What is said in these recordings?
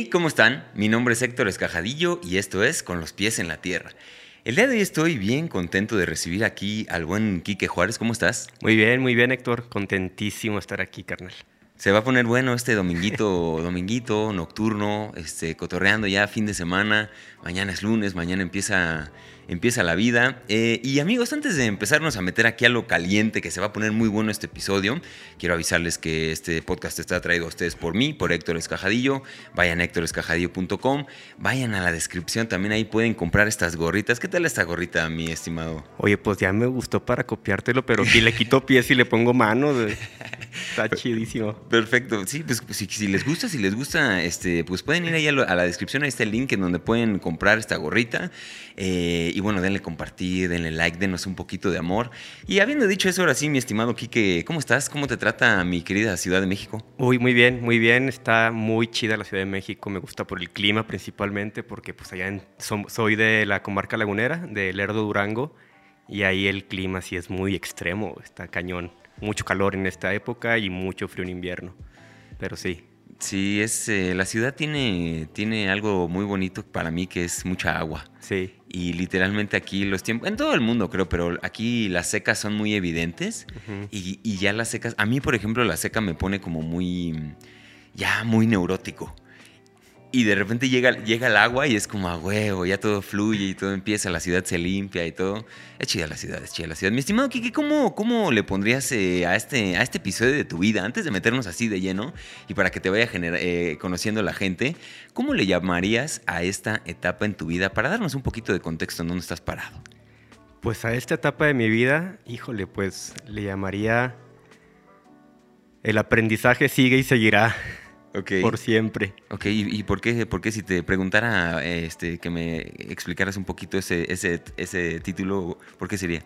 Hey, ¿cómo están? Mi nombre es Héctor Escajadillo y esto es Con los pies en la tierra. El día de hoy estoy bien contento de recibir aquí al buen Quique Juárez. ¿Cómo estás? Muy bien, muy bien, Héctor. Contentísimo estar aquí, carnal. Se va a poner bueno este dominguito, dominguito, nocturno, este, cotorreando ya fin de semana. Mañana es lunes, mañana empieza empieza la vida. Eh, y amigos, antes de empezarnos a meter aquí a lo caliente, que se va a poner muy bueno este episodio, quiero avisarles que este podcast está traído a ustedes por mí, por Héctor Escajadillo. Vayan a héctorescajadillo.com, vayan a la descripción, también ahí pueden comprar estas gorritas. ¿Qué tal esta gorrita, mi estimado? Oye, pues ya me gustó para copiártelo, pero si le quito pies y le pongo mano, está chidísimo. Perfecto, sí, pues si, les gusta, si les gusta, este, pues pueden ir ahí a, la descripción, ahí está el link en donde pueden comprar esta gorrita. Eh, y bueno, denle compartir, denle like, denos un poquito de amor. Y habiendo dicho eso, ahora sí, mi estimado Quique, ¿cómo estás? ¿Cómo te trata mi querida Ciudad de México? Uy, muy bien, muy bien. Está muy chida la Ciudad de México. Me gusta por el clima principalmente, porque pues allá soy de la comarca lagunera, de Lerdo, Durango, y ahí el clima sí es muy extremo, está cañón. Mucho calor en esta época y mucho frío en invierno. Pero sí, Sí, es, eh, la ciudad tiene, tiene algo muy bonito para mí que es mucha agua. Sí. Y literalmente aquí los tiempos, en todo el mundo creo, pero aquí las secas son muy evidentes y, y, ya las secas, a mí por ejemplo la seca me pone como muy, ya muy neurótico. Y de repente llega, llega el agua y es como a huevo, ya todo fluye y todo empieza, la ciudad se limpia y todo. Es chida la ciudad, es chida la ciudad. Mi estimado Kiki, ¿cómo, cómo le pondrías eh, a, este, a este episodio de tu vida, antes de meternos así de lleno y para que te vaya eh, conociendo la gente, cómo le llamarías a esta etapa en tu vida para darnos un poquito de contexto en dónde estás parado? Pues a esta etapa de mi vida, híjole, pues le llamaría el aprendizaje sigue y seguirá. Por siempre. Ok, ¿y, por, qué, por qué si te preguntara este, que me explicaras un poquito ese, ese, ese título, por qué sería?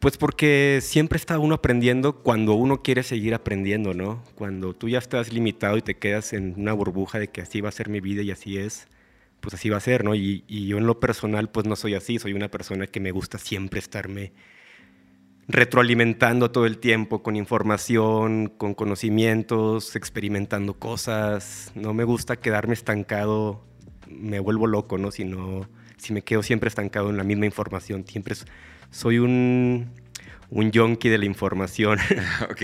Pues porque siempre está uno aprendiendo cuando uno quiere seguir aprendiendo, ¿no? Cuando tú ya estás limitado y te quedas en una burbuja de que así va a ser mi vida y así es, pues así va a ser, ¿no? Y, y yo en lo personal pues no soy así, soy una persona que me gusta siempre estarme retroalimentando todo el tiempo con información, con conocimientos, experimentando cosas. No me gusta quedarme estancado, me vuelvo loco, ¿no? Si, si me quedo siempre estancado en la misma información, siempre soy un un yonki de la información. ok,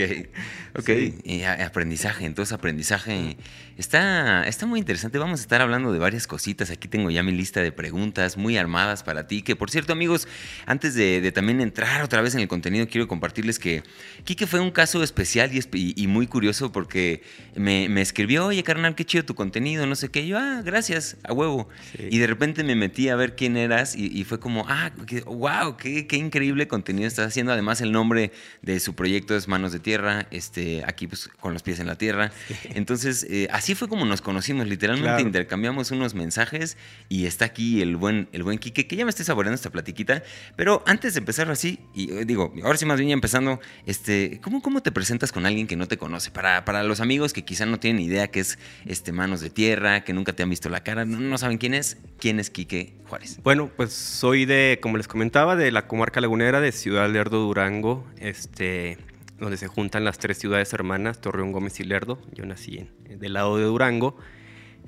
ok. Y aprendizaje, entonces aprendizaje está, está muy interesante. Vamos a estar hablando de varias cositas. Aquí tengo ya mi lista de preguntas muy armadas para ti. Que por cierto, amigos, antes de, también entrar otra vez en el contenido, quiero compartirles que Kike fue un caso especial y, muy curioso porque me, escribió, oye, carnal, qué chido tu contenido, no sé qué. yo, ah, gracias, a huevo. Y de repente me metí a ver quién eras y, fue como, ah, wow, qué, qué increíble contenido estás haciendo. Además, el nombre de su proyecto es Manos de Tierra, este, aquí pues con los pies en la tierra. Entonces, eh, así fue como nos conocimos, literalmente intercambiamos unos mensajes y está aquí el buen, el buen Quique, que ya me estoy saboreando esta platiquita, pero antes de empezar así, y eh, digo, ahora sí más bien ya empezando, este, ¿cómo, cómo te presentas con alguien que no te conoce? Para, para los amigos que quizá no tienen idea que es este, Manos de Tierra, que nunca te han visto la cara, no, saben quién es, quién es Quique Juárez. Bueno, pues soy de, como les comentaba, de la comarca lagunera de Ciudad Lerdo, Durango, este, donde se juntan las tres ciudades hermanas, Torreón, Gómez y Lerdo. Yo nací en, del lado de Durango.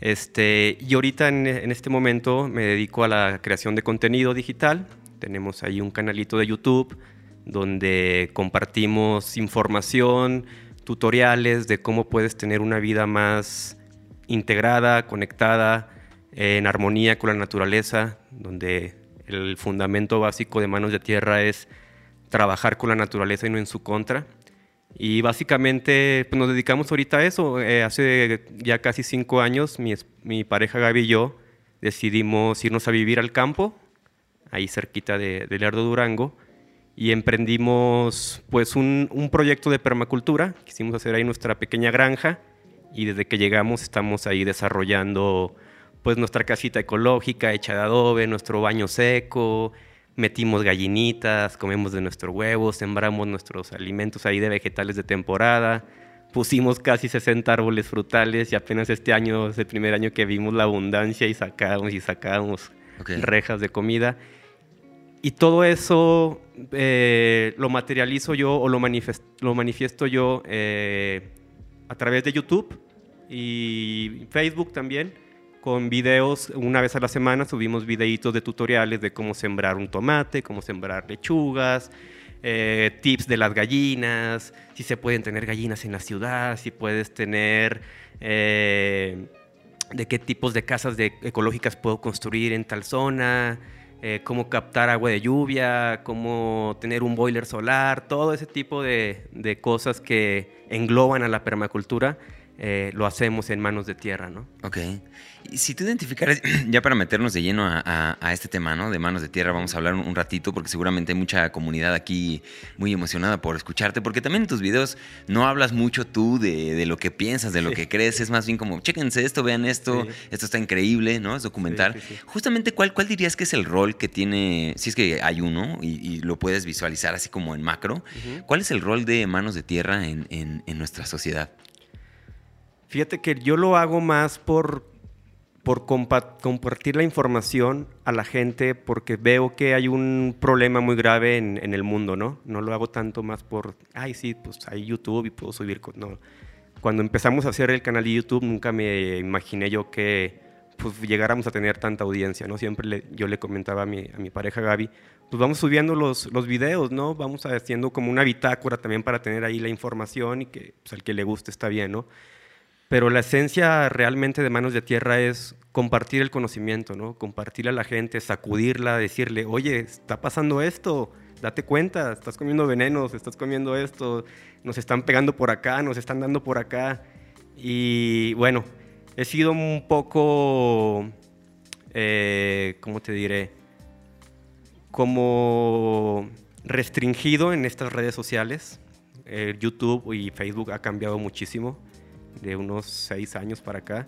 Este, y ahorita en, este momento me dedico a la creación de contenido digital. Tenemos ahí un canalito de YouTube donde compartimos información, tutoriales de cómo puedes tener una vida más integrada, conectada, en armonía con la naturaleza, donde el fundamento básico de Manos de Tierra es trabajar con la naturaleza y no en su contra. Y básicamente pues nos dedicamos ahorita a eso. Eh, hace ya casi cinco años mi, mi, pareja Gaby y yo decidimos irnos a vivir al campo, ahí cerquita de, de Lerdo Durango, y emprendimos pues un, un, proyecto de permacultura. Quisimos hacer ahí nuestra pequeña granja y desde que llegamos estamos ahí desarrollando pues nuestra casita ecológica hecha de adobe, nuestro baño seco, metimos gallinitas, comemos de nuestro huevo, sembramos nuestros alimentos ahí de vegetales de temporada, pusimos casi 60 árboles frutales y apenas este año es el primer año que vimos la abundancia y sacamos y sacamos rejas de comida. Y todo eso eh, lo materializo yo o lo, lo manifiesto yo eh, a través de YouTube y Facebook también, con videos, una vez a la semana subimos videitos de tutoriales de cómo sembrar un tomate, cómo sembrar lechugas, eh, tips de las gallinas, si se pueden tener gallinas en la ciudad, si puedes tener... Eh, de qué tipos de casas ecológicas puedo construir en tal zona, eh, cómo captar agua de lluvia, cómo tener un boiler solar, todo ese tipo de, cosas que engloban a la permacultura lo hacemos en manos de tierra, ¿no? Ok. Si tú identificaras, ya para meternos de lleno a, este tema, ¿no? De manos de tierra, vamos a hablar un, ratito, porque seguramente hay mucha comunidad aquí muy emocionada por escucharte, porque también en tus videos no hablas mucho tú de, lo que piensas, de lo que crees, es más bien como, chéquense esto, vean esto, esto está increíble, ¿no? Es documental. Justamente, ¿cuál, ¿cuál dirías que es el rol que tiene, si es que hay uno y, lo puedes visualizar así como en macro, ¿cuál es el rol de manos de tierra en, en nuestra sociedad? Fíjate que yo lo hago más por, por compartir la información a la gente porque veo que hay un problema muy grave en, el mundo, ¿no? No lo hago tanto más por, ay, sí, pues hay YouTube y puedo subir. No. Cuando empezamos a hacer el canal de YouTube nunca me imaginé yo que pues, llegáramos a tener tanta audiencia, ¿no? Siempre yo le comentaba a mi, a mi pareja Gaby, pues vamos subiendo los, los videos, ¿no? Vamos haciendo como una bitácora también para tener ahí la información y que pues, al que le guste está bien, ¿no? Pero la esencia realmente de Manos de Tierra es compartir el conocimiento, ¿no? Compartirle a la gente, sacudirla, decirle, oye, está pasando esto, date cuenta, estás comiendo venenos, estás comiendo esto, nos están pegando por acá, nos están dando por acá. Y bueno, he sido un poco, eh, ¿cómo te diré? Como restringido en estas redes sociales. YouTube y Facebook ha cambiado muchísimo de unos seis años para acá.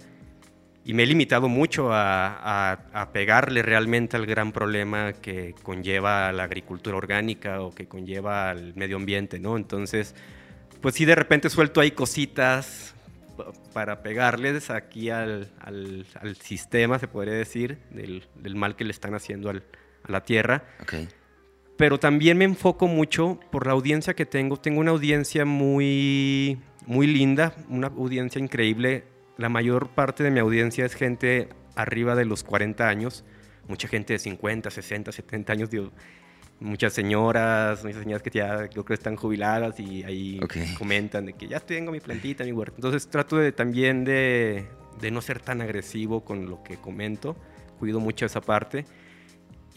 Y me he limitado mucho a, a, pegarle realmente al gran problema que conlleva la agricultura orgánica o que conlleva al medio ambiente, ¿no? Entonces, pues sí, de repente suelto ahí cositas para pegarles aquí al, al, al sistema, se podría decir, del, del, mal que le están haciendo al, a la tierra. Okay. Pero también me enfoco mucho por la audiencia que tengo. Tengo una audiencia muy muy linda, una audiencia increíble. La mayor parte de mi audiencia es gente arriba de los 40 años, mucha gente de 50, 60, 70 años, muchas señoras, muchas señoras que ya creo que están jubiladas y ahí comentan de que ya tengo mi plantita, mi huerta. Entonces trato de, también de, de no ser tan agresivo con lo que comento, cuido mucho esa parte.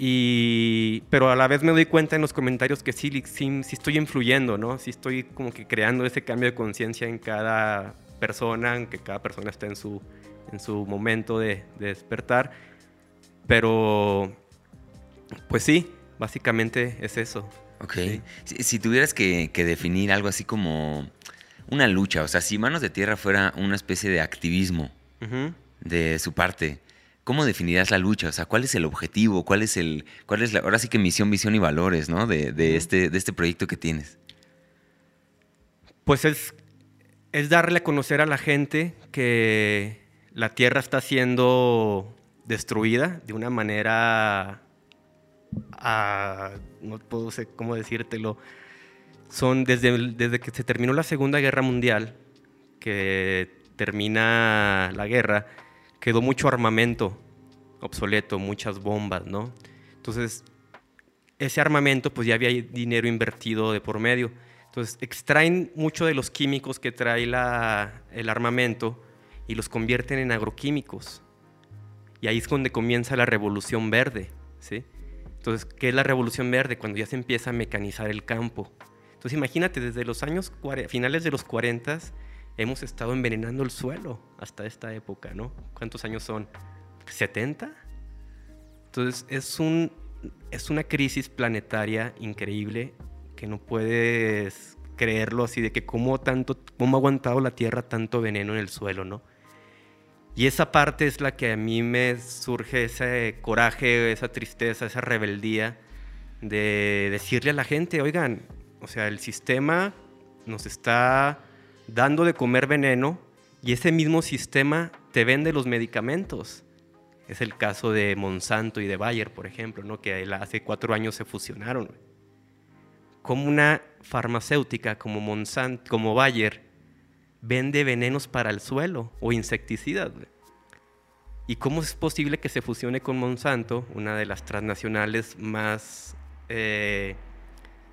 Y, pero a la vez me doy cuenta en los comentarios que sí, sí, estoy influyendo, ¿no? Sí estoy como que creando ese cambio de conciencia en cada persona, aunque cada persona está en su, en su momento de, despertar. Pero, pues sí, básicamente es eso. Ok. Si, tuvieras que, definir algo así como una lucha, o sea, si Manos de Tierra fuera una especie de activismo de su parte, ¿Cómo definirías la lucha? O sea, ¿cuál es el objetivo? ¿Cuál es el, cuál es la, ahora sí que misión, visión y valores, ¿no? De, este, de este proyecto que tienes. Pues es, es darle a conocer a la gente que la Tierra está siendo destruida de una manera, ah, no puedo sé cómo decírtelo, son desde, desde que se terminó la Segunda Guerra Mundial, que termina la guerra, quedó mucho armamento obsoleto, muchas bombas, ¿no? Entonces, ese armamento, pues ya había dinero invertido de por medio. Entonces, extraen mucho de los químicos que trae la, el armamento y los convierten en agroquímicos. Y ahí es donde comienza la revolución verde, ¿sí? Entonces, ¿qué es la revolución verde? Cuando ya se empieza a mecanizar el campo. Entonces, imagínate, desde los años, finales de los 40 hemos estado envenenando el suelo hasta esta época, ¿no? ¿Cuántos años son? ¿70? Entonces es, un, es una crisis planetaria increíble que no puedes creerlo así de que cómo, tanto, cómo ha aguantado la Tierra tanto veneno en el suelo, ¿no? Y esa parte es la que a mí me surge ese coraje, esa tristeza, esa rebeldía de decirle a la gente, oigan, o sea, el sistema nos está dando de comer veneno y ese mismo sistema te vende los medicamentos. Es el caso de Monsanto y de Bayer, por ejemplo, ¿no? que hace cuatro años se fusionaron. Como una farmacéutica como Monsanto, como Bayer, vende venenos para el suelo o insecticidas. ¿Y cómo es posible que se fusione con Monsanto, una de las transnacionales más eh,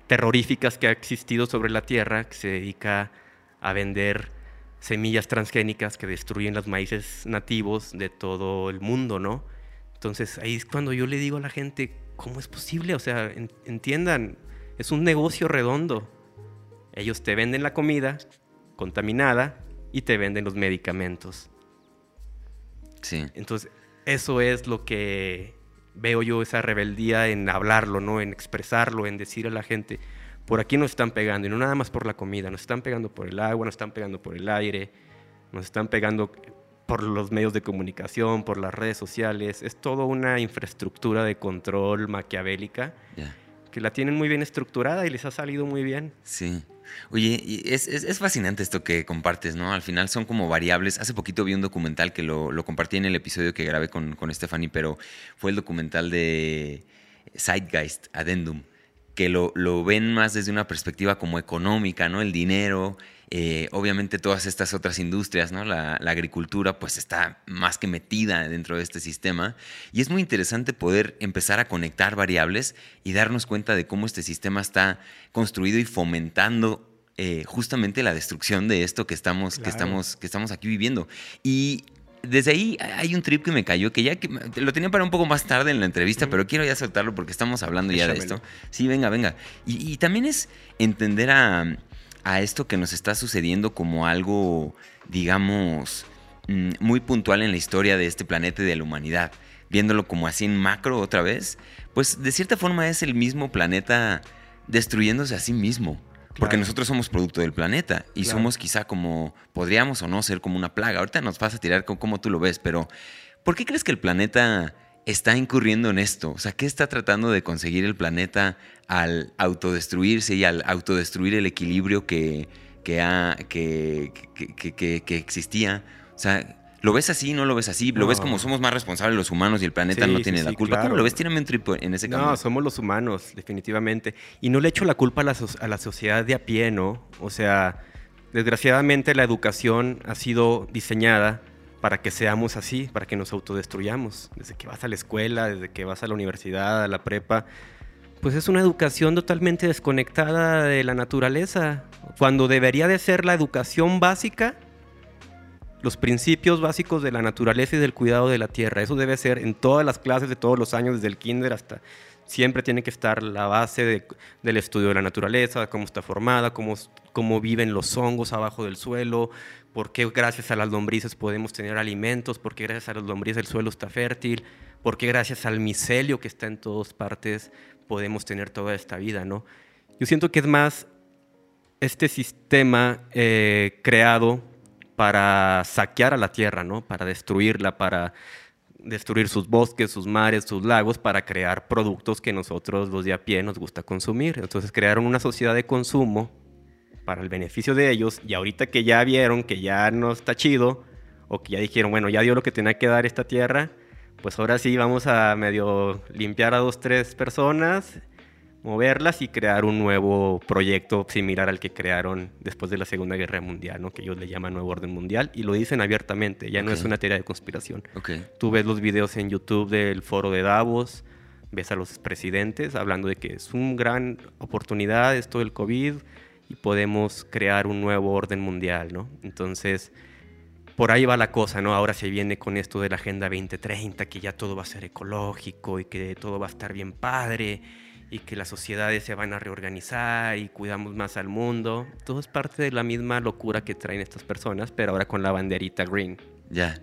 terroríficas que ha existido sobre la Tierra, que se dedica a vender semillas transgénicas que destruyen los maíces nativos de todo el mundo, ¿no? Entonces ahí es cuando yo le digo a la gente, ¿cómo es posible? O sea, entiendan, es un negocio redondo. Ellos te venden la comida contaminada y te venden los medicamentos. Sí. Entonces, eso es lo que veo yo, esa rebeldía en hablarlo, ¿no? En expresarlo, en decir a la gente, por aquí nos están pegando, y no nada más por la comida, nos están pegando por el agua, nos están pegando por el aire, nos están pegando por los medios de comunicación, por las redes sociales. Es toda una infraestructura de control maquiavélica que la tienen muy bien estructurada y les ha salido muy bien. Sí. Oye, es, es, fascinante esto que compartes, ¿no? Al final son como variables. Hace poquito vi un documental que lo, lo compartí en el episodio que grabé con, con Stephanie, pero fue el documental de Zeitgeist, Addendum que lo, lo, ven más desde una perspectiva como económica, ¿no? El dinero, eh, obviamente todas estas otras industrias, ¿no? La, agricultura pues está más que metida dentro de este sistema y es muy interesante poder empezar a conectar variables y darnos cuenta de cómo este sistema está construido y fomentando eh, justamente la destrucción de esto que estamos, que, estamos, que estamos aquí viviendo. Y desde ahí hay un trip que me cayó, que ya que lo tenía para un poco más tarde en la entrevista, pero quiero ya soltarlo porque estamos hablando ya de esto. Sí, venga, venga. Y, también es entender a, esto que nos está sucediendo como algo, digamos, mm, muy puntual en la historia de este planeta y de la humanidad. Viéndolo como así en macro otra vez, pues de cierta forma es el mismo planeta destruyéndose a sí mismo. Porque nosotros somos producto del planeta y somos quizá como, podríamos o no ser como una plaga. Ahorita nos vas a tirar como tú lo ves, pero ¿por qué crees que el planeta está incurriendo en esto? O sea, ¿qué está tratando de conseguir el planeta al autodestruirse y al autodestruir el equilibrio que, que, ha, que, que, que existía? O sea, ¿Lo ves así? ¿No lo ves así? ¿Lo ves como somos más responsables los humanos y el planeta no tiene la culpa? ¿Cómo lo ves? Tírame un trip en ese campo. No, somos los humanos, definitivamente. Y no le echo la culpa a la, a la sociedad de a pie, ¿no? O sea, desgraciadamente la educación ha sido diseñada para que seamos así, para que nos autodestruyamos. Desde que vas a la escuela, desde que vas a la universidad, a la prepa, pues es una educación totalmente desconectada de la naturaleza, cuando debería de ser la educación básica los principios básicos de la naturaleza y del cuidado de la tierra. Eso debe ser en todas las clases de todos los años, desde el kinder hasta... Siempre tiene que estar la base del estudio de la naturaleza, cómo está formada, cómo, cómo viven los hongos abajo del suelo, por qué gracias a las lombrices podemos tener alimentos, por qué gracias a las lombrices el suelo está fértil, por qué gracias al micelio que está en todas partes podemos tener toda esta vida, ¿no? Yo siento que es más este sistema eh, creado para saquear a la tierra, ¿no? Para destruirla, para destruir sus bosques, sus mares, sus lagos, para crear productos que nosotros los de a pie nos gusta consumir. Entonces crearon una sociedad de consumo para el beneficio de ellos y ahorita que ya vieron que ya no está chido o que ya dijeron, bueno, ya dio lo que tenía que dar esta tierra, pues ahora sí vamos a medio limpiar a dos, tres personas moverlas y crear un nuevo proyecto similar al que crearon después de la Segunda Guerra Mundial, ¿no? que ellos le llaman Nuevo Orden Mundial, y lo dicen abiertamente, ya no es una teoría de conspiración. Tú ves los videos en YouTube del foro de Davos, ves a los presidentes hablando de que es una gran oportunidad esto del COVID y podemos crear un nuevo orden mundial, ¿no? Entonces, por ahí va la cosa, ¿no? Ahora se viene con esto de la Agenda 2030, que ya todo va a ser ecológico y que todo va a estar bien padre y que las sociedades se van a reorganizar y cuidamos más al mundo. Todo es parte de la misma locura que traen estas personas, pero ahora con la banderita green. Ya.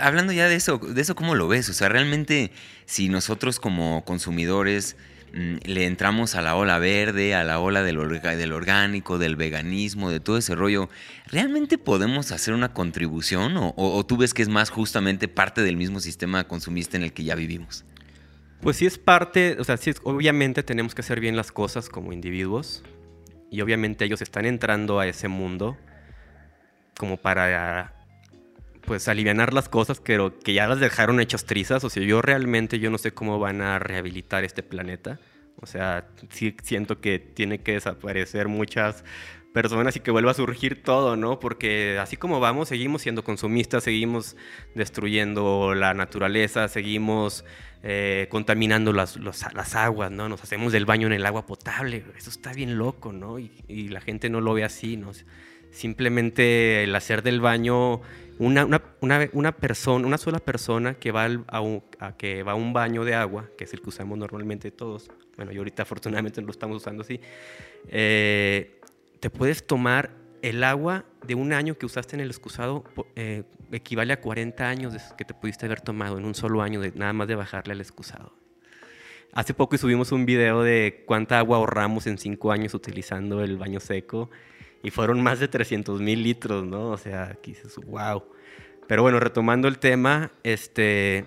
hablando ya de eso, de eso cómo lo ves, o sea, realmente si nosotros como consumidores mm, le entramos a la ola verde, a la ola del, orgánico, del veganismo, de todo ese rollo, ¿realmente podemos hacer una contribución o, o tú ves que es más justamente parte del mismo sistema consumista en el que ya vivimos? Pues sí es parte, o sea, sí obviamente tenemos que hacer bien las cosas como individuos y obviamente ellos están entrando a ese mundo como para pues aliviar las cosas, pero que ya las dejaron hechas trizas, o sea, yo realmente yo no sé cómo van a rehabilitar este planeta. O sea, sí siento que tiene que desaparecer muchas personas y que vuelva a surgir todo, ¿no? Porque así como vamos, seguimos siendo consumistas, seguimos destruyendo la naturaleza, seguimos eh, contaminando las, las, aguas, ¿no? Nos hacemos del baño en el agua potable. Eso está bien loco, ¿no? Y, la gente no lo ve así, ¿no? Simplemente el hacer del baño una, una, una, una persona, una sola persona que va, a un, que va un baño de agua, que es el que usamos normalmente todos, bueno, yo ahorita afortunadamente no lo estamos usando así, eh, te puedes tomar el agua de un año que usaste en el excusado, eh, equivale a 40 años que te pudiste haber tomado en un solo año, de, nada más de bajarle al excusado. Hace poco subimos un video de cuánta agua ahorramos en 5 años utilizando el baño seco y fueron más de 300 mil litros, ¿no? O sea, aquí dices, wow. Pero bueno, retomando el tema, este,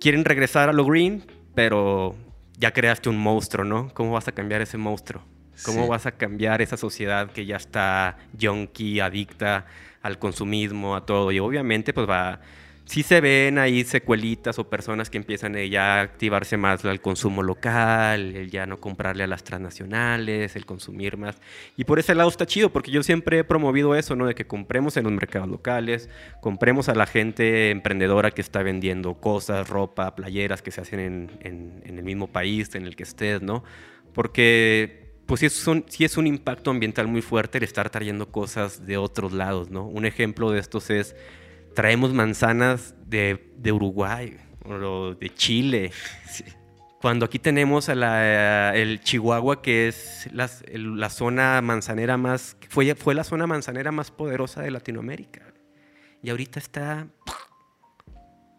quieren regresar a lo green, pero ya creaste un monstruo, ¿no? ¿Cómo vas a cambiar ese monstruo? ¿Cómo vas a cambiar esa sociedad que ya está junkie, adicta al consumismo, a todo? Y obviamente pues va sí se ven ahí secuelitas o personas que empiezan ya a activarse más al consumo local, el ya no comprarle a las transnacionales, el consumir más. Y por ese lado está chido, porque yo siempre he promovido eso, ¿no? De que compremos en los mercados locales, compremos a la gente emprendedora que está vendiendo cosas, ropa, playeras que se hacen en, el mismo país en el que estés, ¿no? Porque pues sí es, un, sí es un impacto ambiental muy fuerte el estar trayendo cosas de otros lados, ¿no? Un ejemplo de estos es traemos manzanas de, de Uruguay o de Chile. Cuando aquí tenemos a la, el Chihuahua, que es la, la, zona manzanera más, fue, fue la zona manzanera más poderosa de Latinoamérica. Y ahorita está...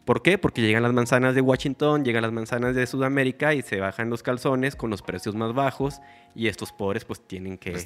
¿Por qué? Porque llegan las manzanas de Washington, llegan las manzanas de Sudamérica y se bajan los calzones con los precios más bajos y estos pobres pues tienen que pues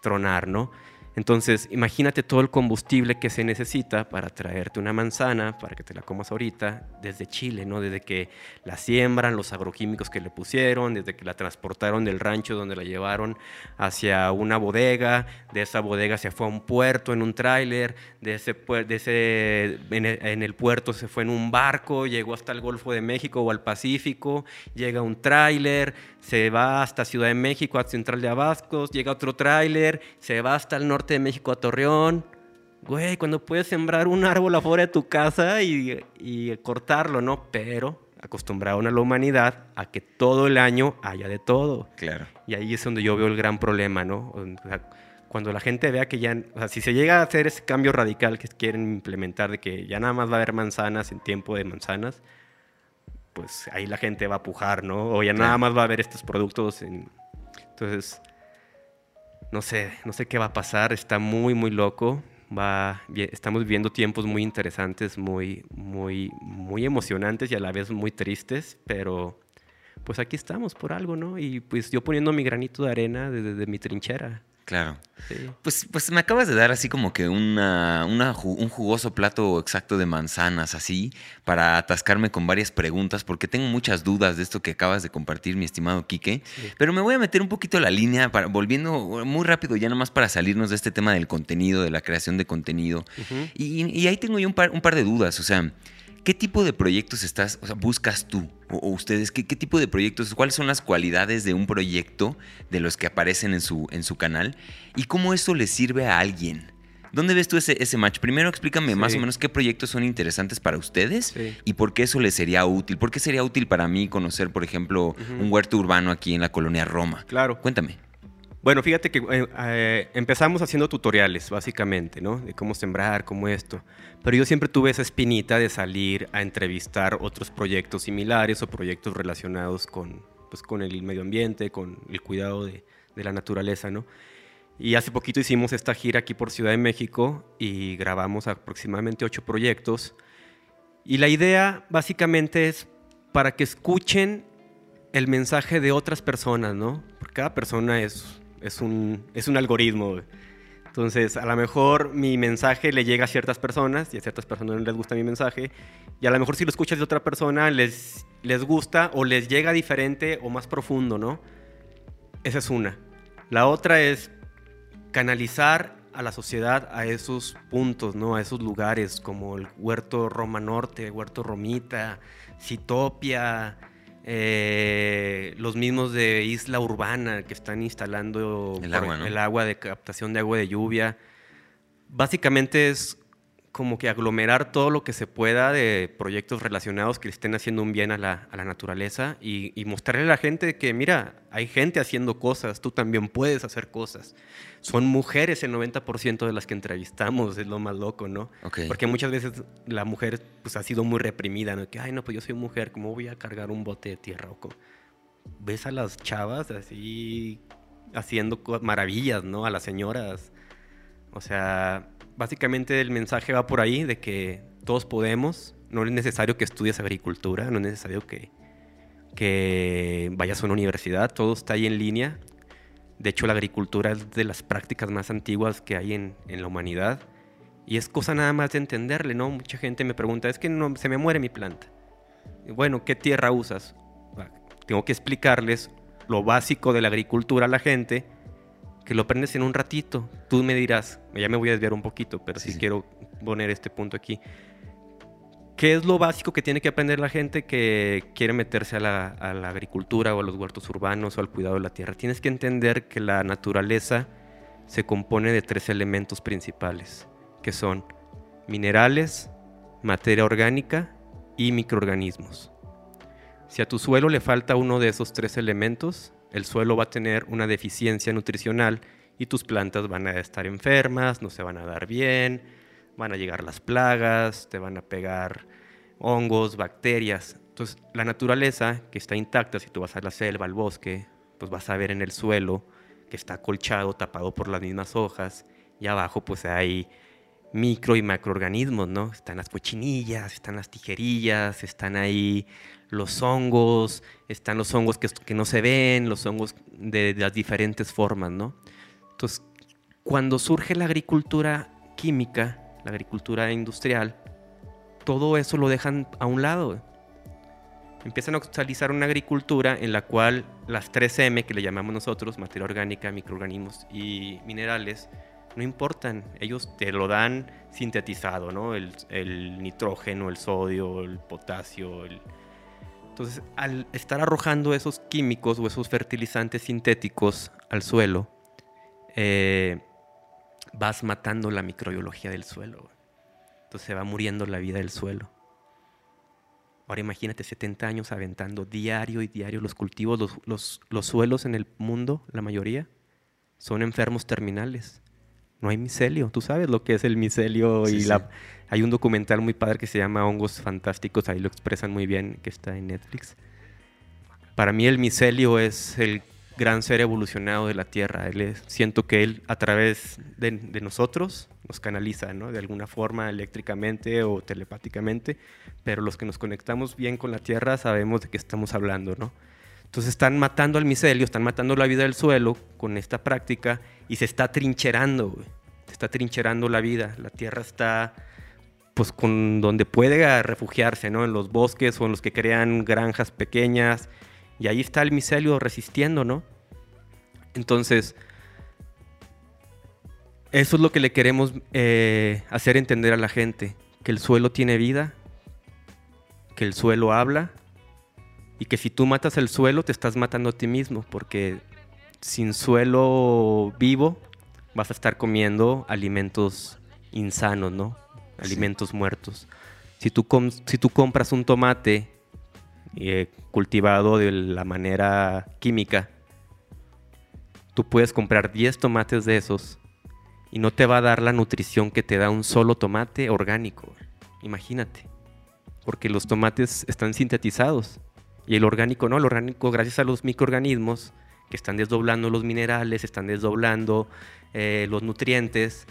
tronar, ¿no? Entonces, imagínate todo el combustible que se necesita para traerte una manzana, para que te la comas ahorita, desde Chile, ¿no? Desde que la siembran, los agroquímicos que le pusieron, desde que la transportaron del rancho donde la llevaron hacia una bodega, de esa bodega se fue a un puerto en un tráiler, de ese, de ese en el, puerto se fue en un barco, llegó hasta el Golfo de México o al Pacífico, llega un tráiler, se va hasta Ciudad de México, a Central de Abascos, llega otro tráiler, se va hasta el norte de México a Torreón. Güey, cuando puedes sembrar un árbol afuera de tu casa y, cortarlo, ¿no? Pero acostumbraron a la humanidad a que todo el año haya de todo. Claro. Y ahí es donde yo veo el gran problema, ¿no? cuando la gente vea que ya, o sea, si se llega a hacer ese cambio radical que quieren implementar de que ya nada más va a haber manzanas en tiempo de manzanas, pues ahí la gente va a pujar, ¿no? O ya nada más va a haber estos productos. En... Entonces, no sé, no sé qué va a pasar, está muy, muy loco. Va, estamos viviendo tiempos muy interesantes, muy, muy, muy emocionantes y a la vez muy tristes, pero pues aquí estamos por algo, ¿no? Y pues yo poniendo mi granito de arena desde mi trinchera. Claro. Pues, pues me acabas de dar así como que una, un jugoso plato exacto de manzanas, así, para atascarme con varias preguntas, porque tengo muchas dudas de esto que acabas de compartir, mi estimado Quique. Pero me voy a meter un poquito a la línea, para, volviendo muy rápido, ya nomás para salirnos de este tema del contenido, de la creación de contenido. y, ahí tengo yo un par, un par de dudas, o sea. ¿Qué tipo de proyectos estás, o sea, buscas tú? O, ustedes, ¿qué, tipo de proyectos? ¿Cuáles son las cualidades de un proyecto de los que aparecen en su, en su canal? ¿Y cómo eso le sirve a alguien? ¿Dónde ves tú ese, ese match? Primero explícame más o menos qué proyectos son interesantes para ustedes y por qué eso les sería útil. ¿Por qué sería útil para mí conocer, por ejemplo, un huerto urbano aquí en la colonia Roma? Claro. Cuéntame. Bueno, fíjate que eh, eh, empezamos haciendo tutoriales, básicamente, ¿no? De cómo sembrar, cómo esto. Pero yo siempre tuve esa espinita de salir a entrevistar otros proyectos similares o proyectos relacionados con, pues, con el medio ambiente, con el cuidado de, de la naturaleza, ¿no? Y hace poquito hicimos esta gira aquí por Ciudad de México y grabamos aproximadamente ocho proyectos. Y la idea básicamente es para que escuchen el mensaje de otras personas, ¿no? Porque cada persona es es un, es un algoritmo. Entonces, a lo mejor mi mensaje le llega a ciertas personas y a ciertas personas no les gusta mi mensaje. Y a lo mejor si lo escuchas de otra persona les, les gusta o les llega diferente o más profundo, ¿no? Esa es una. La otra es canalizar a la sociedad a esos puntos, ¿no? A esos lugares como el Huerto Roma Norte, Huerto Romita, Citopia, eh, los mismos de Isla Urbana que están instalando El por- agua, ¿no? el agua de captación de agua de lluvia. Básicamente es como que aglomerar todo lo que se pueda de proyectos relacionados que estén haciendo un bien a la, a la naturaleza y, y mostrarle a la gente que, mira, hay gente haciendo cosas, tú también puedes hacer cosas. Son mujeres el 90% de las que entrevistamos, es lo más loco, ¿no? Ok. Porque muchas veces la mujer pues, ha sido muy reprimida, ¿no? Que, ay, no, pues yo soy mujer, ¿cómo voy a cargar un bote de tierra? O Ves a las chavas así haciendo maravillas, ¿no? A las señoras. O sea, básicamente el mensaje va por ahí de que todos podemos, no es necesario que estudies agricultura, no es necesario que, vayas a una universidad, todo está ahí en línea. De hecho, la agricultura es de las prácticas más antiguas que hay en, la humanidad. Y es cosa nada más de entenderle, ¿no? Mucha gente me pregunta, es que no, se me muere mi planta. Bueno, ¿qué tierra usas? Tengo que explicarles lo básico de la agricultura a la gente, que lo aprendes en un ratito. Tú me dirás, ya me voy a desviar un poquito, pero Sí, quiero poner este punto aquí. ¿Qué es lo básico que tiene que aprender la gente que quiere meterse a la, a la agricultura o a los huertos urbanos o al cuidado de la tierra? Tienes que entender que la naturaleza se compone de tres elementos principales, que son minerales, materia orgánica y microorganismos. Si a tu suelo le falta uno de esos tres elementos, el suelo va a tener una deficiencia nutricional y tus plantas van a estar enfermas, no se van a dar bien, van a llegar las plagas, te van a pegar hongos, bacterias. Entonces, la naturaleza que está intacta, si tú vas a la selva, al bosque, pues vas a ver en el suelo que está acolchado, tapado por las mismas hojas, y abajo pues hay micro y macroorganismos, ¿no? Están las cochinillas, están las tijerillas, están ahí los hongos, están los hongos que, que no se ven, los hongos de, las diferentes formas, ¿no? Entonces, cuando surge la agricultura química, la agricultura industrial, todo eso lo dejan a un lado. Empiezan a utilizar una agricultura en la cual las 3M, que le llamamos nosotros, materia orgánica, microorganismos y minerales, no importan. Ellos te lo dan sintetizado, ¿no? El, el nitrógeno, el sodio, el potasio. el- Entonces, al estar arrojando esos químicos o esos fertilizantes sintéticos al suelo, eh, vas matando la microbiología del suelo. Entonces se va muriendo la vida del suelo. Ahora imagínate 70 años aventando diario y diario los cultivos, los, los- los suelos en el mundo, la mayoría, son enfermos terminales. No hay micelio. Tú sabes lo que es el micelio Sí, y sí. Hay un documental muy padre que se llama Hongos Fantásticos, ahí lo expresan muy bien, que está en Netflix. Para mí el micelio es el gran ser evolucionado de la Tierra. Él es- siento que él a través de, de nosotros nos canaliza, ¿no? De alguna forma eléctricamente o telepáticamente, pero los que nos conectamos bien con la Tierra sabemos de qué estamos hablando, ¿no? Entonces están matando al micelio, están matando la vida del suelo con esta práctica y se está trincherando. Se está trincherando la vida. La Tierra está pues con donde puede refugiarse, ¿no? En los bosques o en los que crean granjas pequeñas. Y ahí está el micelio resistiendo, ¿no? Entonces, eso es lo que le queremos eh, hacer entender a la gente, que el suelo tiene vida, que el suelo habla y que si tú matas el suelo te estás matando a ti mismo, porque sin suelo vivo vas a estar comiendo alimentos insanos, ¿no? Sí. Alimentos muertos. Si tú, si tú compras un tomate eh, cultivado de la manera química, tú puedes comprar 10 tomates de esos y no te va a dar la nutrición que te da un solo tomate orgánico. Imagínate. Porque los tomates están sintetizados y el orgánico no. El orgánico, gracias a los microorganismos que están desdoblando los minerales, están desdoblando eh, los nutrientes,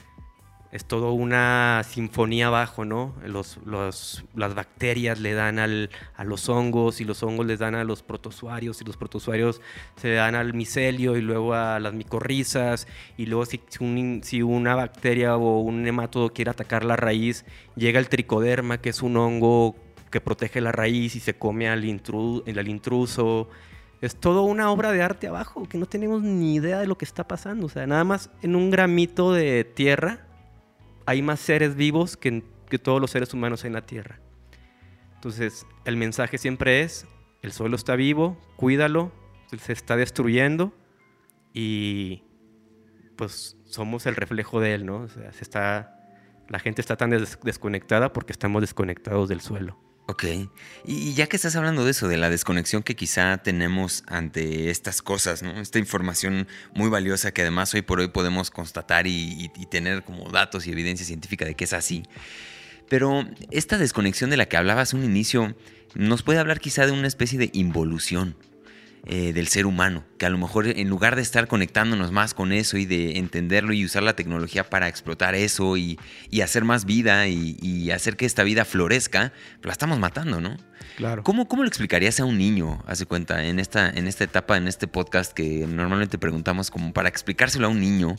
es todo una sinfonía abajo, ¿no? Las bacterias le dan al- a los hongos y los hongos les dan a los protozoarios y los protozoarios se dan al micelio y luego a las micorrizas y luego si una bacteria o un nematodo quiere atacar la raíz, llega el tricoderma, que es un hongo que protege la raíz y se come al, intru- al intruso. Es todo una obra de arte abajo, que no tenemos ni idea de lo que está pasando. O sea, nada más en un gramito de tierra hay más seres vivos que, que todos los seres humanos en la Tierra. Entonces, el mensaje siempre es, el suelo está vivo, cuídalo, se está destruyendo y pues somos el reflejo de él, ¿no? O sea, se está, la gente está tan desconectada porque estamos desconectados del suelo. Ok. Y ya que estás hablando de eso, de la desconexión que quizá tenemos ante estas cosas, ¿no? Esta información muy valiosa que además hoy por hoy podemos constatar y, y tener como datos y evidencia científica de que es así. Pero esta desconexión de la que hablabas un inicio nos puede hablar quizá de una especie de involución. Eh, del ser humano, que a lo mejor en lugar de estar conectándonos más con eso y de entenderlo y usar la tecnología para explotar eso y, hacer más vida y, hacer que esta vida florezca, la estamos matando, ¿no? Claro. ¿Cómo, cómo lo explicarías a un niño, hace cuenta, en esta, en esta etapa, en este podcast que normalmente preguntamos como para explicárselo a un niño?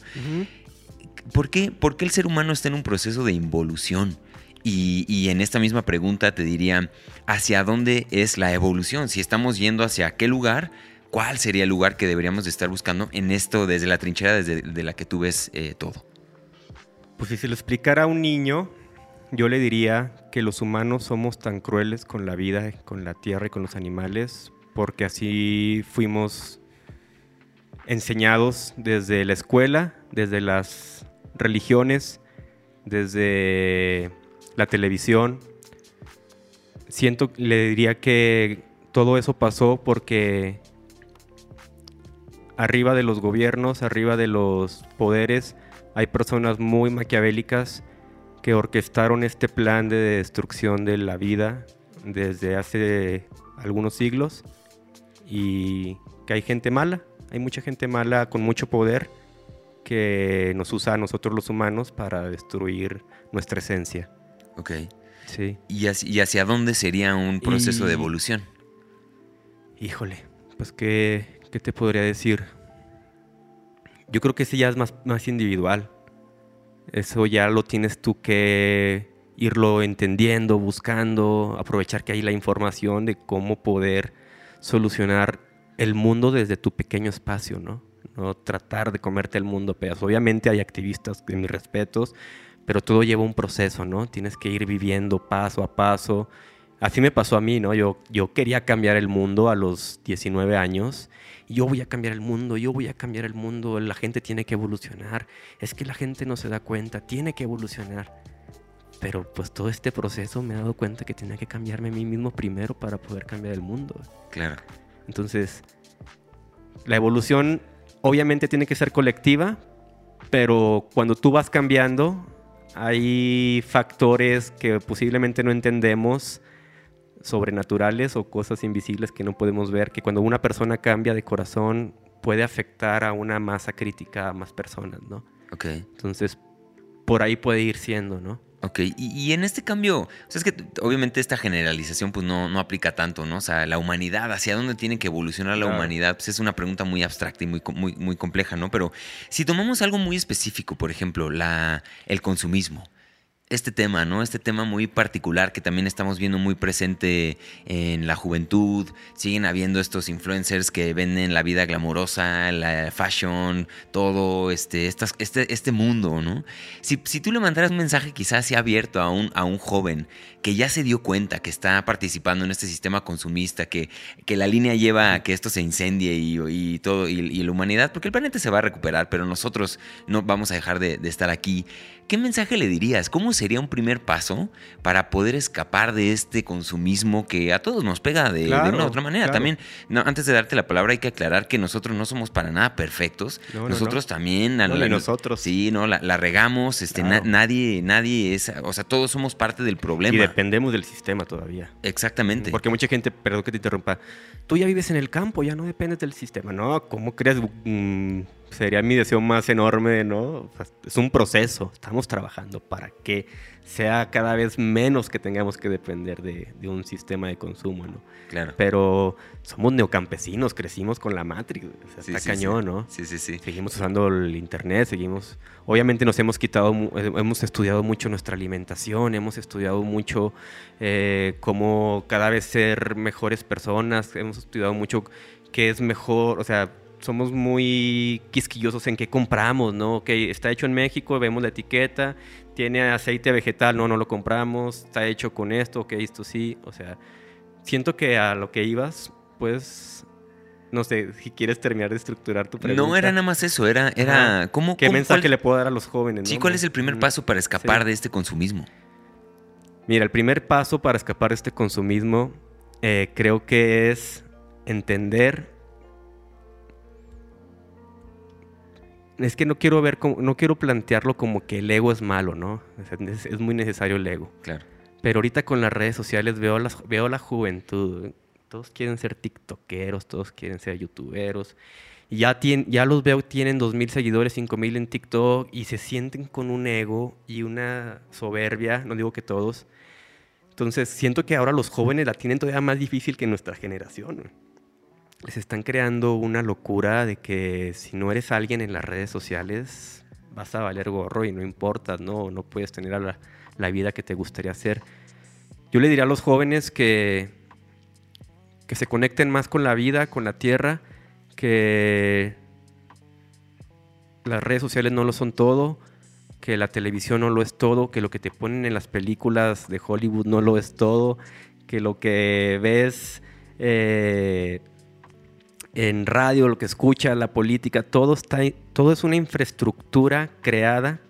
¿por, qué, ¿Por qué el ser humano está en un proceso de involución? Y, en esta misma pregunta te diría, ¿hacia dónde es la evolución? Si estamos yendo hacia qué lugar, ¿cuál sería el lugar que deberíamos de estar buscando en esto desde la trinchera desde de la que tú ves eh, todo? Pues si se lo explicara a un niño, yo le diría que los humanos somos tan crueles con la vida, con la tierra y con los animales, porque así fuimos enseñados desde la escuela, desde las religiones, desde la televisión. Siento, le diría que todo eso pasó porque arriba de los gobiernos, arriba de los poderes, hay personas muy maquiavélicas que orquestaron este plan de destrucción de la vida desde hace algunos siglos y que hay gente mala, hay mucha gente mala con mucho poder que nos usa a nosotros los humanos para destruir nuestra esencia. Ok. Sí. ¿Y hacia, dónde sería un proceso de evolución? Híjole, pues ¿qué, ¿qué, te podría decir? Yo creo que ese ya es más, más individual. Eso ya lo tienes tú que irlo entendiendo, buscando, aprovechar que hay la información de cómo poder solucionar el mundo desde tu pequeño espacio, ¿no? No tratar de comerte el mundo a pedazos. Obviamente hay activistas de mis respetos pero todo lleva un proceso, ¿no? Tienes que ir viviendo paso a paso. Así me pasó a mí, ¿no? Yo, yo quería cambiar el mundo a los 19 años. yo voy a cambiar el mundo, yo voy a cambiar el mundo, la gente tiene que evolucionar. Es que la gente no se da cuenta, tiene que evolucionar. Pero pues todo este proceso me he dado cuenta que tenía que cambiarme a mí mismo primero para poder cambiar el mundo. Claro. Entonces, la evolución obviamente tiene que ser colectiva, pero cuando tú vas cambiando, hay factores que posiblemente no entendemos, sobrenaturales o cosas invisibles que no podemos ver, que cuando una persona cambia de corazón puede afectar a una masa crítica, a más personas, ¿no? Ok. Entonces, por ahí puede ir siendo, ¿no? Ok, y, en este cambio, o sea, es que obviamente esta generalización pues no, no, aplica tanto, ¿no? O sea, la humanidad, ¿hacia dónde tiene que evolucionar la humanidad? Pues es una pregunta muy abstracta y muy, muy, muy compleja, ¿no? Pero si tomamos algo muy específico, por ejemplo, la, el consumismo, este tema, ¿no? Este tema muy particular que también estamos viendo muy presente en la juventud. Siguen habiendo estos influencers que venden la vida glamorosa, la fashion, todo este, este, este mundo, ¿no? Si, si, tú le mandaras un mensaje quizás abierto a un, a un joven que ya se dio cuenta que está participando en este sistema consumista, que, que la línea lleva a que esto se incendie y, todo, y, la humanidad, porque el planeta se va a recuperar, pero nosotros no vamos a dejar de, de estar aquí. ¿Qué mensaje le dirías? ¿Cómo sería un primer paso para poder escapar de este consumismo que a todos nos pega de, una u otra manera? También, no, antes de darte la palabra, hay que aclarar que nosotros no somos para nada perfectos. nosotros también. nosotros. Sí, no, la, regamos. Este, nadie, nadie es. O sea, todos somos parte del problema. Y dependemos del sistema todavía. Exactamente. Porque mucha gente, perdón que te interrumpa, tú ya vives en el campo, ya no dependes del sistema. No, ¿cómo crees? Mm, sería mi deseo más enorme, ¿no? Es un proceso, estamos trabajando para que sea cada vez menos que tengamos que depender de, un sistema de consumo, ¿no? Claro. Pero somos neocampesinos, crecimos con la Matrix, o sea, está cañón, ¿no? Sí, sí, sí. Seguimos usando el Internet, seguimos... Obviamente nos hemos quitado, hemos estudiado mucho nuestra alimentación, hemos estudiado mucho eh, cómo cada vez ser mejores personas, hemos estudiado mucho qué es mejor, o sea, somos muy quisquillosos en qué compramos, ¿no? Ok, está hecho en México, vemos la etiqueta, tiene aceite vegetal, no, no lo compramos, está hecho con esto, ok, esto sí, o sea, siento que a lo que ibas, pues, no sé, si quieres terminar de estructurar tu pregunta. No era nada más eso, era, era ¿cómo, ¿Qué cómo- mensaje cuál- le puedo dar a los jóvenes? Sí, no? ¿cuál es el primer paso para escapar Sí. de este consumismo? Mira, el primer paso para escapar de este consumismo eh, creo que es entender. Es que no quiero ver, como- no quiero plantearlo como que el ego es malo, ¿no? Es, es muy necesario el ego. Claro. Pero ahorita con las redes sociales veo, las, veo la juventud. Todos quieren ser tiktokeros, todos quieren ser youtuberos. Y ya, tien- ya los veo, tienen 2.000 seguidores, 5.000 en TikTok y se sienten con un ego y una soberbia, no digo que todos. Entonces siento que ahora los jóvenes la tienen todavía más difícil que nuestra generación. Les están creando una locura de que si no eres alguien en las redes sociales vas a valer gorro y no importa, no, no puedes tener la, la vida que te gustaría hacer. Yo le diría a los jóvenes que, que se conecten más con la vida, con la tierra, que las redes sociales no lo son todo, que la televisión no lo es todo, que lo que te ponen en las películas de Hollywood no lo es todo, que lo que ves eh, en radio, lo que escuchas, la política, todo, está, todo es una infraestructura creada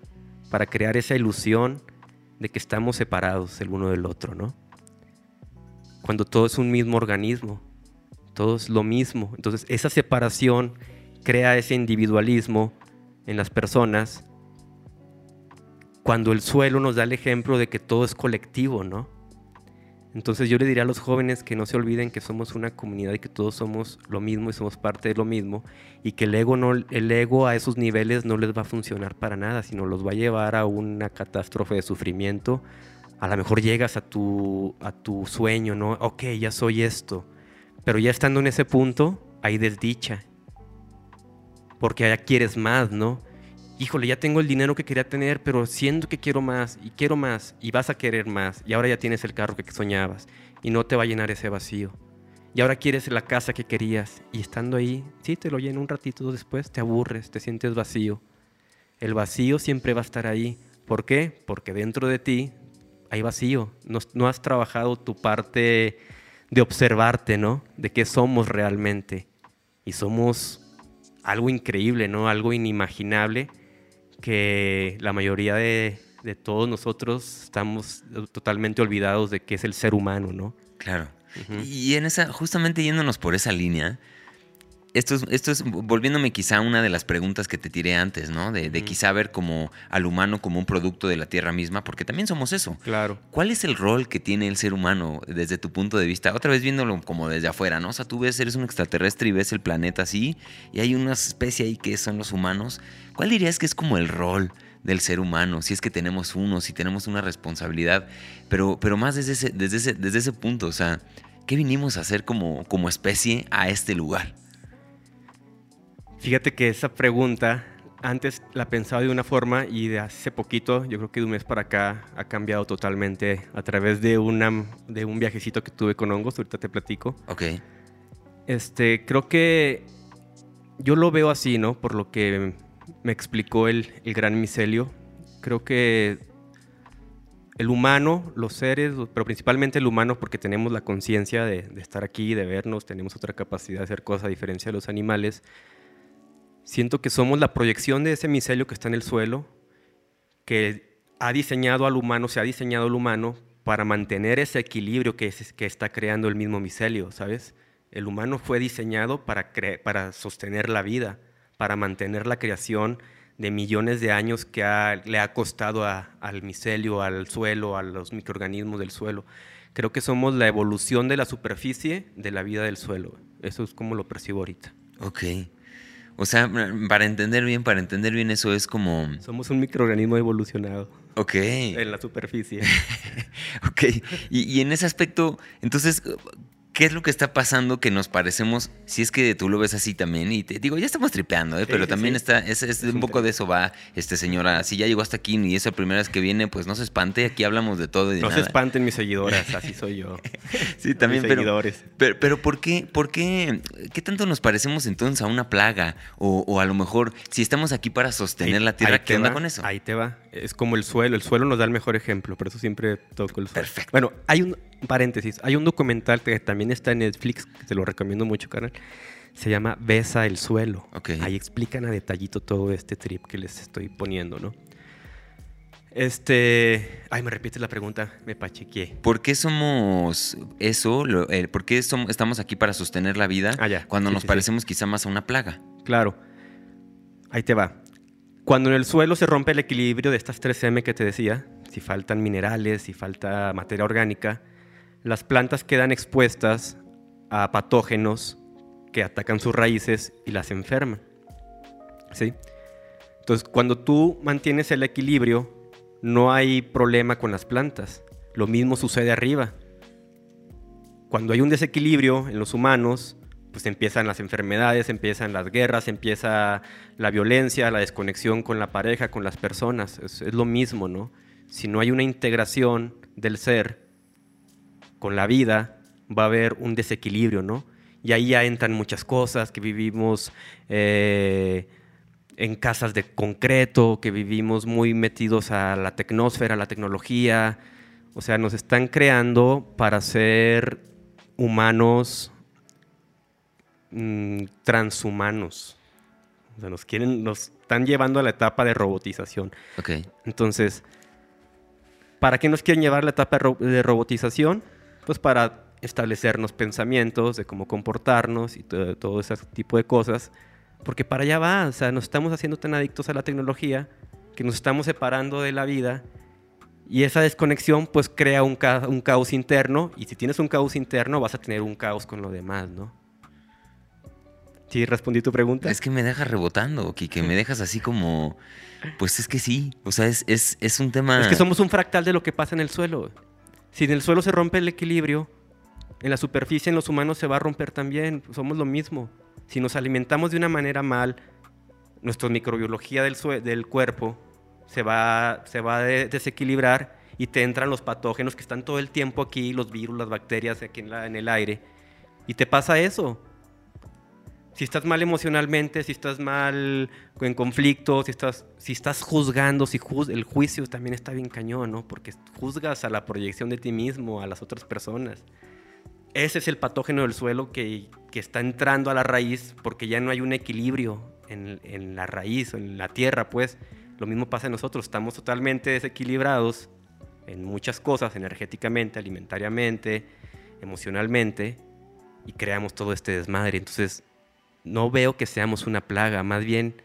para crear esa ilusión de que estamos separados el uno del otro, ¿no? Cuando todo es un mismo organismo, todo es lo mismo. Entonces, esa separación crea ese individualismo en las personas cuando el suelo nos da el ejemplo de que todo es colectivo, ¿no? Entonces yo le diría a los jóvenes que no se olviden que somos una comunidad y que todos somos lo mismo y somos parte de lo mismo y que el ego, no, el ego a esos niveles no les va a funcionar para nada, sino los va a llevar a una catástrofe de sufrimiento. A lo mejor llegas a tu, a tu sueño, ¿no? Ok, ya soy esto. Pero ya estando en ese punto, hay desdicha. Porque ya quieres más, ¿no? Híjole, ya tengo el dinero que quería tener, pero siento que quiero más y quiero más y vas a querer más y ahora ya tienes el carro que soñabas y no te va a llenar ese vacío. Y ahora quieres la casa que querías y estando ahí, sí, te lo llena un ratito después, te aburres, te sientes vacío. El vacío siempre va a estar ahí. ¿Por qué? Porque dentro de ti hay vacío. No, no has trabajado tu parte de observarte, ¿no? De qué somos realmente. Y somos algo increíble, ¿no? Algo inimaginable que la mayoría de, de, todos nosotros estamos totalmente olvidados de qué es el ser humano, ¿no? Claro. Uh -huh. Y en esa, justamente yéndonos por esa línea, esto es, esto es volviéndome quizá a una de las preguntas que te tiré antes, ¿no? De, de, quizá ver como al humano como un producto de la Tierra misma, porque también somos eso. Claro. ¿Cuál es el rol que tiene el ser humano desde tu punto de vista? Otra vez viéndolo como desde afuera, ¿no? O sea, tú ves, eres un extraterrestre y ves el planeta así, y hay una especie ahí que son los humanos. ¿Cuál dirías que es como el rol del ser humano? Si es que tenemos uno, si tenemos una responsabilidad, pero, pero más desde ese, desde, ese, desde ese punto, o sea, ¿qué vinimos a hacer como, como especie a este lugar? Fíjate que esa pregunta antes la pensaba de una forma y de hace poquito, yo creo que de un mes para acá, ha cambiado totalmente a través de, una, de un viajecito que tuve con hongos, ahorita te platico. Ok. Este, creo que yo lo veo así, ¿no? Por lo que me explicó el, el gran micelio. Creo que el humano, los seres, pero principalmente el humano, porque tenemos la conciencia de, de estar aquí, de vernos, tenemos otra capacidad de hacer cosas a diferencia de los animales, Siento que somos la proyección de ese micelio que está en el suelo, que ha diseñado al humano, se ha diseñado al humano para mantener ese equilibrio que, es, que está creando el mismo micelio, ¿sabes? El humano fue diseñado para, para sostener la vida, para mantener la creación de millones de años que le ha costado al micelio, al suelo, a los microorganismos del suelo. Creo que somos la evolución de la superficie de la vida del suelo. Eso es como lo percibo ahorita. Ok. O sea, para entender bien, para entender bien eso es como... Somos un microorganismo evolucionado. Ok. En la superficie. ok. Y, y, en ese aspecto, entonces, ¿qué es lo que está pasando que nos parecemos, si es que tú lo ves así también? Y te digo, ya estamos tripeando, ¿eh? Sí, pero también sí. está, es, es, Es un poco de eso va, este señora, si ya llegó hasta aquí y es la primera vez que viene, pues no se espante, aquí hablamos de todo y de No se espanten mis seguidoras, así soy yo. Sí, también, mis pero, seguidores. pero, pero ¿por qué, por qué, qué tanto nos parecemos entonces a una plaga? O, o a lo mejor, si estamos aquí para sostener Ahí- la tierra, ¿qué onda va, con eso? Ahí te va. Es como el suelo. El suelo nos da el mejor ejemplo, por eso siempre toco el suelo. Perfecto. Bueno, hay un, paréntesis, hay un documental que también está en Netflix, que te lo recomiendo mucho, canal. Se llama Besa el suelo. Ahí explican a detallito todo este trip que les estoy poniendo, ¿no? Este. Ay, me repite la pregunta, me pachequé. ¿Por qué somos eso? Eh, ¿Por qué estamos aquí para sostener la vida ah, cuando nos parecemos quizá más a una plaga? Claro. Ahí te va. Cuando en el suelo se rompe el equilibrio de estas 3M que te decía, si faltan minerales, si falta materia orgánica, las plantas quedan expuestas a patógenos que atacan sus raíces y las enferman. ¿Sí? Entonces, cuando tú mantienes el equilibrio, no hay problema con las plantas. Lo mismo sucede arriba. Cuando hay un desequilibrio en los humanos, pues empiezan las enfermedades, empiezan las guerras, empieza la violencia, la desconexión con la pareja, con las personas. Es, lo mismo, ¿no? Si no hay una integración del ser con la vida, va a haber un desequilibrio, ¿no? Y ahí ya entran muchas cosas que vivimos eh, en casas de concreto, que vivimos muy metidos a la tecnosfera, a la tecnología. O sea, nos están creando para ser humanos mm, transhumanos. O sea, nos quieren, nos están llevando a la etapa de robotización. Okay. Entonces, ¿para qué nos quieren llevar a la etapa de robotización? Pues para establecernos pensamientos de cómo comportarnos y todo ese tipo de cosas porque para allá va, o sea, nos estamos haciendo tan adictos a la tecnología que nos estamos separando de la vida y esa desconexión pues crea un, un caos interno y si tienes un caos interno vas a tener un caos con lo demás, ¿no? ¿Sí respondí tu pregunta? Es que me dejas rebotando, que me dejas así como... Pues es que sí, o sea, es, es, es un tema... Es que somos un fractal de lo que pasa en el suelo. Si en el suelo se rompe el equilibrio, en la superficie en los humanos se va a romper también, somos lo mismo. Si nos alimentamos de una manera mal, nuestra microbiología del, del cuerpo se va, a desequilibrar y te entran los patógenos que están todo el tiempo aquí, los virus, las bacterias aquí en, en el aire. Y te pasa eso. Si estás mal emocionalmente, si estás mal en conflicto, si estás, si estás juzgando, si el juicio también está bien cañón, ¿no? Porque juzgas a la proyección de ti mismo, a las otras personas. Ese es el patógeno del suelo que, está entrando a la raíz porque ya no hay un equilibrio en, la raíz en la tierra, pues. Lo mismo pasa en nosotros, estamos totalmente desequilibrados en muchas cosas, energéticamente, alimentariamente, emocionalmente, y creamos todo este desmadre. Entonces, no veo que seamos una plaga, más bien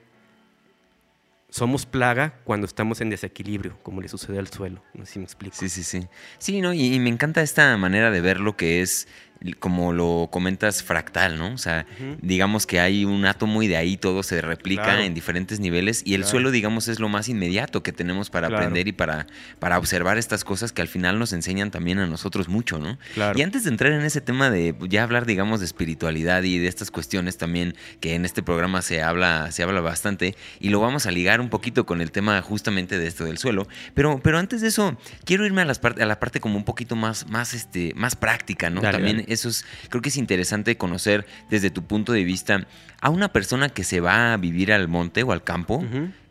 somos plaga cuando estamos en desequilibrio, como le sucede al suelo. No sé si me explico. Sí, sí, sí. Sí, ¿no? y, me encanta esta manera de ver lo que es como lo comentas, fractal, ¿no? O sea, digamos que hay un átomo y de ahí todo se replica en diferentes niveles y el suelo, digamos, es lo más inmediato que tenemos para aprender y para, para observar estas cosas que al final nos enseñan también a nosotros mucho, ¿no? Y antes de entrar en ese tema de ya hablar, digamos, de espiritualidad y de estas cuestiones también que en este programa se habla, se habla bastante y lo vamos a ligar un poquito con el tema justamente de esto del suelo, pero, pero antes de eso, quiero irme a, las a la parte como un poquito más, más, este, más práctica, ¿no? también eso es, creo que es interesante conocer desde tu punto de vista a una persona que se va a vivir al monte o al campo.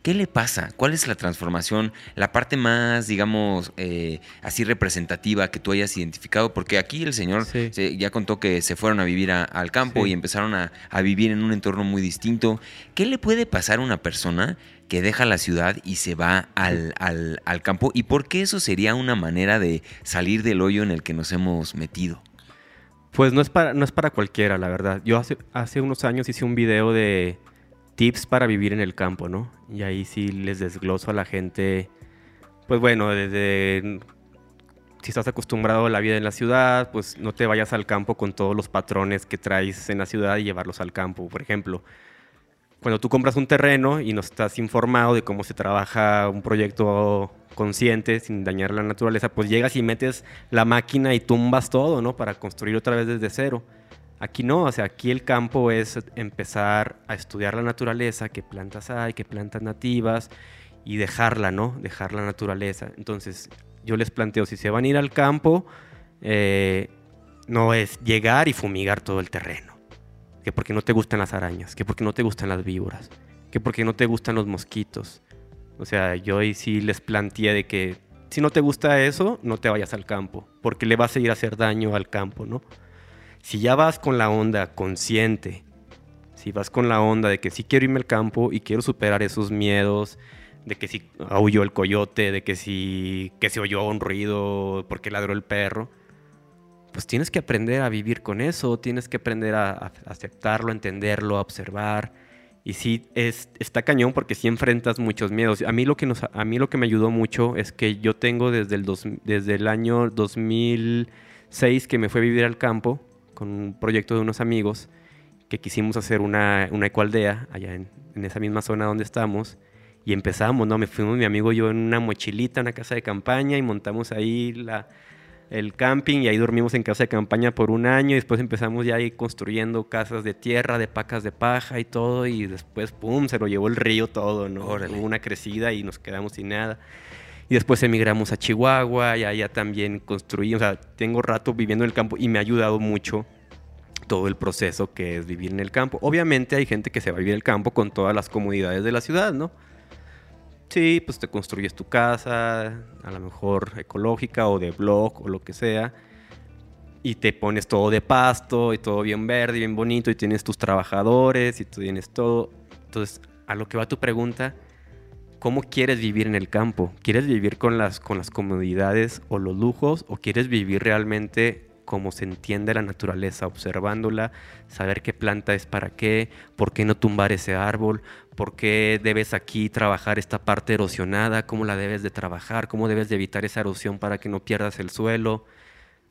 ¿Qué le pasa? ¿Cuál es la transformación? La parte más, digamos, eh, así representativa que tú hayas identificado, porque aquí el señor ya contó que se fueron a vivir al campo y empezaron a, vivir en un entorno muy distinto. ¿Qué le puede pasar a una persona que deja la ciudad y se va al, al campo? ¿Y por qué eso sería una manera de salir del hoyo en el que nos hemos metido? Pues no es para, no es para cualquiera, la verdad. Yo hace, hace unos años hice un video de tips para vivir en el campo, ¿no? Y ahí sí les desgloso a la gente, pues bueno, desde si estás acostumbrado a la vida en la ciudad, pues no te vayas al campo con todos los patrones que traes en la ciudad y llevarlos al campo. Por ejemplo, cuando tú compras un terreno y no estás informado de cómo se trabaja un proyecto consciente, sin dañar la naturaleza, pues llegas y metes la máquina y tumbas todo, ¿no? Para construir otra vez desde cero. Aquí no, o sea, aquí el campo es empezar a estudiar la naturaleza, qué plantas hay, qué plantas nativas, y dejarla, ¿no? Dejar la naturaleza. Entonces, yo les planteo, si se van a ir al campo, eh, no es llegar y fumigar todo el terreno. Que porque no te gustan las arañas, que porque no te gustan las víboras, que porque no te gustan los mosquitos, o sea, yo ahí sí les planteé de que si no te gusta eso, no te vayas al campo, porque le vas a ir a hacer daño al campo, ¿no? Si ya vas con la onda consciente, si vas con la onda de que sí quiero irme al campo y quiero superar esos miedos, de que si aulló el coyote, de que si que se oyó un ruido porque ladró el perro, pues tienes que aprender a vivir con eso, tienes que aprender a, a aceptarlo, entenderlo, a observar. Y sí, es, está cañón porque sí enfrentas muchos miedos. A mí, lo que nos, a mí lo que me ayudó mucho es que yo tengo desde el, dos, desde el año 2006 que me fui a vivir al campo con un proyecto de unos amigos que quisimos hacer una, una ecoaldea allá en, en esa misma zona donde estamos. Y empezamos, ¿no? Me fuimos mi amigo y yo en una mochilita, una casa de campaña y montamos ahí la, el camping y ahí dormimos en casa de campaña por un año y después empezamos ya ahí construyendo casas de tierra, de pacas de paja y todo y después, ¡pum!, se lo llevó el río todo, ¿no? Hubo una crecida y nos quedamos sin nada. Y después emigramos a Chihuahua y allá también construí, o sea, tengo rato viviendo en el campo y me ha ayudado mucho todo el proceso que es vivir en el campo. Obviamente hay gente que se va a vivir en el campo con todas las comodidades de la ciudad, ¿no? Sí, pues te construyes tu casa, a lo mejor ecológica o de blog o lo que sea, y te pones todo de pasto y todo bien verde, bien bonito, y tienes tus trabajadores y tú tienes todo. Entonces, a lo que va tu pregunta, ¿cómo quieres vivir en el campo? ¿Quieres vivir con las, con las comodidades o los lujos o quieres vivir realmente como se entiende la naturaleza, observándola, saber qué planta es para qué, por qué no tumbar ese árbol, por qué debes aquí trabajar esta parte erosionada, cómo la debes de trabajar, cómo debes de evitar esa erosión para que no pierdas el suelo.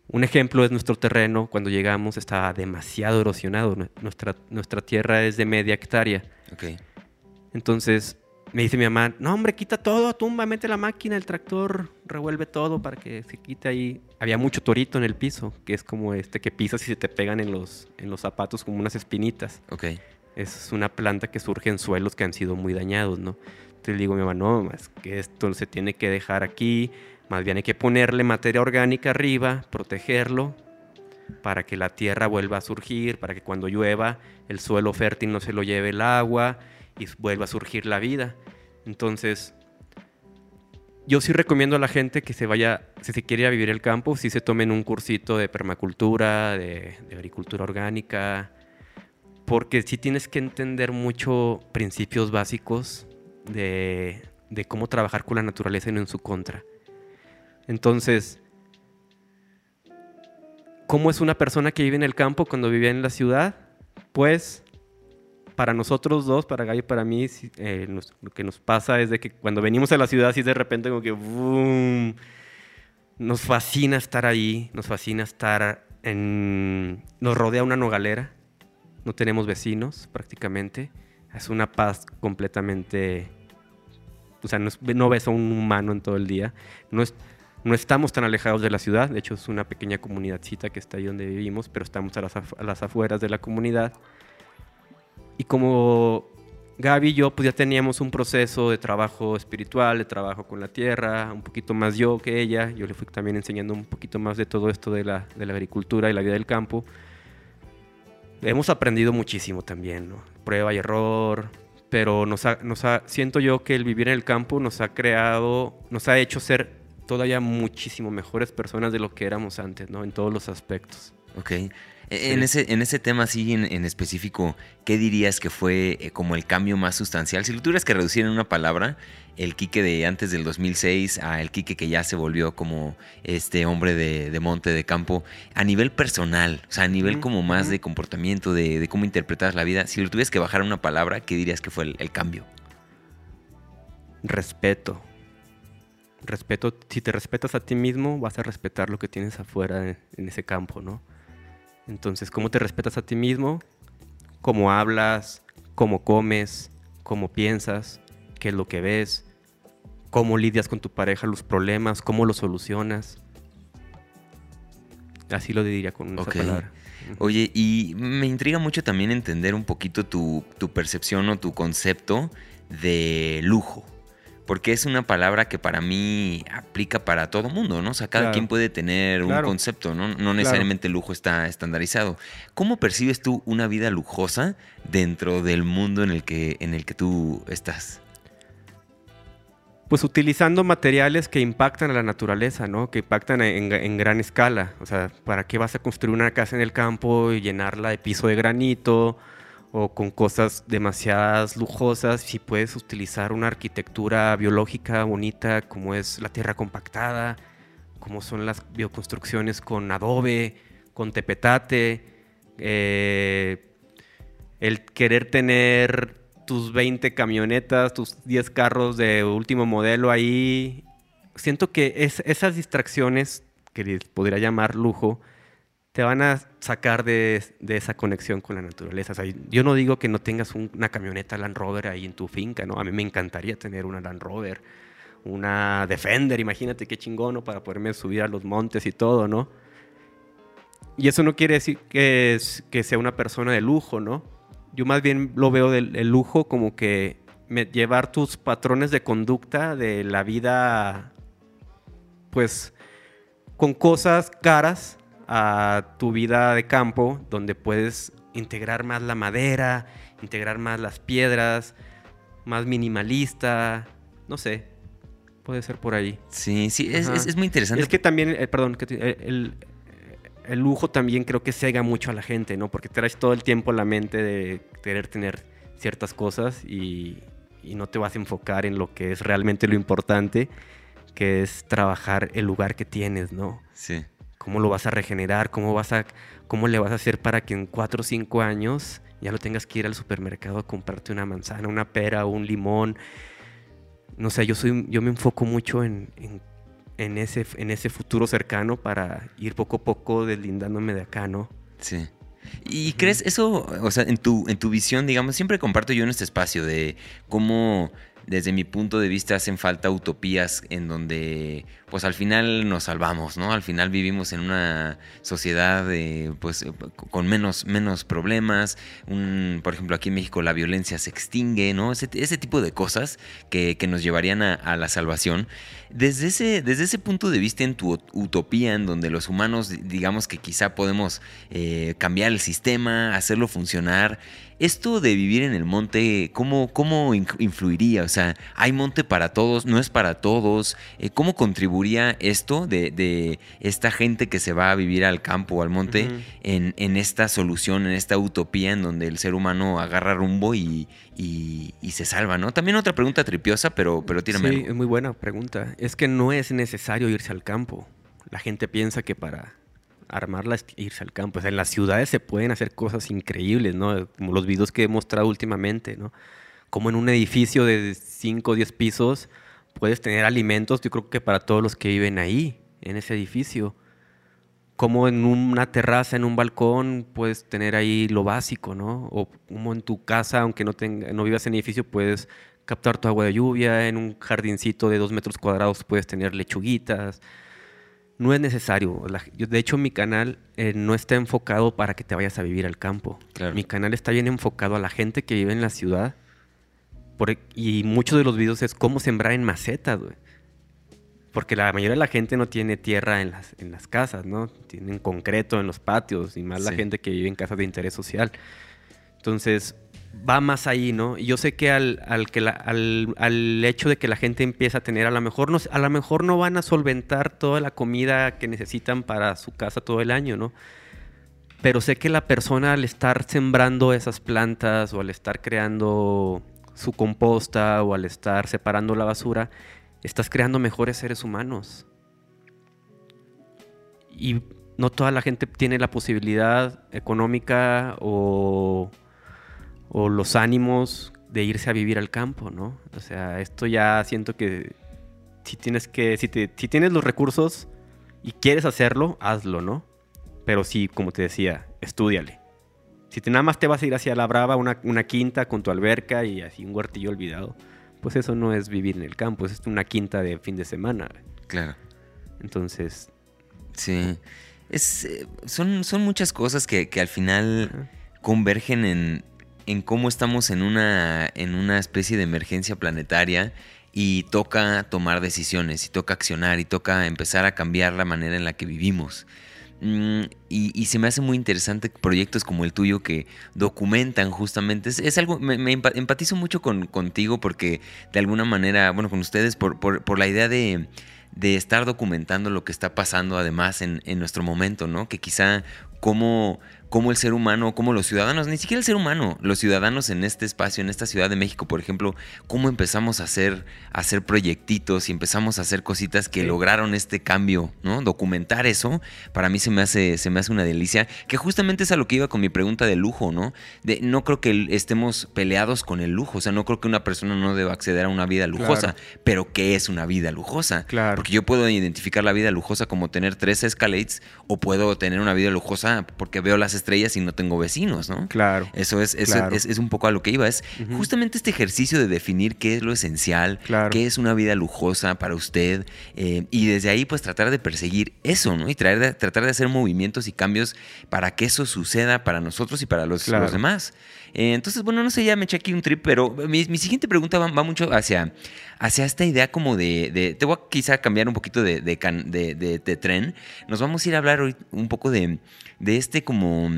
Un ejemplo es nuestro terreno, cuando llegamos está demasiado erosionado, nuestra, nuestra tierra es de media hectárea. Ok. Entonces, me dice mi mamá, no hombre, quita todo, tumba, mete la máquina, el tractor revuelve todo para que se quite ahí. Había mucho torito en el piso, que es como este que pisas y se te pegan en los, en los zapatos como unas espinitas. Ok. Es una planta que surge en suelos que han sido muy dañados, ¿no? Entonces le digo a mi mamá, no, es que esto se tiene que dejar aquí, más bien hay que ponerle materia orgánica arriba, protegerlo, para que la tierra vuelva a surgir, para que cuando llueva el suelo fértil no se lo lleve el agua y vuelva a surgir la vida. Entonces, yo sí recomiendo a la gente que se vaya, si se quiere vivir el campo, si se tomen un cursito de permacultura, de, agricultura orgánica, porque sí tienes que entender mucho principios básicos de, de cómo trabajar con la naturaleza y no en su contra. Entonces, ¿cómo es una persona que vive en el campo cuando vive en la ciudad? Pues para nosotros dos, para Gaby y para mí, eh, nos, lo que nos pasa es de que cuando venimos a la ciudad, así de repente como que boom, nos fascina estar ahí, nos fascina estar en... Nos rodea una nogalera, no tenemos vecinos prácticamente, es una paz completamente... O sea, no, no ves a un humano en todo el día, no, es, no estamos tan alejados de la ciudad, de hecho es una pequeña comunidadcita que está ahí donde vivimos, pero estamos a las, a las afueras de la comunidad. Y como Gaby y yo pues ya teníamos un proceso de trabajo espiritual, de trabajo con la tierra, un poquito más yo que ella, yo le fui también enseñando un poquito más de todo esto de la, de la agricultura y la vida del campo. Hemos aprendido muchísimo también, ¿no? Prueba y error, pero nos ha, nos ha, siento yo que el vivir en el campo nos ha creado, nos ha hecho ser todavía muchísimo mejores personas de lo que éramos antes, ¿no? En todos los aspectos. Ok. En, ese, en ese tema así en, en, específico, ¿qué dirías que fue eh, como el cambio más sustancial? Si lo tuvieras que reducir en una palabra, el Quique de antes del 2006 a el Quique que ya se volvió como este hombre de, de monte, de campo, a nivel personal, o sea, a nivel como más de comportamiento, de, de, cómo interpretas la vida, si lo tuvieras que bajar a una palabra, ¿qué dirías que fue el, el cambio? Respeto. Respeto, si te respetas a ti mismo, vas a respetar lo que tienes afuera en, en ese campo, ¿no? Entonces, ¿cómo te respetas a ti mismo? ¿Cómo hablas? ¿Cómo comes? ¿Cómo piensas? ¿Qué es lo que ves? ¿Cómo lidias con tu pareja los problemas? ¿Cómo los solucionas? Así lo diría con okay. palabra. Oye, y me intriga mucho también entender un poquito tu, tu percepción o tu concepto de lujo porque es una palabra que para mí aplica para todo mundo, ¿no? O sea, cada claro. quien puede tener un concepto, ¿no? No necesariamente claro. el lujo está estandarizado. ¿Cómo percibes tú una vida lujosa dentro del mundo en el que, en el que tú estás? Pues utilizando materiales que impactan a la naturaleza, ¿no? Que impactan en, gran escala. O sea, ¿para qué vas a construir una casa en el campo y llenarla de piso de granito o con cosas demasiadas lujosas si puedes utilizar una arquitectura biológica bonita como es la tierra compactada, como son las bioconstrucciones con adobe, con tepetate, eh, el querer tener tus 20 camionetas, tus 10 carros de último modelo ahí. Siento que es, esas distracciones, que podría llamar lujo, te van a sacar de, esa conexión con la naturaleza. yo no digo que no tengas una camioneta Land Rover ahí en tu finca, ¿no? A mí me encantaría tener una Land Rover, una Defender, imagínate qué chingón, Para poderme subir a los montes y todo, ¿no? Y eso no quiere decir que, que sea una persona de lujo, ¿no? Yo más bien lo veo del lujo como que llevar tus patrones de conducta de la vida, pues, con cosas caras a tu vida de campo, donde puedes integrar más la madera, integrar más las piedras, más minimalista, no sé, puede ser por ahí. Sí, sí, es, muy interesante. Es que también, eh, perdón, el, el lujo también creo que cega mucho a la gente, ¿no? Porque traes todo el tiempo la mente de querer tener ciertas cosas y, no te vas a enfocar en lo que es realmente lo importante, que es trabajar el lugar que tienes, ¿no? Sí. ¿Cómo lo vas a regenerar? ¿Cómo, vas a, ¿Cómo le vas a hacer para que en cuatro o cinco años ya lo tengas que ir al supermercado a comprarte una manzana, una pera, un limón? No sé, yo, soy, yo me enfoco mucho en en ese, en ese futuro cercano para ir poco a poco deslindándome de acá, ¿no? Sí. ¿Y crees eso, o sea, en tu, en tu visión, digamos, siempre comparto yo en este espacio de cómo desde mi punto de vista hacen falta utopías en donde pues al final nos salvamos, ¿no? Al final vivimos en una sociedad pues con menos, menos problemas, por ejemplo aquí en México la violencia se extingue, ¿no? Ese, tipo de cosas que, nos llevarían a, la salvación. Desde ese, desde ese punto de vista en tu utopía, en donde los humanos digamos que quizá podemos eh, cambiar el sistema, hacerlo funcionar, esto de vivir en el monte, ¿cómo, cómo influiría? O sea, ¿hay monte para todos? ¿No es para todos? Eh, ¿Cómo contribuiría esto de, esta gente que se va a vivir al campo o al monte en, esta solución, en esta utopía en donde el ser humano agarra rumbo y, se salva, ¿no? También otra pregunta tripiosa, pero, pero tírame. Sí, muy buena pregunta. Es que no es necesario irse al campo. La gente piensa que para armarla es irse al campo. O en las ciudades se pueden hacer cosas increíbles, ¿no? Como los videos que he mostrado últimamente, ¿no? Como en un edificio de 5 o 10 pisos puedes tener alimentos, yo creo que para todos los que viven ahí, en ese edificio. Como en una terraza, en un balcón, puedes tener ahí lo básico, ¿no? O como en tu casa, aunque no, tenga, no vivas en edificio, puedes captar tu agua de lluvia. En un jardincito de dos metros cuadrados puedes tener lechuguitas no es necesario. de hecho, mi canal eh, no está enfocado para que te vayas a vivir al campo. Mi canal está bien enfocado a la gente que vive en la ciudad. E, y muchos de los videos es cómo sembrar en macetas, güey. Porque la mayoría de la gente no tiene tierra en las, en las casas, ¿no? Tienen concreto en los patios, y más la gente que vive en casas de interés social. Entonces, va más ahí, ¿no? Y yo sé que al, que al, hecho de que la gente empieza a tener, a lo, mejor no, a lo mejor no van a solventar toda la comida que necesitan para su casa todo el año, ¿no? Pero sé que la persona al estar sembrando esas plantas o al estar creando su composta o al estar separando la basura, estás creando mejores seres humanos. Y no toda la gente tiene la posibilidad económica o o los ánimos de irse a vivir al campo, ¿no? O sea, esto ya siento que si tienes que, si, si tienes los recursos y quieres hacerlo, hazlo, ¿no? Pero sí, como te decía, estudiale. Si te, nada más te vas a ir hacia la brava, una, una, quinta con tu alberca y así un huertillo olvidado, pues eso no es vivir en el campo, es una quinta de fin de semana. Claro. Entonces... Sí. Es, eh, son, son muchas cosas que, que al final convergen en, en cómo estamos en una, en una especie de emergencia planetaria y toca tomar decisiones y toca accionar y toca empezar a cambiar la manera en la que vivimos. Mm, y, se me hace muy interesante proyectos como el tuyo que documentan justamente. Es, algo, me, empatizo mucho con, contigo porque de alguna manera, bueno, con ustedes, por, por, la idea de, de, estar documentando lo que está pasando además en, en nuestro momento, ¿no? Que quizá como cómo el ser humano, cómo los ciudadanos, ni siquiera el ser humano, los ciudadanos en este espacio, en esta Ciudad de México, por ejemplo, cómo empezamos a hacer, a hacer proyectitos y empezamos a hacer cositas que lograron este cambio, ¿no? Documentar eso, para mí se me hace, se me hace una delicia, que justamente es a lo que iba con mi pregunta de lujo, ¿no? De, no creo que estemos peleados con el lujo, o sea, no creo que una persona no deba acceder a una vida lujosa, pero ¿qué es una vida lujosa? Claro. Porque yo puedo identificar la vida lujosa como tener tres escalates o puedo tener una vida lujosa porque veo las estrellas y no tengo vecinos, ¿no? Claro. Eso es, es, un poco a lo que iba. Es justamente este ejercicio de definir qué es lo esencial, qué es una vida lujosa para usted, eh, y desde ahí pues tratar de perseguir eso, ¿no? Y tratar de hacer movimientos y cambios para que eso suceda para nosotros y para los, los demás. Eh, entonces, bueno, no sé, ya me eché aquí un trip, pero mi, siguiente pregunta va, mucho hacia, hacia esta idea como de, Te voy a quizá cambiar un poquito de, de, tren. Nos vamos a ir a hablar hoy un poco de, de este como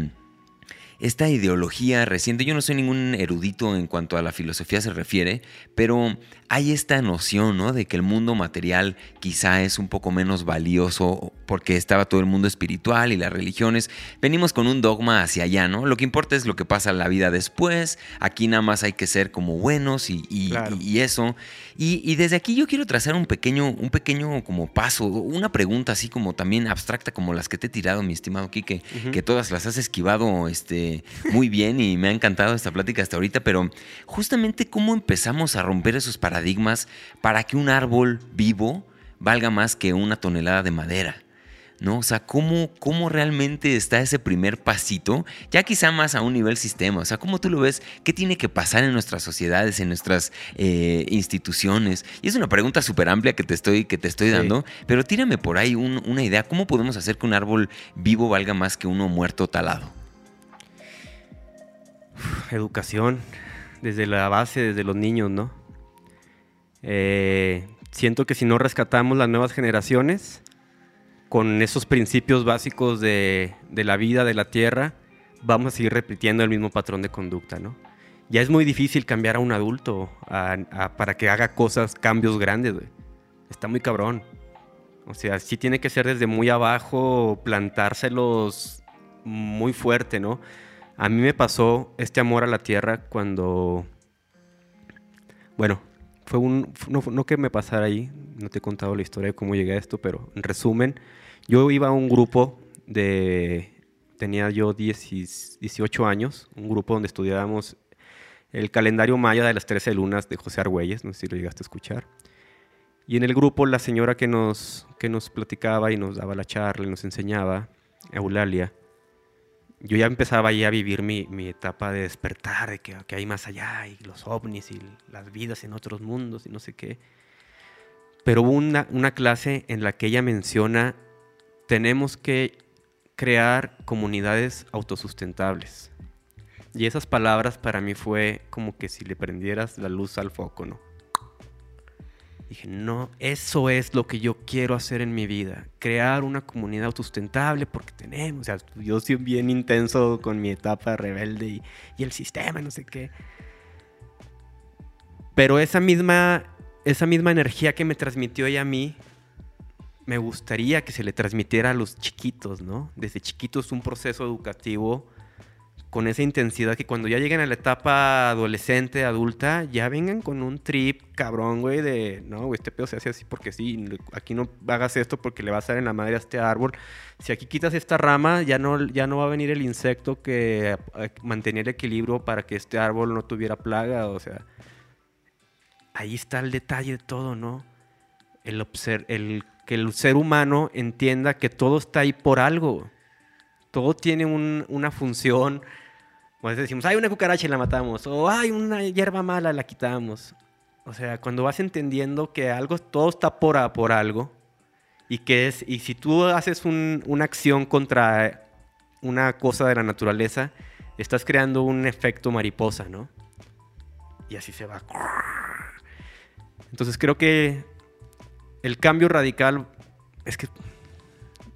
esta ideología reciente, yo no soy ningún erudito en cuanto a la filosofía se refiere, pero hay esta noción, ¿no? De que el mundo material quizá es un poco menos valioso porque estaba todo el mundo espiritual y las religiones. Venimos con un dogma hacia allá, ¿no? Lo que importa es lo que pasa en la vida después. Aquí nada más hay que ser como buenos y, y, eso. Y, desde aquí yo quiero trazar un pequeño, un pequeño como paso, una pregunta así como también abstracta como las que te he tirado, mi estimado Quique, que todas las has esquivado este, muy bien y me ha encantado esta plática hasta ahorita, pero justamente cómo empezamos a romper esos paradigmas paradigmas para que un árbol vivo valga más que una tonelada de madera. ¿no? O sea, ¿cómo, ¿cómo, realmente está ese primer pasito? Ya quizá más a un nivel sistema. O sea, ¿cómo tú lo ves? ¿Qué tiene que pasar en nuestras sociedades, en nuestras eh, instituciones? Y es una pregunta súper amplia que te estoy, que te estoy dando, pero tírame por ahí una idea. ¿Cómo podemos hacer que un árbol vivo valga más que uno muerto talado? Educación, desde la base, desde los niños, ¿no? Eh, siento que si no rescatamos las nuevas generaciones con esos principios básicos de, la vida, de la tierra, vamos a seguir repitiendo el mismo patrón de conducta, ¿no? Ya es muy difícil cambiar a un adulto para que haga cosas, cambios grandes, Está muy cabrón. O sea, sí tiene que ser desde muy abajo, plantárselos muy fuerte, ¿no? A mí me pasó este amor a la tierra cuando, bueno, fue un, no, que me pasara ahí, no te he contado la historia de cómo llegué a esto, pero en resumen, yo iba a un grupo de, tenía yo 18 años, un grupo donde estudiábamos el calendario maya de las 13 lunas de José Argüelles, no sé si lo llegaste a escuchar. Y en el grupo la señora que nos, que nos platicaba y nos daba la charla y nos enseñaba, Eulalia, yo ya empezaba ahí a vivir mi, etapa de despertar, de que, hay más allá, y los ovnis, y las vidas en otros mundos, y no sé qué. Pero hubo una, una clase en la que ella menciona, tenemos que crear comunidades autosustentables. Y esas palabras para mí fue como que si le prendieras la luz al foco, ¿no? Dije, no, eso es lo que yo quiero hacer en mi vida, crear una comunidad autosustentable porque tenemos, o sea, yo soy bien intenso con mi etapa rebelde y, el sistema, no sé qué. Pero esa misma, esa misma energía que me transmitió ella a mí, me gustaría que se le transmitiera a los chiquitos, ¿no? Desde chiquitos un proceso educativo con esa intensidad que cuando ya lleguen a la etapa adolescente, adulta, ya vengan con un trip cabrón, güey, de, no, güey, este pedo se hace así porque sí, aquí no hagas esto porque le vas a dar en la madre a este árbol. Si aquí quitas esta rama, ya no, ya no va a venir el insecto que eh, mantenía el equilibrio para que este árbol no tuviera plaga, o sea, ahí está el detalle de todo, ¿no? El, el que el ser humano entienda que todo está ahí por algo todo tiene una función. A veces decimos, hay una cucaracha y la matamos, o hay una hierba mala, la quitamos. O sea, cuando vas entendiendo que algo, todo está por, por algo, y que es, y si tú haces una acción contra una cosa de la naturaleza, estás creando un efecto mariposa, ¿no? Y así se va. Entonces creo que el cambio radical es que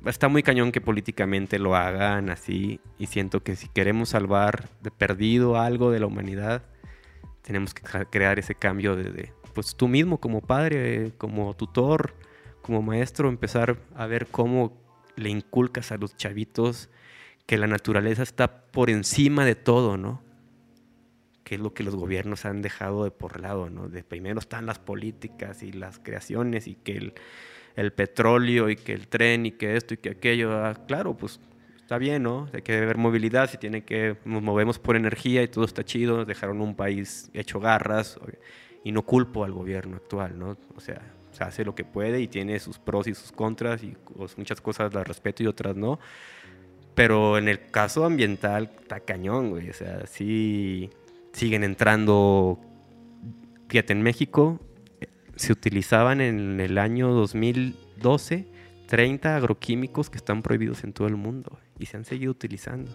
está muy cañón que políticamente lo hagan así y siento que si queremos salvar de perdido algo de la humanidad, tenemos que crear ese cambio de, pues tú mismo como padre, como tutor, como maestro, empezar a ver cómo le inculcas a los chavitos que la naturaleza está por encima de todo, ¿no? Que es lo que los gobiernos han dejado de por lado, ¿no? De primero están las políticas y las creaciones y que el, el petróleo y que el tren y que esto y que aquello. Ah, claro, pues está bien, ¿no? Hay que haber movilidad, si tiene que nos movemos por energía y todo está chido, dejaron un país hecho garras y no culpo al gobierno actual, ¿no? O sea, se hace lo que puede y tiene sus pros y sus contras y pues, muchas cosas las respeto y otras no. Pero en el caso ambiental está cañón, güey. O sea, sí siguen entrando. Fíjate, en México se utilizaban en el año 2012 30 agroquímicos que están prohibidos en todo el mundo y se han seguido utilizando.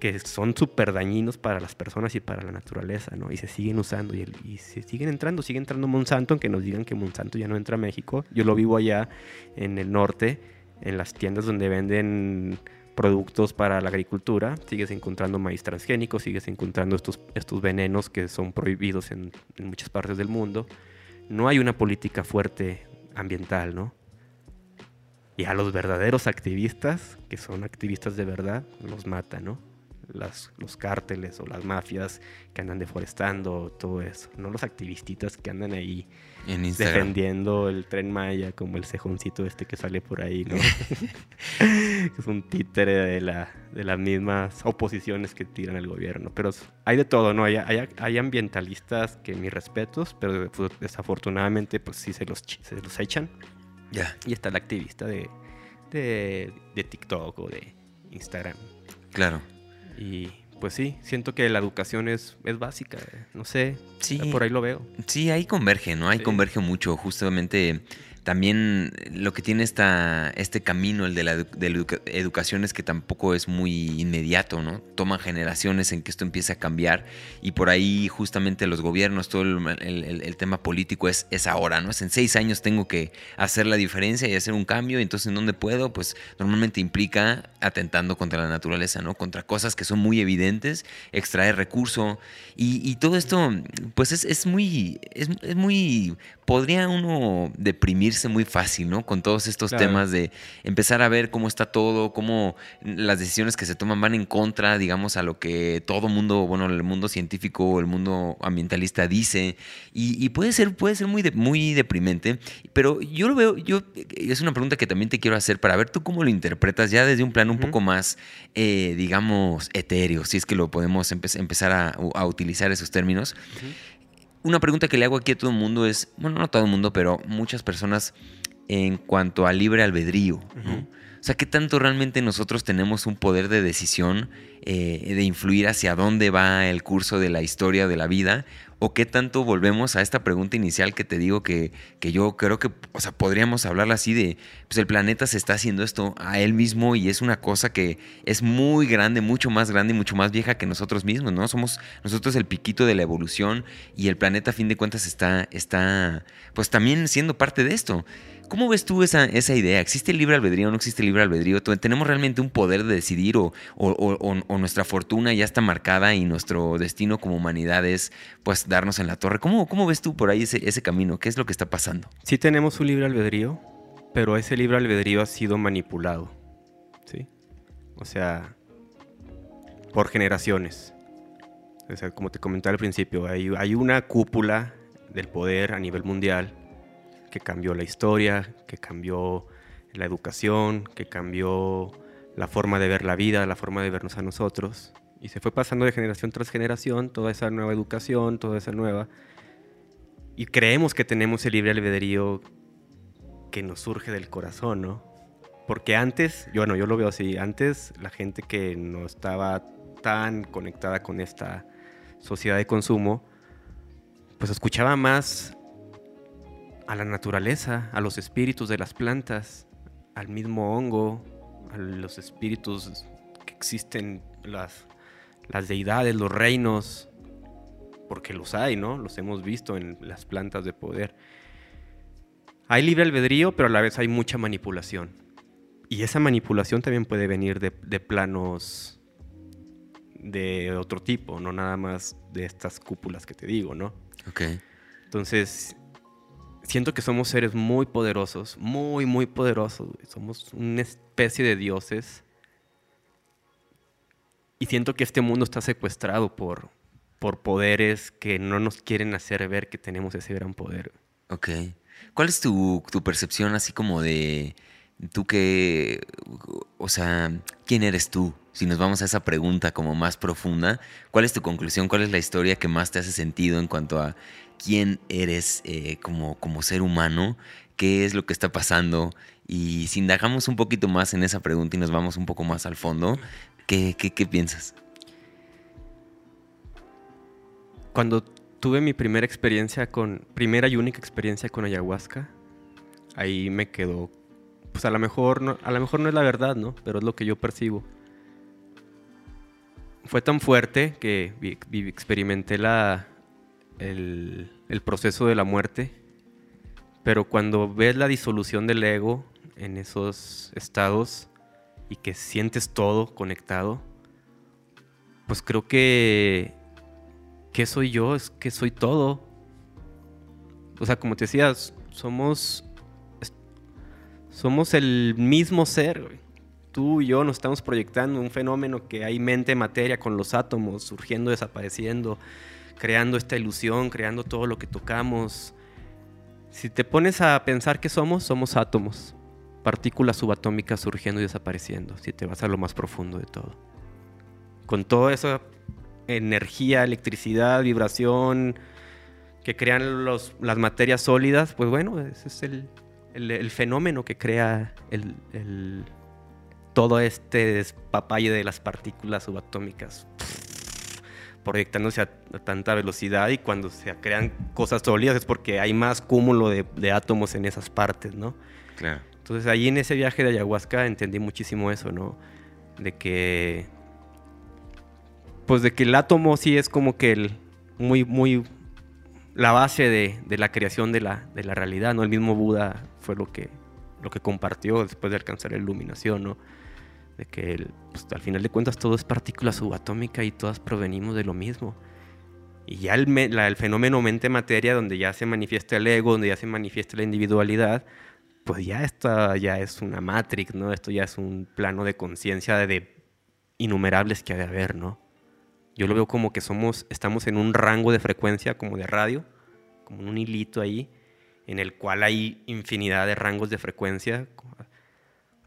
Que son súper dañinos para las personas y para la naturaleza, ¿no? Y se siguen usando y, se siguen entrando. Sigue entrando Monsanto, aunque nos digan que Monsanto ya no entra a México. Yo lo vivo allá en el norte, en las tiendas donde venden productos para la agricultura, sigues encontrando maíz transgénico, sigues encontrando estos, estos venenos que son prohibidos en, en, muchas partes del mundo. No hay una política fuerte ambiental, ¿no? Y a los verdaderos activistas, que son activistas de verdad, los mata, ¿no? Las, los cárteles o las mafias que andan deforestando, todo eso. No los activistitas que andan ahí defendiendo el tren Maya, como el cejoncito este que sale por ahí, ¿no? es un títere de, la, de las mismas oposiciones que tiran el gobierno. Pero hay de todo, ¿no? Hay, hay, hay ambientalistas que mis respetos, pero desafortunadamente pues sí se los, se los echan. Y está el activista de, de, de, TikTok o de Instagram. Claro. Y pues sí, siento que la educación es, es básica. No sé, sí, por ahí lo veo. Sí, ahí converge, ¿no? Ahí converge mucho. Justamente también lo que tiene esta, este camino, el de la, educación, es que tampoco es muy inmediato, ¿no? Toman generaciones en que esto empiece a cambiar y por ahí justamente los gobiernos, todo el, tema político es, es ahora, ¿no? Es en seis años tengo que hacer la diferencia y hacer un cambio, y entonces ¿en dónde puedo? Pues normalmente implica atentando contra la naturaleza, ¿no? Contra cosas que son muy evidentes, extraer recurso y, todo esto, pues es, es muy, es, es muy podría uno deprimirse muy fácil, ¿no? Con todos estos temas de empezar a ver cómo está todo, cómo las decisiones que se toman van en contra, digamos, a lo que todo mundo, bueno, el mundo científico o el mundo ambientalista dice. Y, puede ser, puede ser muy, muy deprimente. Pero yo lo veo, yo, es una pregunta que también te quiero hacer para ver tú cómo lo interpretas ya desde un plano un poco más, eh, digamos, etéreo, si es que lo podemos empezar a, utilizar esos términos una pregunta que le hago aquí a todo el mundo es, bueno, no a todo el mundo, pero muchas personas en cuanto a libre albedrío, O sea, ¿qué tanto realmente nosotros tenemos un poder de decisión, eh, de influir hacia dónde va el curso de la historia de la vida? ¿O qué tanto volvemos a esta pregunta inicial que te digo que, que yo creo que, o sea, podríamos hablarla así de, pues el planeta se está haciendo esto a él mismo y es una cosa que es muy grande, mucho más grande y mucho más vieja que nosotros mismos, ¿no? Somos nosotros el piquito de la evolución y el planeta a fin de cuentas está, está pues también siendo parte de esto. ¿Cómo ves tú esa, idea? ¿Existe el libre albedrío o no existe el libre albedrío? ¿Tenemos realmente un poder de decidir o, nuestra fortuna ya está marcada y nuestro destino como humanidad es pues darnos en la torre? ¿Cómo, cómo ves tú por ahí ese, camino? ¿Qué es lo que está pasando? Sí tenemos un libre albedrío, pero ese libre albedrío ha sido manipulado, ¿sí? O sea, por generaciones. O sea, como te comenté al principio, hay una cúpula del poder a nivel mundial que cambió la historia, que cambió la educación, que cambió la forma de ver la vida, la forma de vernos a nosotros. Y se fue pasando de generación tras generación toda esa nueva educación, toda esa nueva... Y creemos que tenemos el libre albedrío que nos surge del corazón, ¿no? Porque antes, yo, bueno, yo lo veo así, antes la gente que no estaba tan conectada con esta sociedad de consumo, pues escuchaba más a la naturaleza, a los espíritus de las plantas, al mismo hongo, a los espíritus que existen, las, las deidades, los reinos, porque los hay, ¿no? Los hemos visto en las plantas de poder. Hay libre albedrío, pero a la vez hay mucha manipulación. y esa manipulación también puede venir de, de planos de otro tipo, no nada más de estas cúpulas que te digo, ¿no? Ok. Entonces, siento que somos seres muy poderosos, muy, muy poderosos. Somos una especie de dioses. Y siento que este mundo está secuestrado por, por poderes que no nos quieren hacer ver que tenemos ese gran poder. Ok. ¿Cuál es tu, tu percepción así como de tú que, o sea, quién eres tú? Si nos vamos a esa pregunta como más profunda, ¿cuál es tu conclusión? ¿Cuál es la historia que más te hace sentido en cuanto a quién eres eh, como, como ser humano? ¿Qué es lo que está pasando? Y si indagamos un poquito más en esa pregunta y nos vamos un poco más al fondo, ¿qué, qué, qué piensas? Cuando tuve mi primera experiencia con, primera y única experiencia con ayahuasca, ahí me quedó, pues a lo mejor no, a lo mejor no es la verdad, ¿no? Pero es lo que yo percibo. Fue tan fuerte que experimenté la, el, proceso de la muerte, pero cuando ves la disolución del ego en esos estados y que sientes todo conectado, pues creo que ¿qué soy yo? Es que soy todo. O sea, como te decías, somos. Somos el mismo ser. Tú y yo nos estamos proyectando un fenómeno que hay mente, materia con los átomos surgiendo, desapareciendo, creando esta ilusión, creando todo lo que tocamos. Si te pones a pensar que somos, somos átomos, partículas subatómicas surgiendo y desapareciendo, si te vas a lo más profundo de todo. Con toda esa energía, electricidad, vibración que crean los- las materias sólidas, pues bueno, ese es el, el- fenómeno que crea el, el- todo este despapalle de las partículas subatómicas proyectándose a, a tanta velocidad y cuando se crean cosas sólidas es porque hay más cúmulo de, de átomos en esas partes, ¿no? Claro. Entonces ahí en ese viaje de ayahuasca entendí muchísimo eso, ¿no? De que... Pues de que el átomo sí es como que el muy, muy... La base de, de la creación de la, de la realidad, ¿no? El mismo Buda fue lo que, lo que compartió después de alcanzar la iluminación, ¿no? De que pues, al final de cuentas todo es partícula subatómica y todas provenimos de lo mismo. Y ya el, la- el fenómeno mente-materia, donde ya se manifiesta el ego, donde ya se manifiesta la individualidad, pues ya esta ya es una matrix, ¿no? Esto ya es un plano de conciencia de, de innumerables que ha de haber, ¿no? Yo lo veo como que somos, estamos en un rango de frecuencia como de radio, como un hilito ahí, en el cual hay infinidad de rangos de frecuencia.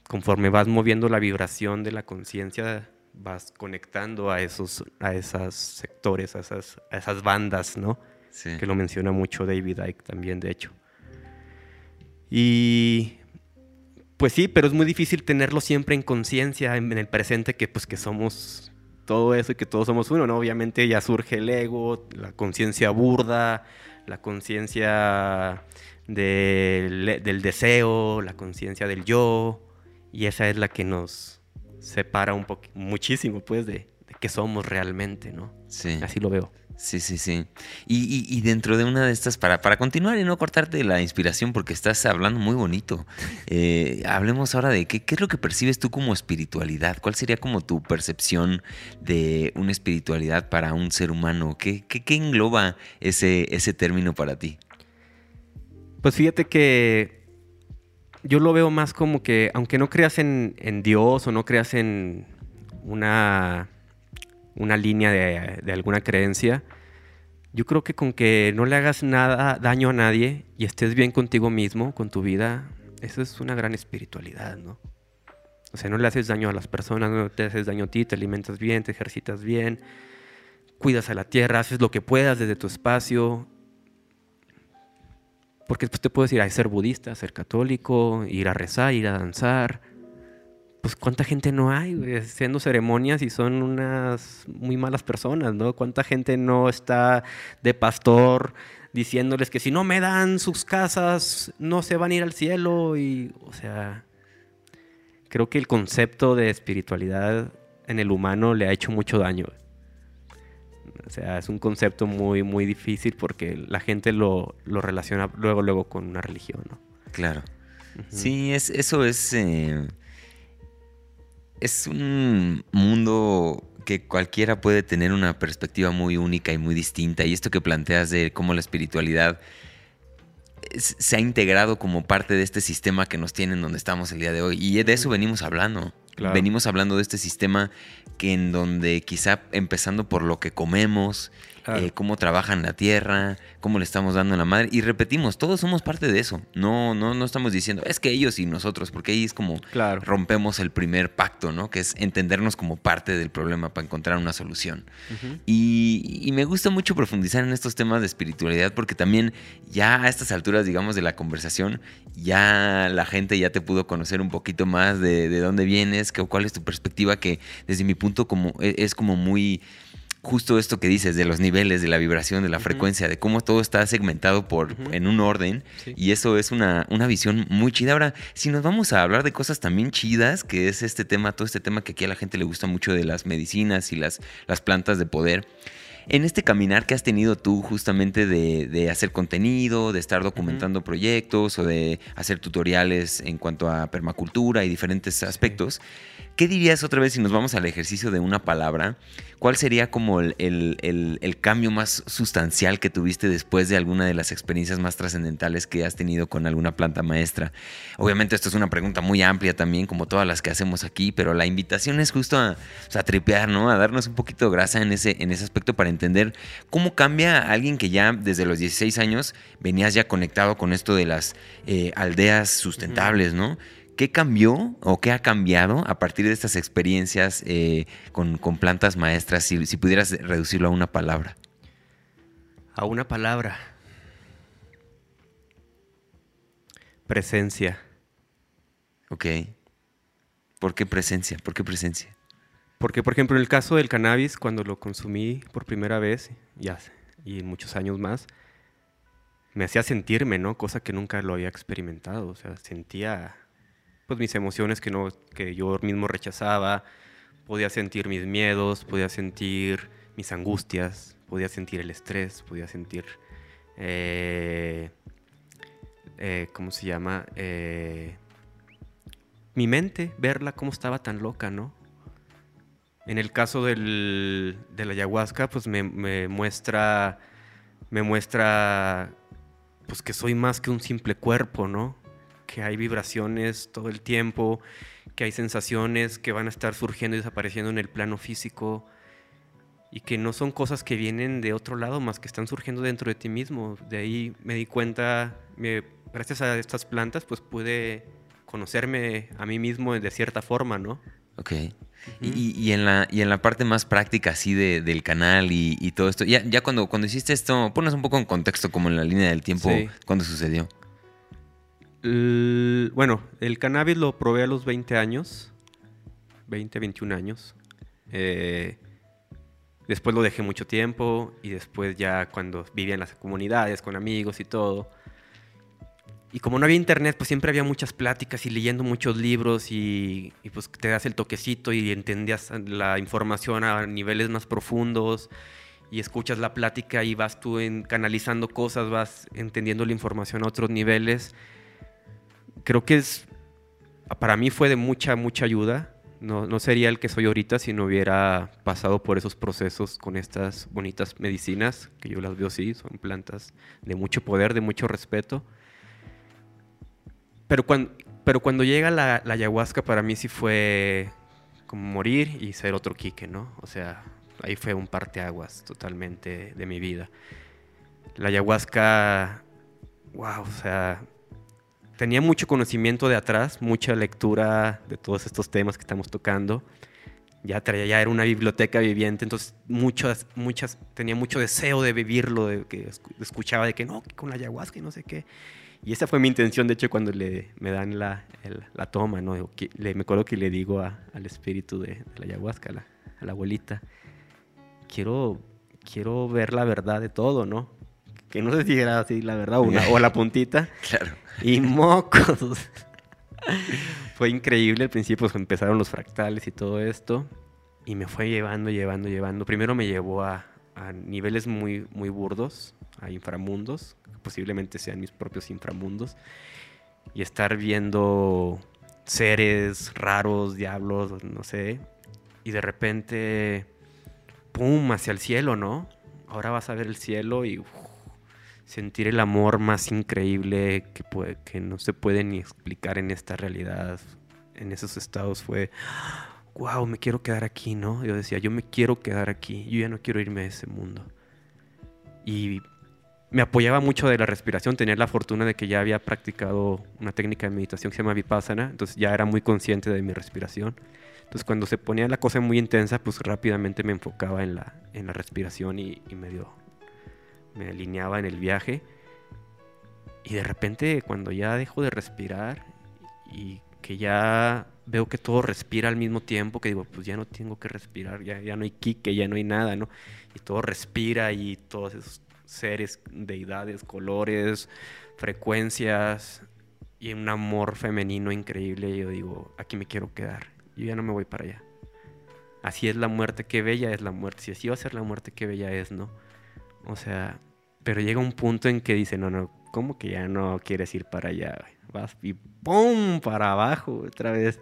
Conforme vas moviendo la vibración de la conciencia, vas conectando a esos, a esos sectores, a esas, a esas bandas, ¿no? Sí. que lo menciona mucho David Icke también, de hecho. Y pues sí, pero es muy difícil tenerlo siempre en conciencia, en, en el presente, que pues que somos todo eso y que todos somos uno, ¿no? Obviamente ya surge el ego, la conciencia burda, la conciencia del, del deseo, la conciencia del yo, y esa es la que nos separa un muchísimo, pues, de, de qué somos realmente, ¿no? Sí. Así lo veo. Sí, sí, sí. Y, y- y dentro de una de estas, para, para continuar y no cortarte la inspiración, porque estás hablando muy bonito, eh, hablemos ahora de qué, qué es lo que percibes tú como espiritualidad. ¿Cuál sería como tu percepción de una espiritualidad para un ser humano? ¿Qué, qué- qué engloba ese, ese término para ti? Pues fíjate que yo lo veo más como que, aunque no creas en, Dios o no creas en una, una línea de, de alguna creencia, yo creo que con que no le hagas nada, daño a nadie y estés bien contigo mismo, con tu vida, eso es una gran espiritualidad, ¿no? O sea, no le haces daño a las personas, no te haces daño a ti, te alimentas bien, te ejercitas bien, cuidas a la tierra, haces lo que puedas desde tu espacio, porque después te puedes ir a ser budista, ser católico, ir a rezar, ir a danzar. Pues cuánta gente no hay haciendo ceremonias y son unas muy malas personas, ¿no? Cuánta gente no está de pastor diciéndoles que si no me dan sus casas no se van a ir al cielo y, o sea, creo que el concepto de espiritualidad en el humano le ha hecho mucho daño. O sea, es un concepto muy, muy difícil porque la gente lo, lo relaciona luego, luego con una religión, ¿no? Claro. Sí, es, eso es... eh, es un mundo que cualquiera puede tener una perspectiva muy única y muy distinta. Y esto que planteas de cómo la espiritualidad se ha integrado como parte de este sistema que nos tienen donde estamos el día de hoy. Y de eso venimos hablando. Venimos hablando de este sistema que en donde quizá empezando por lo que comemos, eh, cómo trabajan la tierra, cómo le estamos dando a la madre. Y repetimos, todos somos parte de eso. No, no, no estamos diciendo, es que ellos y nosotros, porque ahí es como rompemos el primer pacto, ¿no? Que es entendernos como parte del problema para encontrar una solución. y, y, me gusta mucho profundizar en estos temas de espiritualidad, porque también ya a estas alturas, digamos, de la conversación, ya la gente ya te pudo conocer un poquito más de, de dónde vienes, que, cuál es tu perspectiva, que desde mi punto como, e, es como muy justo esto que dices de los niveles, de la vibración, de la frecuencia, de cómo todo está segmentado por, en un orden. Y eso es una, una, visión muy chida. Ahora, si nos vamos a hablar de cosas también chidas, que es este tema, todo este tema que aquí a la gente le gusta mucho de las medicinas y las, las plantas de poder. En este caminar que has tenido tú justamente de, hacer contenido, de estar documentando proyectos o de hacer tutoriales en cuanto a permacultura y diferentes aspectos, ¿qué dirías otra vez si nos vamos al ejercicio de una palabra? ¿Cuál sería como el, cambio más sustancial que tuviste después de alguna de las experiencias más trascendentales que has tenido con alguna planta maestra? Obviamente esto es una pregunta muy amplia también, como todas las que hacemos aquí, pero la invitación es justo a, a tripear, ¿no? A darnos un poquito de grasa en ese, en ese aspecto para entender cómo cambia a alguien que ya desde los 16 años venías ya conectado con esto de las eh, aldeas sustentables, ¿no? ¿Qué cambió o qué ha cambiado a partir de estas experiencias eh, con, plantas maestras? Si, si, pudieras reducirlo a una palabra. A una palabra. Presencia. Ok. ¿Por qué presencia? ¿Por qué presencia? Porque, por ejemplo, en el caso del cannabis, cuando lo consumí por primera vez, ya, y en muchos años más, me hacía sentirme, ¿no? Cosa que nunca lo había experimentado. O sea, sentía pues mis emociones que, no, que yo mismo rechazaba, podía sentir mis miedos, podía sentir mis angustias, podía sentir el estrés, podía sentir, eh, eh, ¿cómo se llama? Eh, mi mente, verla cómo estaba tan loca, ¿no? En el caso del, de la ayahuasca, pues me, me, muestra, me muestra, pues que soy más que un simple cuerpo, ¿no? Que hay vibraciones todo el tiempo, que hay sensaciones que van a estar surgiendo y desapareciendo en el plano físico y que no son cosas que vienen de otro lado, más que están surgiendo dentro de ti mismo. De ahí me di cuenta, gracias a estas plantas, pues pude conocerme a mí mismo de cierta forma, ¿no? Ok. y, en la, y en la parte más práctica así de, del canal y, todo esto, ya, ya cuando, cuando hiciste esto, pones un poco en contexto como en la línea del tiempo, cuando sucedió bueno, el cannabis lo probé a los 20 años, 20, 21 años. Eh, después lo dejé mucho tiempo y después ya cuando vivía en las comunidades con amigos y todo. Y como no había internet, pues siempre había muchas pláticas y leyendo muchos libros y, pues te das el toquecito y entendías la información a niveles más profundos y escuchas la plática y vas tú en, canalizando cosas, vas entendiendo la información a otros niveles creo que es, para mí fue de mucha, mucha ayuda. No, no, sería el que soy ahorita si no hubiera pasado por esos procesos con estas bonitas medicinas, que yo las veo así, son plantas de mucho poder, de mucho respeto. Pero cuando, pero cuando llega la, la ayahuasca, para mí sí fue como morir y ser otro Quique, ¿no? O sea, ahí fue un parteaguas totalmente de mi vida. La ayahuasca, wow, o sea, tenía mucho conocimiento de atrás, mucha lectura de todos estos temas que estamos tocando. Ya traía, ya era una biblioteca viviente, entonces muchas, muchas, tenía mucho deseo de vivirlo, de que escuchaba de que no, con la ayahuasca y no sé qué. Y esa fue mi intención, de hecho, cuando le, me dan la, la toma, ¿no? Le, me acuerdo que le digo al espíritu de, la ayahuasca, a la, a la abuelita, quiero, quiero ver la verdad de todo, ¿no? Que no sé si era así la verdad o, o la puntita. claro. Y mocos. fue increíble al principio, pues, empezaron los fractales y todo esto. Y me fue llevando, llevando, llevando. Primero me llevó a, niveles muy, muy burdos, a inframundos, posiblemente sean mis propios inframundos. Y estar viendo seres raros, diablos, no sé. Y de repente, ¡pum!, hacia el cielo, ¿no? Ahora vas a ver el cielo y uf, sentir el amor más increíble que, puede, que no se puede ni explicar en esta realidad. En esos estados fue, wow, me quiero quedar aquí, ¿no? Yo decía, yo me quiero quedar aquí, yo ya no quiero irme a ese mundo. Y me apoyaba mucho de la respiración, tenía la fortuna de que ya había practicado una técnica de meditación que se llama Vipassana, entonces ya era muy consciente de mi respiración. Entonces cuando se ponía la cosa muy intensa, pues rápidamente me enfocaba en la, en la respiración y, y medio me alineaba en el viaje. Y de repente cuando ya dejo de respirar y que ya veo que todo respira al mismo tiempo, que digo, pues ya no tengo que respirar, ya, ya no hay quique, ya no hay nada, ¿no? Y todo respira y todos esos seres, deidades, colores, frecuencias y un amor femenino increíble. Yo digo, aquí me quiero quedar. Yo ya no me voy para allá. Así es la muerte, qué bella es la muerte. Si así va a ser la muerte, qué bella es, ¿no? O sea, pero llega un punto en que dice, no, no, ¿cómo que ya no quieres ir para allá? Vas y ¡pum! para abajo otra vez.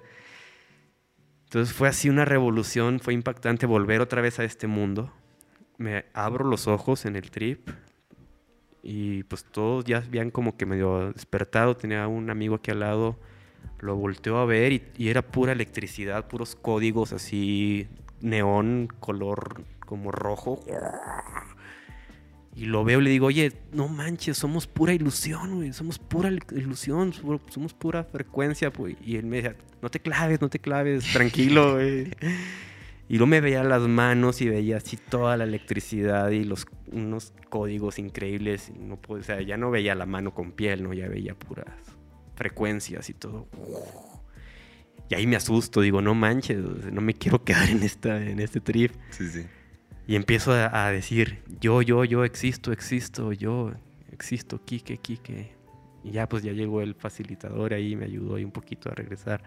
Entonces fue así una revolución, fue impactante volver otra vez a este mundo. Me abro los ojos en el trip y pues todos ya habían como que medio despertado. Tenía un amigo aquí al lado, lo volteó a ver y, y era pura electricidad, puros códigos así, neón, color como rojo. Y lo veo y le digo, oye, no manches, somos pura ilusión, güey, somos pura ilusión, somos pura frecuencia, pues. Y él me decía, no te claves, no te claves, tranquilo, güey. Y luego me veía las manos y veía así toda la electricidad y los, unos códigos increíbles. No puedo, o sea, ya no veía la mano con piel, ¿no? Ya veía puras frecuencias y todo. Y ahí me asusto, digo, no manches, no me quiero quedar en, esta, en este trip. Sí, sí. Y empiezo a, a, decir, yo, yo, yo existo, existo, yo existo, Kike, Kike. Y ya pues ya llegó el facilitador ahí, me ayudó ahí un poquito a regresar.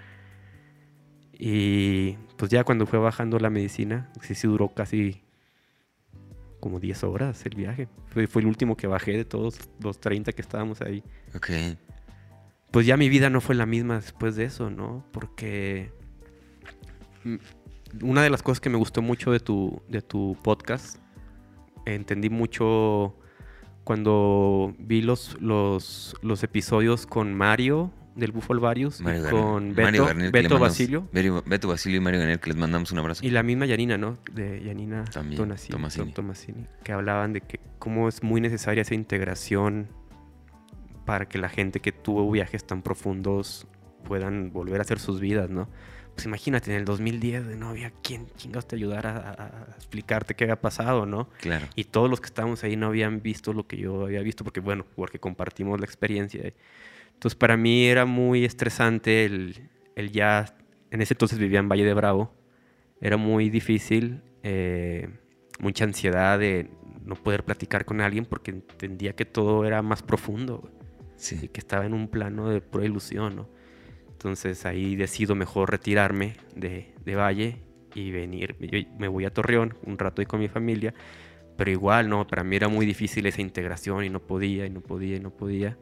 Y pues ya cuando fue bajando la medicina, sí, sí duró casi como 10 horas el viaje. Fue, fue el último que bajé de todos los 30 que estábamos ahí. Ok. Pues ya mi vida no fue la misma después de eso, ¿no? Porque una de las cosas que me gustó mucho de tu, de tu podcast, entendí mucho cuando vi los, los, los episodios con Mario del Buffalo Varios Mario y Garnier. con Mario Beto, Garnier, Beto mandamos- Basilio Beto, Beto Basilio y Mario Garnier, que les mandamos un abrazo. y la misma Yanina, ¿no? De Yanina También, Tomasini, Tomasini. Tomasini, que hablaban de que cómo es muy necesaria esa integración para que la gente que tuvo viajes tan profundos puedan volver a hacer sus vidas, ¿no? Pues imagínate, en el 2010 no había quien chingados te ayudara a, explicarte qué había pasado, ¿no? Claro. Y todos los que estábamos ahí no habían visto lo que yo había visto, porque bueno, porque compartimos la experiencia. Entonces para mí era muy estresante el, el ya, en ese entonces vivía en Valle de Bravo, era muy difícil, eh, mucha ansiedad de no poder platicar con alguien porque entendía que todo era más profundo y Sí. que estaba en un plano de pura ilusión, ¿no? Entonces ahí decido mejor retirarme de, de Valle y venir. Yo me voy a Torreón un rato ahí con mi familia, pero igual, ¿no? Para mí era muy difícil esa integración y no podía, y no podía, y no podía.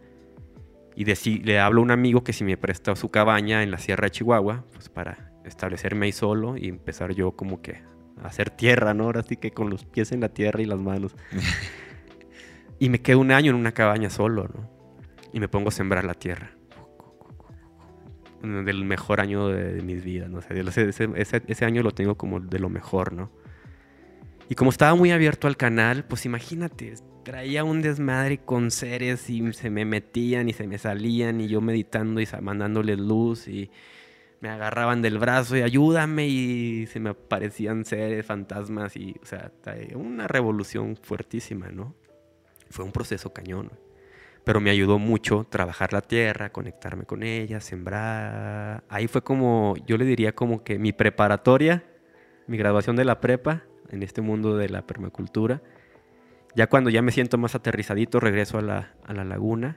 Y le hablo a un amigo que si me presta su cabaña en la Sierra de Chihuahua, pues para establecerme ahí solo y empezar yo como que a hacer tierra, ¿no? Ahora sí que con los pies en la tierra y las manos. y me quedo un año en una cabaña solo, ¿no? Y me pongo a sembrar la tierra. Del mejor año de, de mis vidas, ¿no? O sea, ese, ese- ese- año lo tengo como de lo mejor, ¿no? Y como estaba muy abierto al canal, pues imagínate, traía un desmadre con seres y se me metían y se me salían y yo meditando y mandándoles luz y me agarraban del brazo y ayúdame y se me aparecían seres, fantasmas y, o sea, una revolución fuertísima, ¿no? Fue un proceso cañón. Pero me ayudó mucho trabajar la tierra, conectarme con ella, sembrar. Ahí fue como, yo le diría como que mi preparatoria, mi graduación de la prepa en este mundo de la permacultura. Ya cuando ya me siento más aterrizadito, regreso a la, a la laguna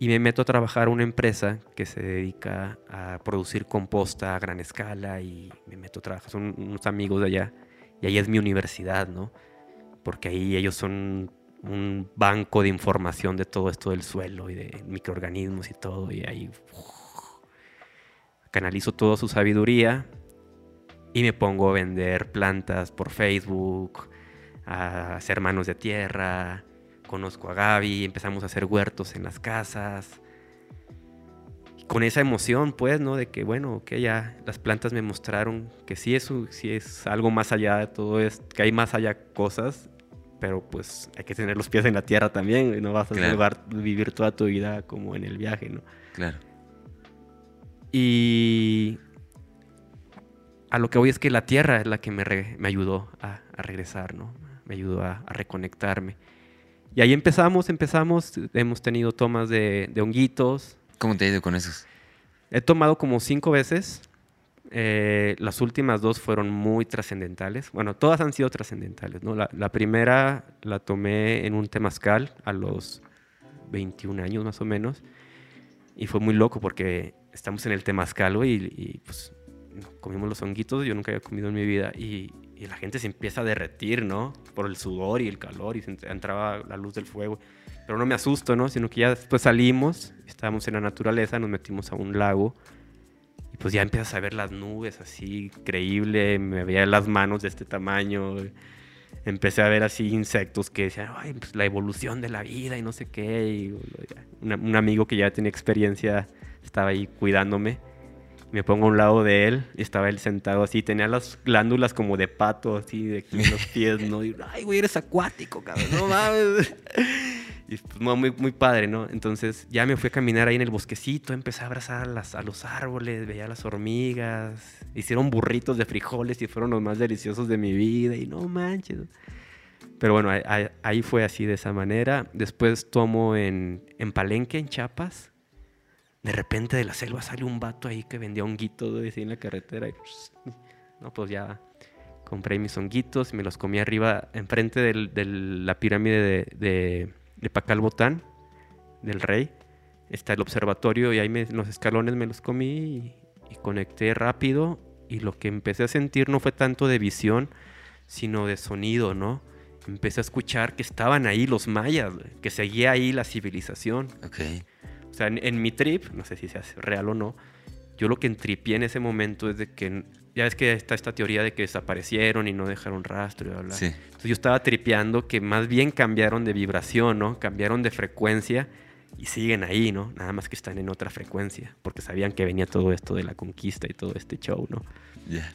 y me meto a trabajar una empresa que se dedica a producir composta a gran escala y me meto a trabajar, son unos amigos de allá y ahí es mi universidad, ¿no? Porque ahí ellos son un banco de información de todo esto del suelo y de microorganismos y todo y ahí canalizo toda su sabiduría y me pongo a vender plantas por Facebook, a hacer manos de tierra, conozco a Gaby, empezamos a hacer huertos en las casas. con esa emoción, pues, ¿no? De que, bueno, que ya las plantas me mostraron que sí es, sí es algo más allá de todo esto, que hay más allá cosas, pero pues hay que tener los pies en la tierra también, y no vas a vivir toda tu vida como en el viaje, ¿no? Claro. Y a lo que voy es que la tierra es la que me, me ayudó a, regresar, ¿no? Me ayudó a, reconectarme. Y ahí empezamos, empezamos, hemos tenido tomas de, honguitos. ¿Cómo te ha ido con esos? He tomado como cinco veces. Eh, las últimas dos fueron muy trascendentales. Bueno, todas han sido trascendentales, ¿no? La, primera la tomé en un temazcal a los 21 años más o menos. Y fue muy loco porque estamos en el temazcal y, y pues comimos los honguitos, yo nunca había comido en mi vida, y, la gente se empieza a derretir, ¿no? Por el sudor y el calor, y entraba la luz del fuego. Pero no me asusto, ¿no? Sino que ya después salimos, estábamos en la naturaleza, nos metimos a un lago, y pues ya empiezas a ver las nubes así, increíble, me veía las manos de este tamaño, empecé a ver así insectos que decían, ay, pues la evolución de la vida y no sé qué, y un amigo que ya tenía experiencia estaba ahí cuidándome me pongo a un lado de él y estaba él sentado así, tenía las glándulas como de pato, así, de aquí en los pies, ¿no? Y, ay, güey, eres acuático, cabrón, no mames. Y pues muy, padre, ¿no? Entonces ya me fui a caminar ahí en el bosquecito, empecé a abrazar a, los árboles, veía a las hormigas, hicieron burritos de frijoles y fueron los más deliciosos de mi vida y no manches. Pero bueno, ahí, fue así de esa manera. Después tomo en, en Palenque, en Chiapas, de repente de la selva sale un vato ahí que vendía honguitos decía en la carretera. Y, no, pues ya compré mis honguitos y me los comí arriba, enfrente de la pirámide de, de, de Pacalbotán, del rey. Está el observatorio y ahí me, los escalones me los comí y, y conecté rápido. Y lo que empecé a sentir no fue tanto de visión, sino de sonido, ¿no? Empecé a escuchar que estaban ahí los mayas, que seguía ahí la civilización. Okay. O sea, en, mi trip, no sé si sea real o no, yo lo que entripié en ese momento es de que, ya ves que está esta teoría de que desaparecieron y no dejaron rastro y bla, bla. Sí. Entonces yo estaba tripeando que más bien cambiaron de vibración, ¿no? Cambiaron de frecuencia y siguen ahí, ¿no? Nada más que están en otra frecuencia, porque sabían que venía todo esto de la conquista y todo este show, ¿no? Ya.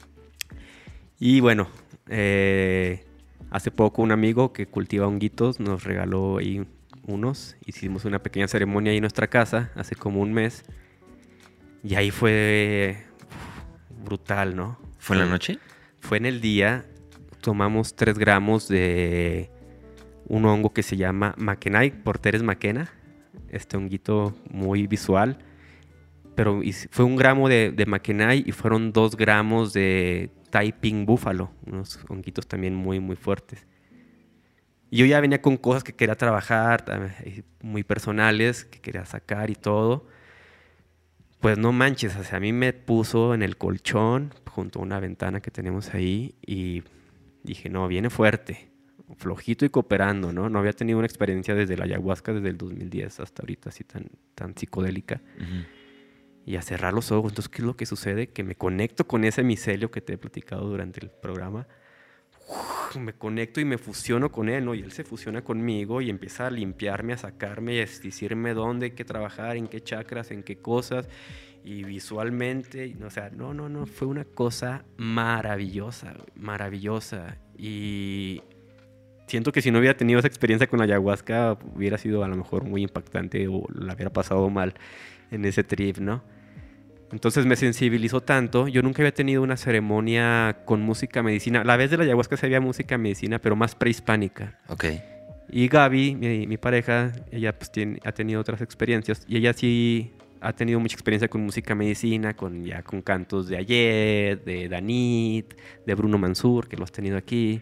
Y bueno, eh, hace poco un amigo que cultiva honguitos nos regaló ahí unos, hicimos una pequeña ceremonia ahí en nuestra casa hace como un mes. Y ahí fue brutal, ¿no? ¿Fue en la noche? Fue en el día. Tomamos 3 gramos de un hongo que se llama Makenai, Porteres Makena. Este honguito muy visual. Pero fue un gramo de, de y fueron 2 gramos de Taiping Búfalo. Unos honguitos también muy, muy fuertes. Y yo ya venía con cosas que quería trabajar, muy personales, que quería sacar y todo. Pues no manches, o sea, a mí me puso en el colchón junto a una ventana que tenemos ahí y dije, no, viene fuerte, flojito y cooperando, ¿no? No había tenido una experiencia desde la ayahuasca, desde el 2010 hasta ahorita, así tan, tan psicodélica. Y a cerrar los ojos. Entonces, ¿qué es lo que sucede? Que me conecto con ese micelio que te he platicado durante el programa me conecto y me fusiono con él, ¿no? Y él se fusiona conmigo y empieza a limpiarme, a sacarme, a decirme dónde hay que trabajar, en qué chakras, en qué cosas. Y visualmente, o sea, no, no, no, fue una cosa maravillosa, maravillosa. Y siento que si no hubiera tenido esa experiencia con ayahuasca, hubiera sido a lo mejor muy impactante o la hubiera pasado mal en ese trip, ¿no? Entonces me sensibilizó tanto. Yo nunca había tenido una ceremonia con música medicina. La vez de la ayahuasca se había música medicina, pero más prehispánica. Ok. Y Gaby, mi, pareja, ella pues tiene, ha tenido otras experiencias y ella sí ha tenido mucha experiencia con música medicina, con ya con cantos de Ayed, de Danit, de Bruno Mansur, que lo has tenido aquí.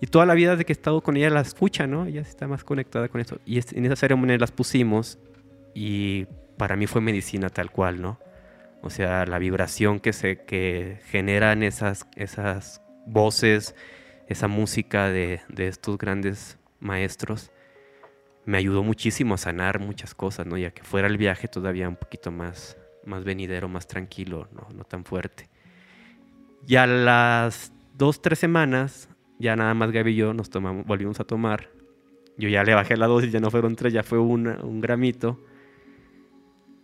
Y toda la vida desde que he estado con ella la escucha, ¿no? Ella está más conectada con eso. Y en esa ceremonia las pusimos y para mí fue medicina tal cual, ¿no? O sea, la vibración que se que generan esas, esas voces, esa música de, de estos grandes maestros, me ayudó muchísimo a sanar muchas cosas, ¿no? Ya que fuera el viaje todavía un poquito más, más venidero, más tranquilo, no, no tan fuerte. Y a las dos, tres semanas, ya nada más Gaby y yo nos tomamos, volvimos a tomar. Yo ya le bajé la dosis, ya no fueron tres, ya fue un gramito.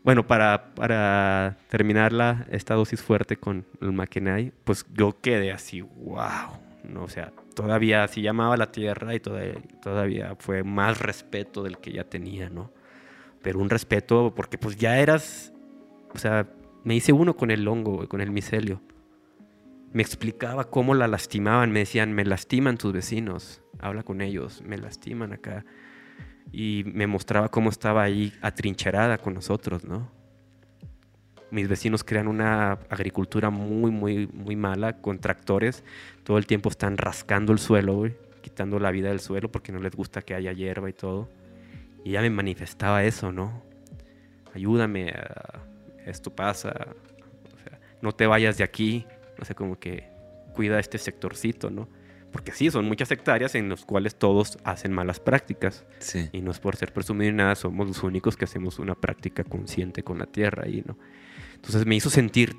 Bueno, para, para terminar la, esta dosis fuerte con el Maquenay, pues yo quedé así, wow. ¿no? O sea, todavía así llamaba la tierra y todavía, todavía fue más respeto del que ya tenía, ¿no? Pero un respeto porque pues ya eras, o sea, me hice uno con el hongo, con el micelio me explicaba cómo la lastimaban. Me decían, me lastiman tus vecinos, habla con ellos, me lastiman acá. Y me mostraba cómo estaba ahí atrincherada con nosotros, ¿no? Mis vecinos crean una agricultura muy, muy, muy mala con tractores. Todo el tiempo están rascando el suelo, quitando la vida del suelo porque no les gusta que haya hierba y todo. Y ya me manifestaba eso, ¿no? Ayúdame, esto pasa, no te vayas de aquí no sé, como que cuida este sectorcito, ¿no? Porque sí, son muchas hectáreas en las cuales todos hacen malas prácticas. Sí. Y no es por ser presumido ni nada, somos los únicos que hacemos una práctica consciente con la tierra ahí, ¿no? Entonces me hizo sentir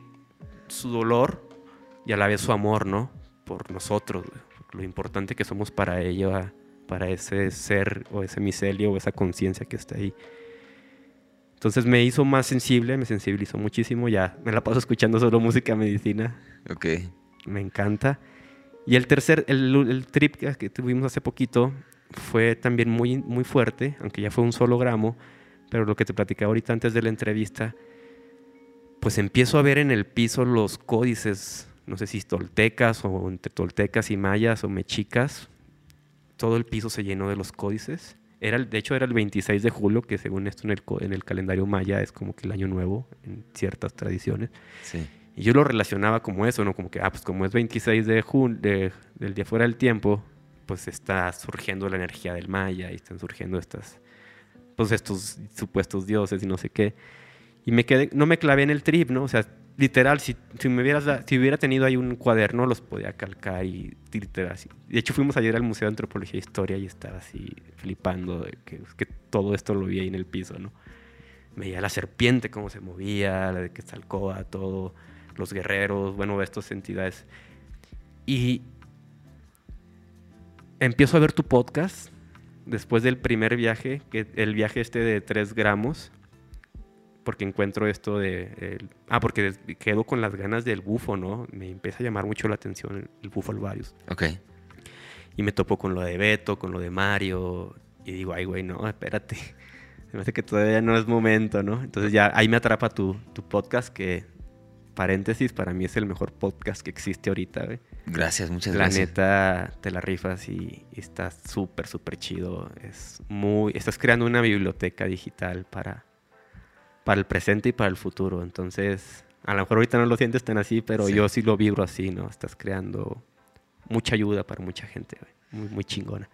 su dolor y a la vez su amor, ¿no? Por nosotros, lo importante que somos para ella, para ese ser o ese micelio o esa conciencia que está ahí. Entonces me hizo más sensible, me sensibilizó muchísimo. Ya me la paso escuchando solo música medicina. Ok. Me encanta. Y el tercer, el, trip que tuvimos hace poquito fue también muy, muy fuerte, aunque ya fue un solo gramo. Pero lo que te platicaba ahorita antes de la entrevista, pues empiezo a ver en el piso los códices, no sé si toltecas o entre toltecas y mayas o mexicas. Todo el piso se llenó de los códices era, de hecho, era el 26 de julio, que según esto en el, en el calendario maya es como que el año nuevo en ciertas tradiciones. Sí. Y yo lo relacionaba como eso, ¿no? Como que, ah, pues como es 26 de julio, de, del día fuera del tiempo, pues está surgiendo la energía del maya y están surgiendo estas, pues estos supuestos dioses y no sé qué. Y me quedé, no me clavé en el trip, ¿no? O sea, literal, si, si, me hubieras, si hubiera tenido ahí un cuaderno, los podía calcar y literal así. De hecho, fuimos ayer al Museo de Antropología e Historia y estaba así flipando de que, que todo esto lo vi ahí en el piso, ¿no? Veía la serpiente, cómo se movía, la de que Quetzalcóatl, todo, los guerreros, bueno, estas entidades. Y empiezo a ver tu podcast después del primer viaje, que el viaje este de 3 gramos porque encuentro esto de... ah, porque quedo con las ganas del bufo, ¿no? Me empieza a llamar mucho la atención el, bufo alvarius. Ok. Y me topo con lo de Beto, con lo de Mario, y digo, ay, güey, no, espérate. Se me hace que todavía no es momento, ¿no? Entonces ya ahí me atrapa tu, tu podcast que, paréntesis, para mí es el mejor podcast que existe ahorita, güey. Gracias, muchas la gracias. La neta, te la rifas y, y está súper, súper chido. Es muy... Estás creando una biblioteca digital para para el presente y para el futuro. Entonces, a lo mejor ahorita no lo sientes tan así, pero yo sí lo vibro así, ¿no? Estás creando mucha ayuda para mucha gente, muy, muy chingona.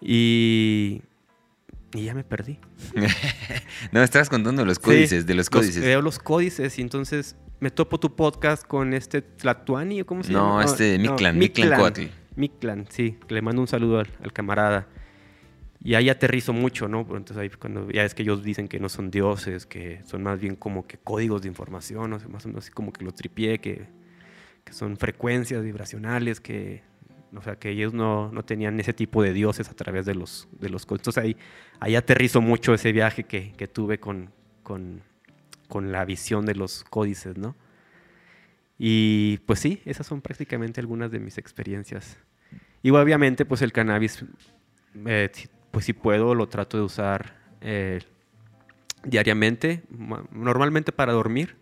Y, y ya me perdí. no, estabas contando los códices, de los códices. veo los códices y entonces me topo tu podcast con este Tlatuani, ¿cómo se llama? No, este Mictlan, Mictlan, Mictlan, sí, le mando un saludo al camarada. Y ahí aterrizo mucho, ¿no? Entonces ahí cuando ya es que ellos dicen que no son dioses, que son más bien como que códigos de información, o sea, más o menos así como que lo tripié, que, que son frecuencias vibracionales, que, o sea, que ellos no, no, tenían ese tipo de dioses a través de los, de los Entonces ahí, ahí aterrizo mucho ese viaje que, que tuve con, con, con, la visión de los códices, ¿no? Y pues sí, esas son prácticamente algunas de mis experiencias. Y obviamente pues el cannabis... Eh, pues si puedo lo trato de usar eh, diariamente, normalmente para dormir.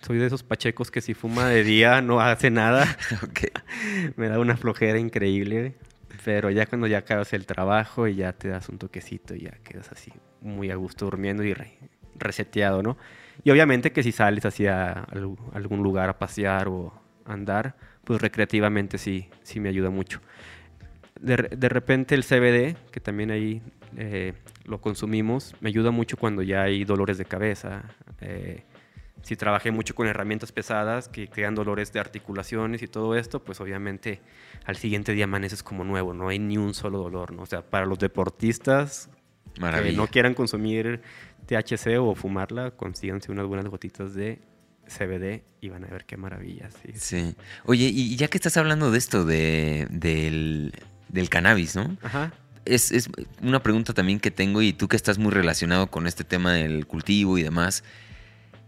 Soy de esos pachecos que si fuma de día no hace nada. Me da una flojera increíble. Pero ya cuando ya acabas el trabajo y ya te das un toquecito, ya quedas así muy a gusto durmiendo y reseteado, ¿no? Y obviamente que si sales hacia algún lugar a pasear o andar, pues recreativamente sí, sí me ayuda mucho de, repente el CBD, que también ahí eh, lo consumimos, me ayuda mucho cuando ya hay dolores de cabeza. Eh, si trabajé mucho con herramientas pesadas que crean dolores de articulaciones y todo esto, pues obviamente al siguiente día amaneces como nuevo, no hay ni un solo dolor, ¿no? O sea, para los deportistas que no quieran consumir THC o fumarla, consíganse unas buenas gotitas de CBD y van a ver qué maravilla. Sí. Sí. Oye, y ya que estás hablando de esto, de, del, del cannabis, ¿no? Ajá. Es, es una pregunta también que tengo y tú que estás muy relacionado con este tema del cultivo y demás.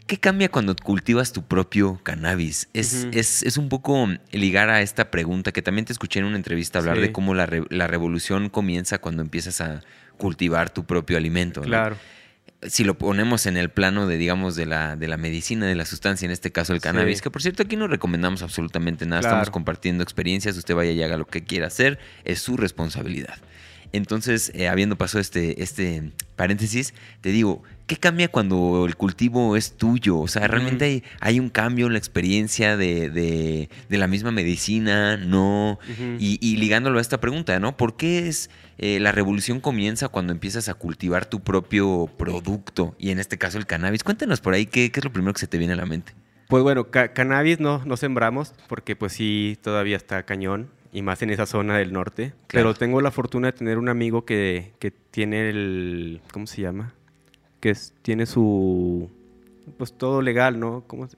¿Qué cambia cuando cultivas tu propio cannabis? Es, es, es un poco ligar a esta pregunta que también te escuché en una entrevista hablar Sí. de cómo la, re- la revolución comienza cuando empiezas a cultivar tu propio alimento. ¿no? Si lo ponemos en el plano de, digamos, de la, de la medicina, de la sustancia, en este caso el Sí. cannabis, que por cierto aquí no recomendamos absolutamente nada, Claro. estamos compartiendo experiencias, usted vaya y haga lo que quiera hacer, es su responsabilidad. Entonces, eh, habiendo pasado este, este paréntesis, te digo, ¿qué cambia cuando el cultivo es tuyo? O sea, ¿realmente hay, hay un cambio en la experiencia de, de- de la misma medicina? ¿No? Y, y ligándolo a esta pregunta, ¿no? ¿Por qué es eh, la revolución comienza cuando empiezas a cultivar tu propio producto? Y en este caso el cannabis. Cuéntanos por ahí qué, qué es lo primero que se te viene a la mente. Pues bueno, ca- cannabis no, no sembramos porque pues sí, todavía está cañón y más en esa zona del norte. Claro. Pero tengo la fortuna de tener un amigo que, que tiene el, ¿cómo se llama? Que es- tiene su, pues todo legal, ¿no? ¿Cómo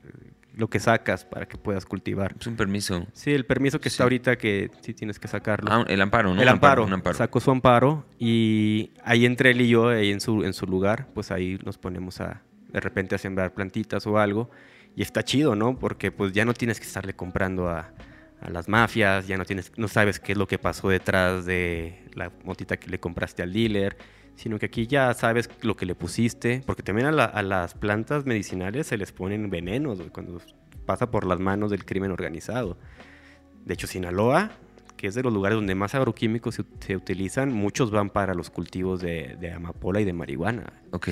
lo que sacas para que puedas cultivar. Es un permiso. Sí, el permiso que Sí. está ahorita que sí tienes que sacarlo. Ah, el amparo, ¿no? el amparo, Un amparo. sacó su amparo y ahí entre él y yo, ahí en su, en su lugar, pues ahí nos ponemos a de repente a sembrar plantitas o algo y está chido, ¿no? Porque pues ya no tienes que estarle comprando a, a las mafias, ya no tienes, no sabes qué es lo que pasó detrás de la motita que le compraste al dealer, sino que aquí ya sabes lo que le pusiste, porque también a, la- a las plantas medicinales se les ponen venenos cuando pasa por las manos del crimen organizado. De hecho, Sinaloa, que es de los lugares donde más agroquímicos se, se utilizan, muchos van para los cultivos de, de amapola y de marihuana. Ok.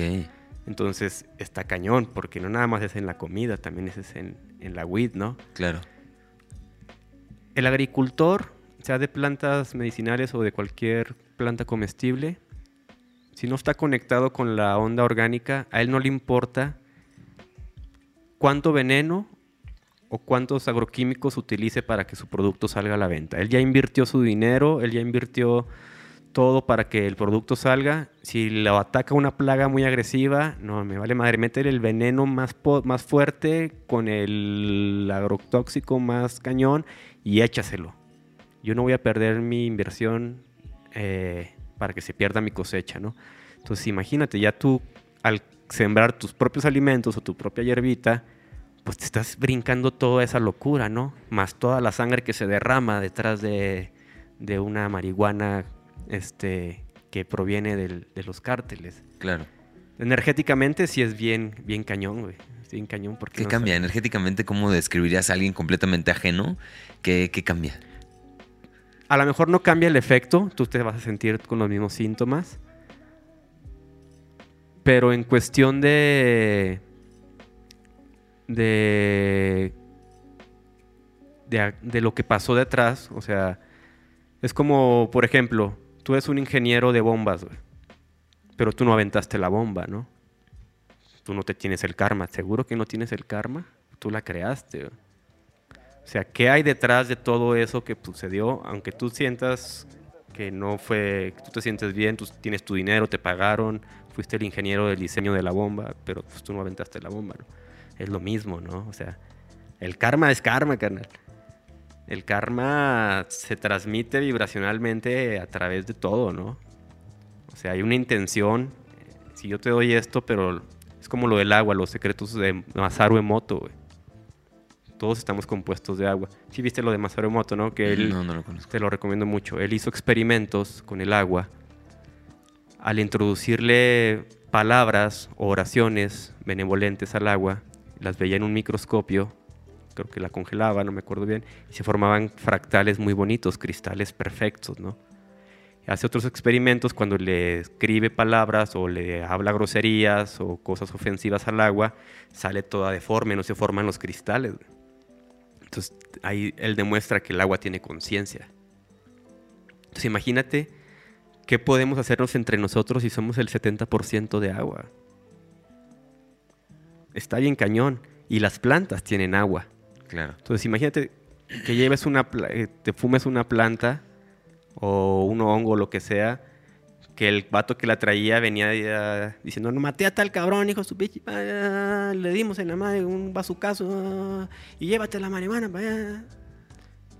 Entonces está cañón, porque no nada más es en la comida, también es en, en la weed, ¿no? Claro. El agricultor, sea de plantas medicinales o de cualquier planta comestible, si no está conectado con la onda orgánica, a él no le importa cuánto veneno o cuántos agroquímicos utilice para que su producto salga a la venta. Él ya invirtió su dinero, él ya invirtió todo para que el producto salga. Si lo ataca una plaga muy agresiva, no, me vale madre. Meter el veneno más, más fuerte con el agrotóxico más cañón y échaselo. Yo no voy a perder mi inversión eh, para que se pierda mi cosecha, ¿no? Entonces imagínate, ya tú al sembrar tus propios alimentos o tu propia hierbita, pues te estás brincando toda esa locura, ¿no? Más toda la sangre que se derrama detrás de, de una marihuana este, que proviene del- de los cárteles. Claro. Energéticamente sí es bien, bien cañón, güey. Bien cañón porque... ¿Qué no cambia? Energéticamente, ¿cómo describirías a alguien completamente ajeno? ¿Qué, qué cambia? A lo mejor no cambia el efecto, tú te vas a sentir con los mismos síntomas. Pero en cuestión de. de. de, lo que pasó detrás, o sea, es como, por ejemplo, tú eres un ingeniero de bombas, pero tú no aventaste la bomba, ¿no? Tú no te tienes el karma, seguro que no tienes el karma, tú la creaste. O sea, ¿qué hay detrás de todo eso que sucedió? Aunque tú sientas que no fue, tú te sientes bien, tú tienes tu dinero, te pagaron, fuiste el ingeniero del diseño de la bomba, pero pues tú no aventaste la bomba, ¿no? Es lo mismo, ¿no? O sea, el karma es karma, carnal. El karma se transmite vibracionalmente a través de todo, ¿no? O sea, hay una intención. Si yo te doy esto, pero es como lo del agua, los secretos de Masaru Emoto, güey. Todos estamos compuestos de agua. Sí viste lo de Masaru Emoto, ¿no? Que él, No, no lo conozco. te lo recomiendo mucho. Él hizo experimentos con el agua. Al introducirle palabras o oraciones benevolentes al agua, las veía en un microscopio, creo que la congelaba, no me acuerdo bien, y se formaban fractales muy bonitos, cristales perfectos, ¿no? Hace otros experimentos cuando le escribe palabras o le habla groserías o cosas ofensivas al agua, sale toda deforme, no se forman los cristales. Entonces ahí él demuestra que el agua tiene conciencia. Entonces imagínate qué podemos hacernos entre nosotros si somos el 70% de agua. Está bien cañón. Y las plantas tienen agua. Claro. Entonces imagínate que lleves una, eh, te fumes una planta o un hongo, lo que sea, que el vato que la traía venía eh, diciendo, no maté a tal cabrón, hijo de su pinche, ah, le dimos en la madre un bazucazo ah, y llévate la marihuana para allá.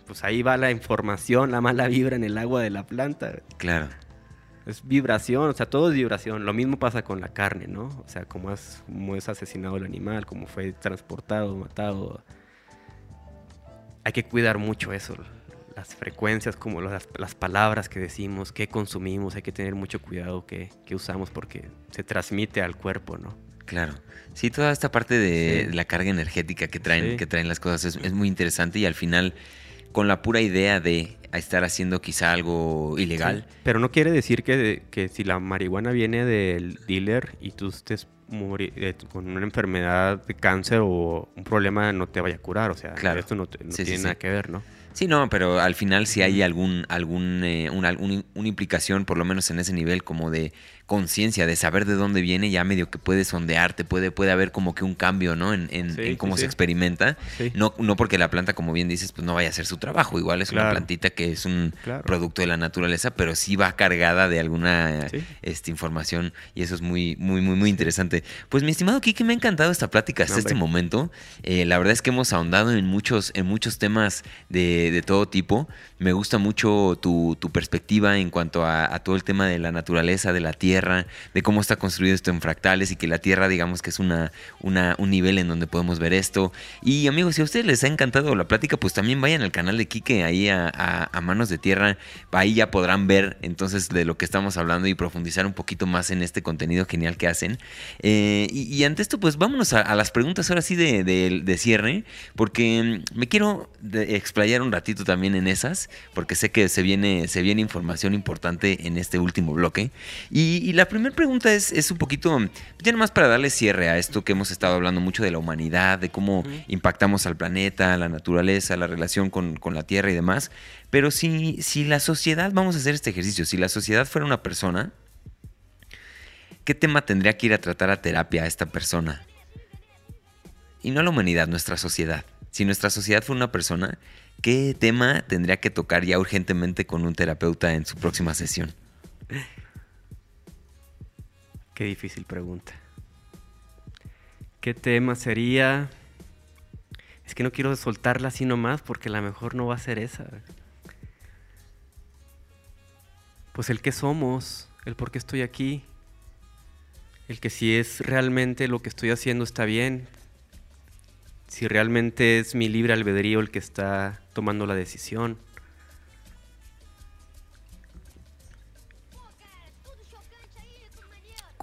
Pues ahí va la información, la mala vibra en el agua de la planta. Claro. Es vibración, o sea, todo es vibración. Lo mismo pasa con la carne, ¿no? O sea, como es, como es asesinado el animal, cómo fue transportado, matado. Hay que cuidar mucho eso, las frecuencias, como las, las, palabras que decimos, qué consumimos, hay que tener mucho cuidado que, que, usamos porque se transmite al cuerpo, ¿no? Claro. Sí, toda esta parte de la carga energética que traen, que traen las cosas es, es, muy interesante y al final, con la pura idea de estar haciendo quizá algo ilegal. Sí, pero no quiere decir que, que, si la marihuana viene del dealer y tú estés eh, con una enfermedad de cáncer o un problema no te vaya a curar. O sea, claro. esto no, no tiene nada que ver, ¿no? Sí, no, pero al final si hay algún, algún, eh, una, una, implicación, por lo menos en ese nivel, como de conciencia, de saber de dónde viene, ya medio que puede sondearte, puede, puede haber como que un cambio, ¿no? En, en, cómo se experimenta. No, no porque la planta, como bien dices, pues no vaya a hacer su trabajo. Igual es una plantita que es un producto de la naturaleza, pero sí va cargada de alguna este, información y eso es muy, muy, muy, muy interesante. Pues mi estimado Kiki, me ha encantado esta plática hasta este momento. Eh, la verdad es que hemos ahondado en muchos, en muchos temas de de, todo tipo. Me gusta mucho tu, perspectiva en cuanto a, todo el tema de la naturaleza, de la tierra, de cómo está construido esto en fractales y que la tierra, digamos que es una, un nivel en donde podemos ver esto. Y amigos, si a ustedes les ha encantado la plática, pues también vayan al canal de Quique ahí a, Manos de Tierra. Ahí ya podrán ver entonces de lo que estamos hablando y profundizar un poquito más en este contenido genial que hacen. Eh, y, ante esto, pues vámonos a, las preguntas ahora sí de, de cierre, porque me quiero explayar un ratito también en esas, porque sé que se viene, se viene información importante en este último bloque. Y, la primera pregunta es, es un poquito, ya más para darle cierre a esto que hemos estado hablando mucho de la humanidad, de cómo impactamos al planeta, la naturaleza, la relación con, con la Tierra y demás. Pero si, si la sociedad, vamos a hacer este ejercicio, si la sociedad fuera una persona, ¿qué tema tendría que ir a tratar a terapia a esta persona? Y no a la humanidad, nuestra sociedad. Si nuestra sociedad fuera una persona, ¿Qué tema tendría que tocar ya urgentemente con un terapeuta en su próxima sesión? Qué difícil pregunta. ¿Qué tema sería? Es que no quiero soltarla así nomás porque la mejor no va a ser esa. Pues el que somos, el por qué estoy aquí, el que si es realmente lo que estoy haciendo está bien, si realmente es mi libre albedrío el que está tomando la decisión.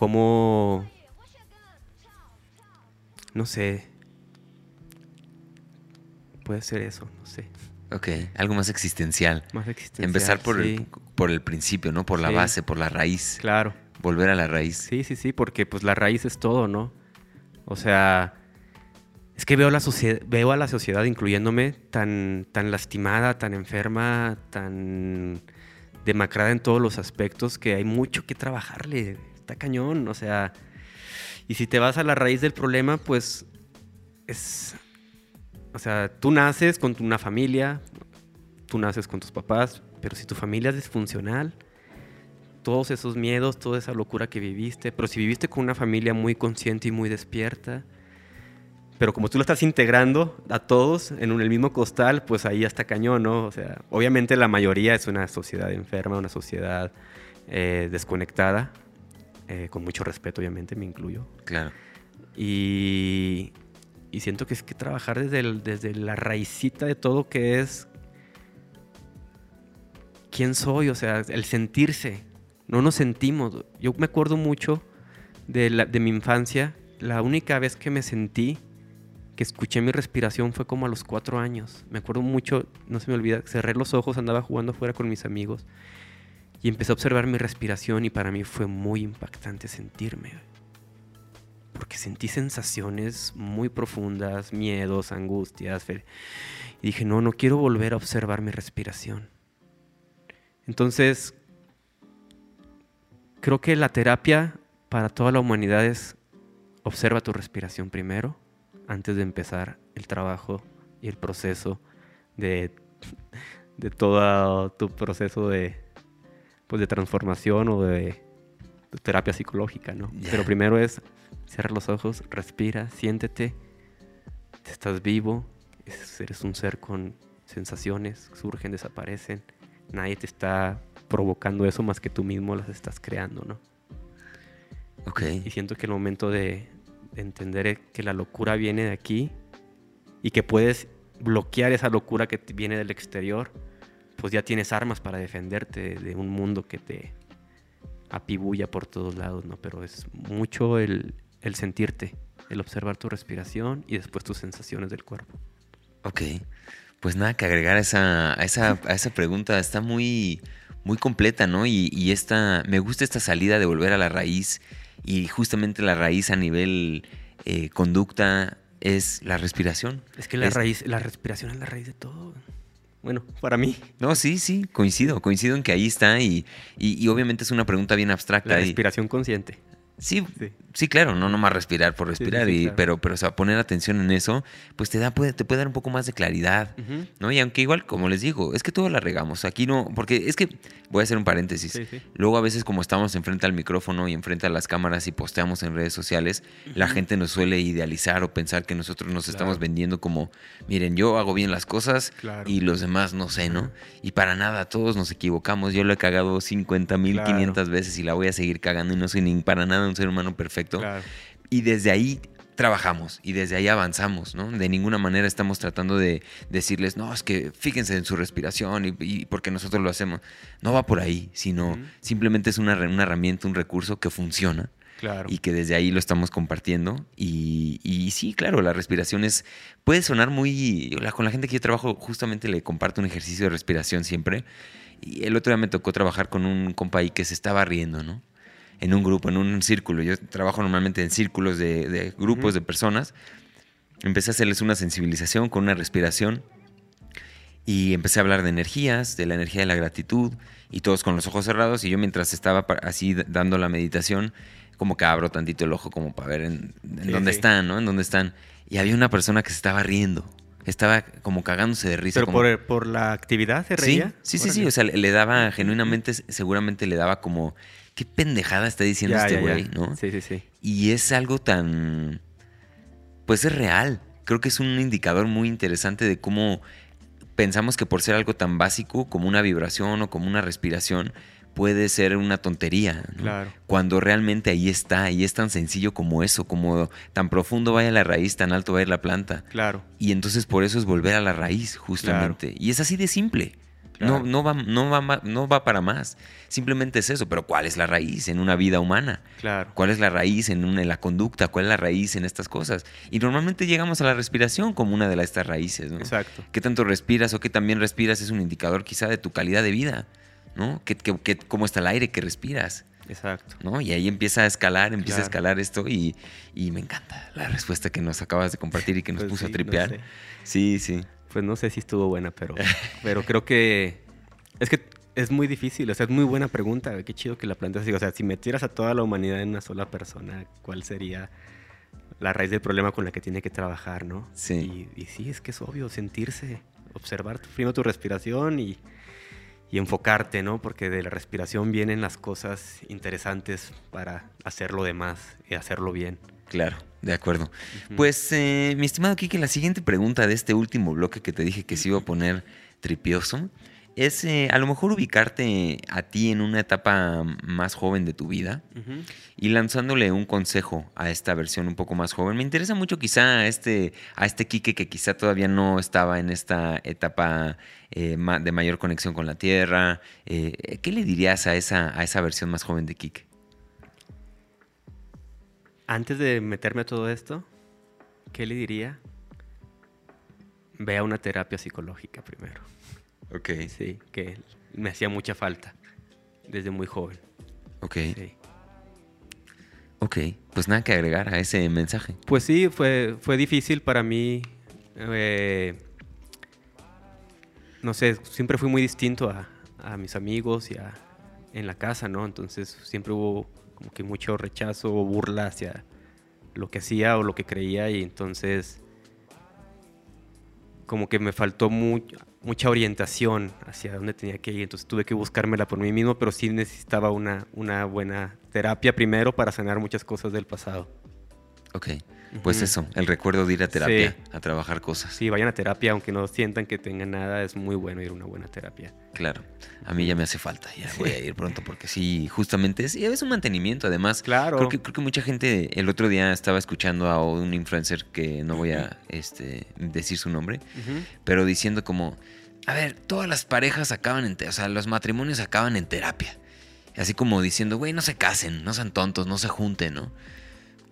¿Cómo... No sé. Puede ser eso, no sé. Ok, algo más existencial. Más existencial. Empezar por, el, por el principio, ¿no? Por la base, por la raíz. Claro. Volver a la raíz. Sí, sí, sí, porque pues la raíz es todo, ¿no? O sea, es que veo, la veo a la sociedad, incluyéndome, tan, tan lastimada, tan enferma, tan demacrada en todos los aspectos que hay mucho que trabajarle. Está cañón, o sea. Y si te vas a la raíz del problema, pues es. O sea, tú naces con una familia, tú naces con tus papás, pero si tu familia es disfuncional, todos esos miedos, toda esa locura que viviste, pero si viviste con una familia muy consciente y muy despierta, pero como tú lo estás integrando a todos en el mismo costal, pues ahí está cañón, ¿no? O sea, obviamente la mayoría es una sociedad enferma, una sociedad eh, desconectada, eh, con mucho respeto, obviamente, me incluyo. Claro. Y, y siento que es que trabajar desde, desde la raicita de todo que es quién soy, o sea, el sentirse. No nos sentimos. Yo me acuerdo mucho de, la, de mi infancia. La única vez que me sentí que escuché mi respiración fue como a los cuatro años. Me acuerdo mucho, no se me olvida, cerré los ojos, andaba jugando afuera con mis amigos y empecé a observar mi respiración y para mí fue muy impactante sentirme. Porque sentí sensaciones muy profundas, miedos, angustias. Y dije, no, no quiero volver a observar mi respiración. Entonces, creo que la terapia para toda la humanidad es observa tu respiración primero antes de empezar el trabajo y el proceso de, de todo tu proceso de, pues de transformación o de terapia psicológica, ¿no? Pero primero es cerrar los ojos, respira, siéntete, estás vivo, eres un ser con sensaciones, surgen, desaparecen, nadie te está provocando eso más que tú mismo las estás creando, ¿no? Ok. Y siento que el momento de, de entender que la locura viene de aquí y que puedes bloquear esa locura que viene del exterior, pues ya tienes armas para defenderte de un mundo que te apibulla por todos lados, ¿no? Pero es mucho el, el sentirte, el observar tu respiración y después tus sensaciones del cuerpo. Ok, pues nada que agregar a esa, a esa, a esa pregunta, está muy, muy completa, ¿no? Y, y esta, me gusta esta salida de volver a la raíz y justamente la raíz a nivel eh, conducta es la respiración. Es que la Es- raíz, la respiración es la raíz de todo. Bueno, para mí, No, sí, sí, coincido, coincido en que ahí está y, y- y obviamente es una pregunta bien abstracta. la y- respiración consciente. Sí, Sí. sí, claro, no nomás respirar por sí, respirar, sí, y, claro. pero, pero o sea, poner atención en eso, pues te, da, puede, te puede dar un poco más de claridad. ¿no? Y aunque igual, como les digo, es que todo la regamos. Aquí no, porque es que, voy a hacer un paréntesis. Luego a veces como estamos enfrente al micrófono y enfrente a las cámaras y posteamos en redes sociales, la gente nos suele idealizar o pensar que nosotros nos estamos vendiendo como, miren, yo hago bien las cosas Claro. y los demás no sé, ¿no? Y para nada, todos nos equivocamos. Yo lo he cagado 50 mil, Claro. 500 veces y la voy a seguir cagando y no soy ni para nada un ser humano perfecto. Claro. Y desde ahí trabajamos y desde ahí avanzamos, ¿no? De ninguna manera estamos tratando de decirles, no, es que fíjense en su respiración y, y porque nosotros lo hacemos. No va por ahí, sino simplemente es una, her- una herramienta, un recurso que funciona Claro. y que desde ahí lo estamos compartiendo. Y, y sí, claro, la respiración es, puede sonar muy, con la gente que yo trabajo justamente le comparto un ejercicio de respiración siempre. Y el otro día me tocó trabajar con un compa ahí que se estaba riendo, ¿no? En un grupo, en un círculo. Yo trabajo normalmente en círculos de, de grupos Ujú. de personas. Empecé a hacerles una sensibilización con una respiración. Y empecé a hablar de energías, de la energía de la gratitud, y todos con los ojos cerrados. Y yo mientras estaba así dando la meditación, como que abro tantito el ojo como para ver en, en Sí, dónde sí. están, ¿no? En dónde están. Y había una persona que se estaba riendo. Estaba como cagándose de risa. Pero como- por, por la actividad se Sí, reía. sí, sí, sí. Órale. O sea, le daba genuinamente, seguramente le daba como, qué pendejada está diciendo Ya, este güey, ¿no? Sí, sí, sí. Y es algo tan, pues es real. Creo que es un indicador muy interesante de cómo pensamos que por ser algo tan básico como una vibración o como una respiración puede ser una tontería. ¿no? Claro. Cuando realmente ahí está y es tan sencillo como eso, como tan profundo vaya la raíz, tan alto va a ir la planta. Claro. Y entonces por eso es volver a la raíz, justamente. Y es así de simple. Claro. No, no, va, no, va, no va para más. Simplemente es eso. Pero ¿cuál es la raíz en una vida humana? Claro. ¿Cuál es la raíz en, una, en la conducta? ¿Cuál es la raíz en estas cosas? Y normalmente llegamos a la respiración como una de las- estas raíces. ¿no? Exacto. ¿Qué tanto respiras o qué también respiras es un indicador quizá de tu calidad de vida? ¿no? ¿Qué, qué- qué- cómo está el aire que respiras? Exacto. ¿no? Y ahí empieza a escalar, empieza a escalar esto y, y me encanta la respuesta que nos acabas de compartir y que nos Pues puso sí, a tripear. Sí, sí. Pues no sé si estuvo buena, pero, pero creo que es que es muy difícil, o sea, es muy buena pregunta. Qué chido que la planteas así. O sea, si metieras a toda la humanidad en una sola persona, ¿cuál sería la raíz del problema con la que tiene que trabajar, no? Sí. Y, y sí, es que es obvio, sentirse, observar primero tu respiración y, y enfocarte, ¿no? Porque de la respiración vienen las cosas interesantes para hacer lo demás y hacerlo bien. Claro, de acuerdo. Pues, eh, mi estimado Kike, la siguiente pregunta de este último bloque que te dije que se iba a poner tripioso es eh, a lo mejor ubicarte a ti en una etapa más joven de tu vida y lanzándole un consejo a esta versión un poco más joven. Me interesa mucho quizá a este, a este Quique que quizá todavía no estaba en esta etapa eh, de mayor conexión con la tierra. Eh, ¿Qué le dirías a esa, a esa versión más joven de Quique? Antes de meterme a todo esto, ¿qué le diría? Ve a una terapia psicológica primero. Ok. Sí, que me hacía mucha falta desde muy joven. Ok, Sí. ok. Pues nada que agregar a ese mensaje. Pues sí, fue, fue difícil para mí. eh, no sé, siempre fui muy distinto a, a mis amigos y a, en la casa, ¿no? Entonces siempre hubo como que mucho rechazo o burla hacia lo que hacía o lo que creía y entonces como que me faltó mucho, mucha orientación hacia dónde tenía que ir, entonces tuve que buscármela por mí mismo, pero sí necesitaba una, una buena terapia primero para sanar muchas cosas del pasado. Ok. Pues eso, el recuerdo de ir a terapia, a trabajar cosas. Sí, vayan a terapia, aunque no sientan que tengan nada, es muy bueno ir a una buena terapia. Claro, a mí ya me hace falta, ya voy a ir pronto, porque sí, justamente es, es un mantenimiento, además. Claro. Creo que, creo que mucha gente, el otro día estaba escuchando a un influencer que no voy a este, decir su nombre, pero diciendo como, a ver, todas las parejas acaban en, o sea, los matrimonios acaban en terapia. Así como diciendo, güey, no se casen, no sean tontos, no se junten, ¿no?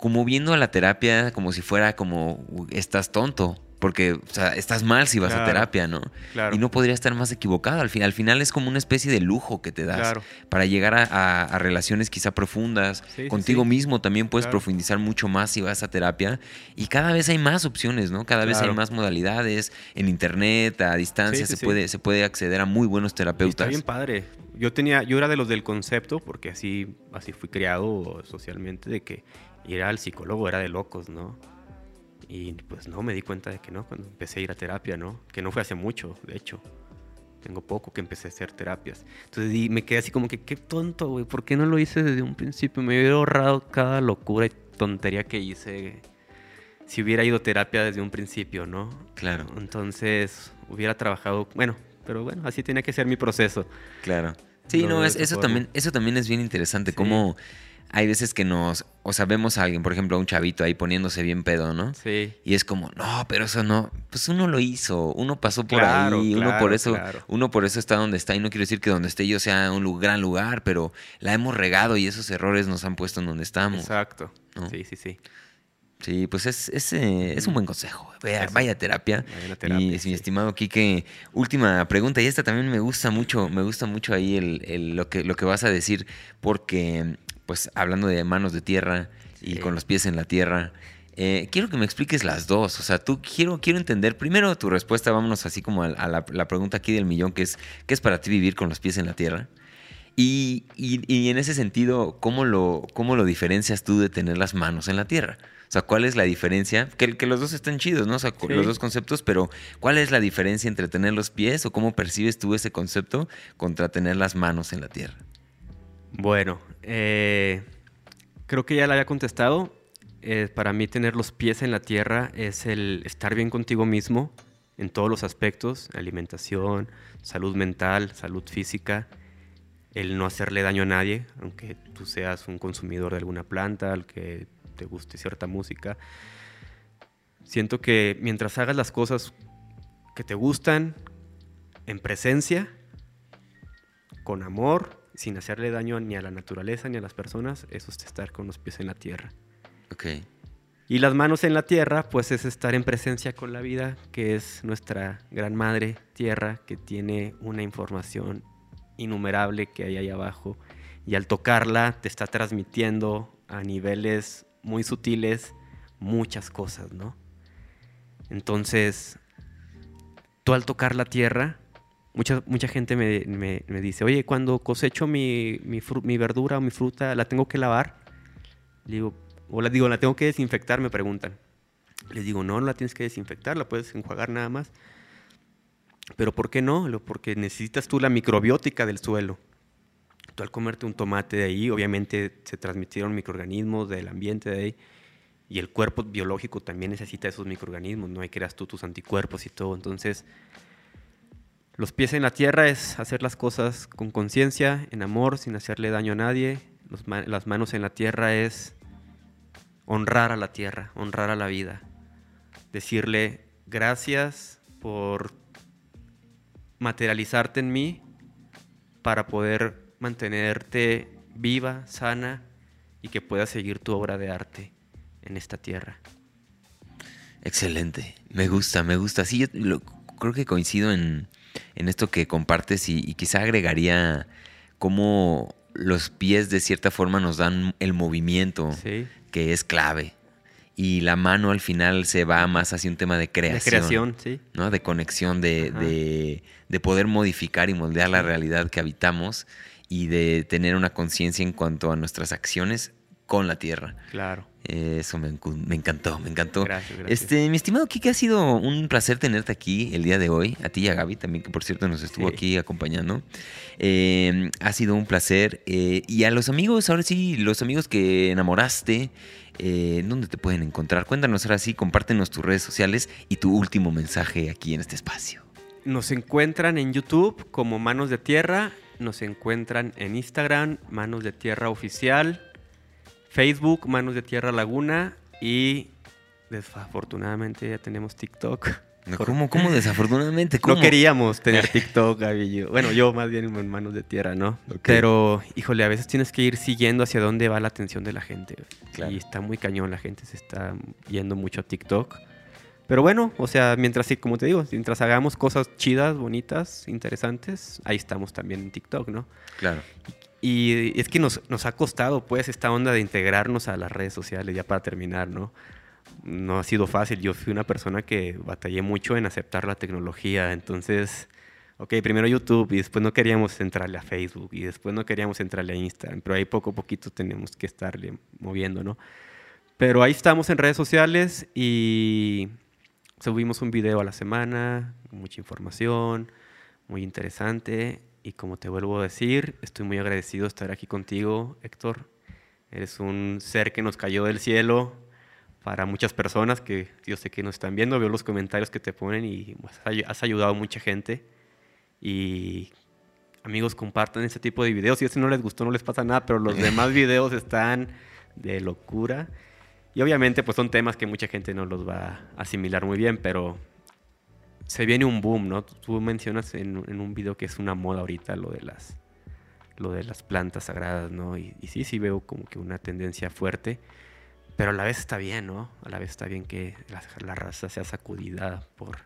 Como viendo a la terapia como si fuera como estás tonto. Porque, o sea, estás mal si vas a terapia, ¿no? Claro. Y no podría estar más equivocado. Al, fin, al final es como una especie de lujo que te das para llegar a, relaciones quizá profundas. Contigo mismo también puedes profundizar mucho más si vas a terapia. Y cada vez hay más opciones, ¿no? Cada vez hay más modalidades. En internet, a distancia, se, Puede, se puede acceder a muy buenos terapeutas. está bien padre. Yo, tenía, yo era de los del concepto, porque así, así fui criado socialmente, de que ir al psicólogo era de locos, ¿no? Y pues no, me di cuenta de que no, cuando empecé a ir a terapia, ¿no? Que no fue hace mucho, de hecho. Tengo poco que empecé a hacer terapias. Entonces me quedé así como que, qué tonto, güey. ¿Por qué no lo hice desde un principio? Me hubiera ahorrado cada locura y tontería que hice si hubiera ido a terapia desde un principio, ¿no? Claro. Entonces hubiera trabajado, bueno, pero bueno, así tiene que ser mi proceso. Claro. Sí, no, eso, también, eso también es bien interesante, cómo hay veces que nos, o sea, vemos a alguien, por ejemplo, a un chavito ahí poniéndose bien pedo, ¿no? Sí. Y es como, no, pero eso no, pues uno lo hizo, uno pasó por ahí, uno por eso, uno por eso está donde está. Y no quiero decir que donde esté yo sea un gran lugar, pero la hemos regado y esos errores nos han puesto en donde estamos. Exacto. Sí, sí, sí. Sí, pues es, es, eh, es un buen consejo. Vaya, vaya terapia. Vaya terapia. Y mi estimado Quique, última pregunta, y esta también me gusta mucho, me gusta mucho ahí el, lo, que, lo que vas a decir, porque pues hablando de manos de tierra y con los pies en la tierra, eh, quiero que me expliques las dos. O sea, tú quiero, quiero entender primero tu respuesta, vámonos así como a, la, pregunta aquí del millón, que es, ¿qué es para ti vivir con los pies en la tierra? Y, en ese sentido, ¿cómo lo, ¿cómo lo diferencias tú de tener las manos en la tierra? O sea, ¿cuál es la diferencia? Que, que los dos están chidos, ¿no? O sea, los dos conceptos, pero ¿cuál es la diferencia entre tener los pies o cómo percibes tú ese concepto contra tener las manos en la tierra? Bueno, eh, creo que ya la había contestado. Eh, para mí tener los pies en la tierra es el estar bien contigo mismo en todos los aspectos, alimentación, salud mental, salud física, el no hacerle daño a nadie, aunque tú seas un consumidor de alguna planta, al que te guste cierta música. Siento que mientras hagas las cosas que te gustan, en presencia, con amor, sin hacerle daño ni a la naturaleza ni a las personas, eso es estar con los pies en la tierra. Ok. Y las manos en la tierra, pues es estar en presencia con la vida, que es nuestra gran madre tierra, que tiene una información innumerable que hay ahí abajo. Y al tocarla te está transmitiendo a niveles muy sutiles muchas cosas, ¿no? Entonces, tú al tocar la tierra, Mucha, mucha gente me, me, dice, oye, cuando cosecho mi, mi, mi, verdura o mi fruta, ¿la tengo que lavar? Le digo, o la digo, ¿la tengo que desinfectar? Me preguntan. Les digo, no, no la tienes que desinfectar, la puedes enjuagar nada más. Pero ¿por qué no? Porque necesitas tú la microbiótica del suelo. Tú al comerte un tomate de ahí, obviamente se transmitieron microorganismos del ambiente de ahí. Y el cuerpo biológico también necesita esos microorganismos, ¿no? Hay creas tú tus anticuerpos y todo. Entonces, los pies en la tierra es hacer las cosas con conciencia, en amor, sin hacerle daño a nadie. las manos en la tierra es honrar a la tierra, honrar a la vida. Decirle gracias por materializarte en mí para poder mantenerte viva, sana y que puedas seguir tu obra de arte en esta tierra. Excelente, me gusta, me gusta. Sí, yo creo que coincido en, en esto que compartes y, quizá agregaría cómo los pies de cierta forma nos dan el movimiento que es clave. Y la mano al final se va más hacia un tema de creación. De creación, sí. ¿no? De conexión, de, de, poder modificar y moldear la realidad que habitamos y de tener una conciencia en cuanto a nuestras acciones con la tierra. Claro. Eso me, encantó, me encantó. Gracias, gracias. Este, mi estimado Kike, ha sido un placer tenerte aquí el día de hoy. A ti y a Gaby también, que por cierto nos estuvo Sí. aquí acompañando. Eh, ha sido un placer. eh, y a los amigos, ahora sí, los amigos que enamoraste, eh, ¿dónde te pueden encontrar? Cuéntanos ahora sí, compártenos tus redes sociales y tu último mensaje aquí en este espacio. Nos encuentran en YouTube como Manos de Tierra, nos encuentran en Instagram, Manos de Tierra Oficial, Facebook, Manos de Tierra Laguna y desafortunadamente ya tenemos TikTok. No, ¿Cómo, cómo desafortunadamente? ¿Cómo? No queríamos tener TikTok, Gaby yo. Bueno, yo más bien en Manos de Tierra, ¿no? Pero, híjole, a veces tienes que ir siguiendo hacia dónde va la atención de la gente. Claro. Y está muy cañón, la gente se está yendo mucho a TikTok. Pero bueno, o sea, mientras, sí, como te digo, mientras hagamos cosas chidas, bonitas, interesantes, ahí estamos también en TikTok, ¿no? Claro. Y es que nos, nos ha costado, pues, esta onda de integrarnos a las redes sociales, ya para terminar, ¿no? No ha sido fácil. Yo fui una persona que batallé mucho en aceptar la tecnología. Entonces, ok, primero YouTube y después no queríamos entrarle a Facebook y después no queríamos entrarle a Instagram. Pero ahí poco a poquito tenemos que estarle moviendo, ¿no? Pero ahí estamos en redes sociales y subimos un video a la semana, mucha información, muy interesante. Y como te vuelvo a decir, estoy muy agradecido de estar aquí contigo, Héctor. Eres un ser que nos cayó del cielo para muchas personas que yo sé que nos están viendo. Veo los comentarios que te ponen y has ay- has ayudado a mucha gente. Y amigos, compartan este tipo de videos. Si este no les gustó, no les pasa nada, pero los demás videos están de locura. Y obviamente, pues son temas que mucha gente no los va a asimilar muy bien, pero se viene un boom, ¿no? Tú mencionas en, un video que es una moda ahorita lo de las, lo de las plantas sagradas, ¿no? Y, y sí, sí veo como que una tendencia fuerte, pero a la vez está bien, ¿no? A la vez está bien que la, la raza sea sacudida por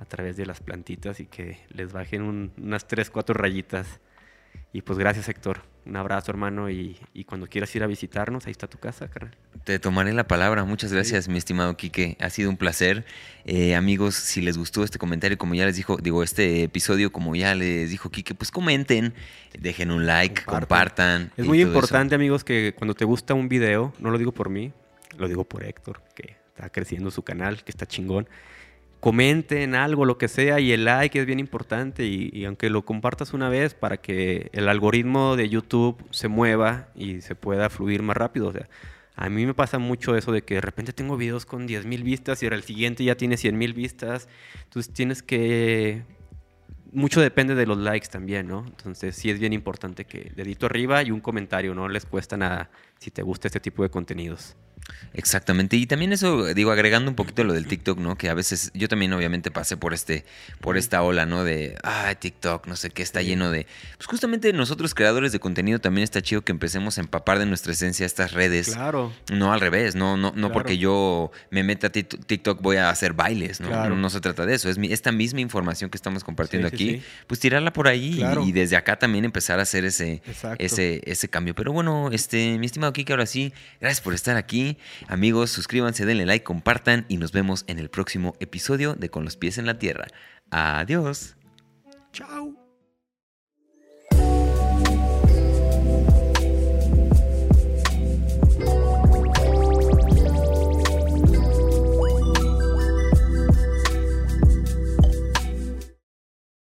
a través de las plantitas y que les bajen un- unas tres, cuatro rayitas. Y pues gracias, Héctor. Un abrazo, hermano. Y, y cuando quieras ir a visitarnos, ahí está tu casa, carnal. Te tomaré la palabra. Muchas gracias, mi estimado Quique. Ha sido un placer. Eh, amigos, si les gustó este comentario, como ya les dijo, digo, este episodio, como ya les dijo Quique, pues comenten, dejen un like, Compartan. compartan. Es muy eso. importante, amigos, que cuando te gusta un video, no lo digo por mí, lo digo por Héctor, que está creciendo su canal, que está chingón. Comenten algo, lo que sea, y el like es bien importante. Y, aunque lo compartas una vez para que el algoritmo de YouTube se mueva y se pueda fluir más rápido. O sea, a mí me pasa mucho eso de que de repente tengo videos con 10 mil vistas y el siguiente ya tiene 100 mil vistas. Entonces tienes que mucho depende de los likes también, ¿no? Entonces sí es bien importante que dedito arriba y un comentario, no les cuesta nada si te gusta este tipo de contenidos. Exactamente. Y también eso, digo, agregando un poquito lo del TikTok, ¿no? Que a veces, yo también obviamente pasé por este, por esta ola, ¿no? De, ah, TikTok, no sé qué, está lleno de. Pues justamente nosotros, creadores de contenido, también está chido que empecemos a empapar de nuestra esencia estas redes. Claro. No al revés, no, no, no Claro. porque yo me meta a Tik- TikTok voy a hacer bailes, ¿no? Claro. No, no se trata de eso. Es mi- esta misma información que estamos compartiendo Sí, aquí, sí. pues tirarla por ahí y- desde acá también empezar a hacer ese, Exacto. ese, ese cambio. Pero bueno, este, mi estimado Kike, ahora sí, gracias por estar aquí. Amigos, suscríbanse, denle like, compartan y nos vemos en el próximo episodio de Con los pies en la tierra. Adiós. Chao.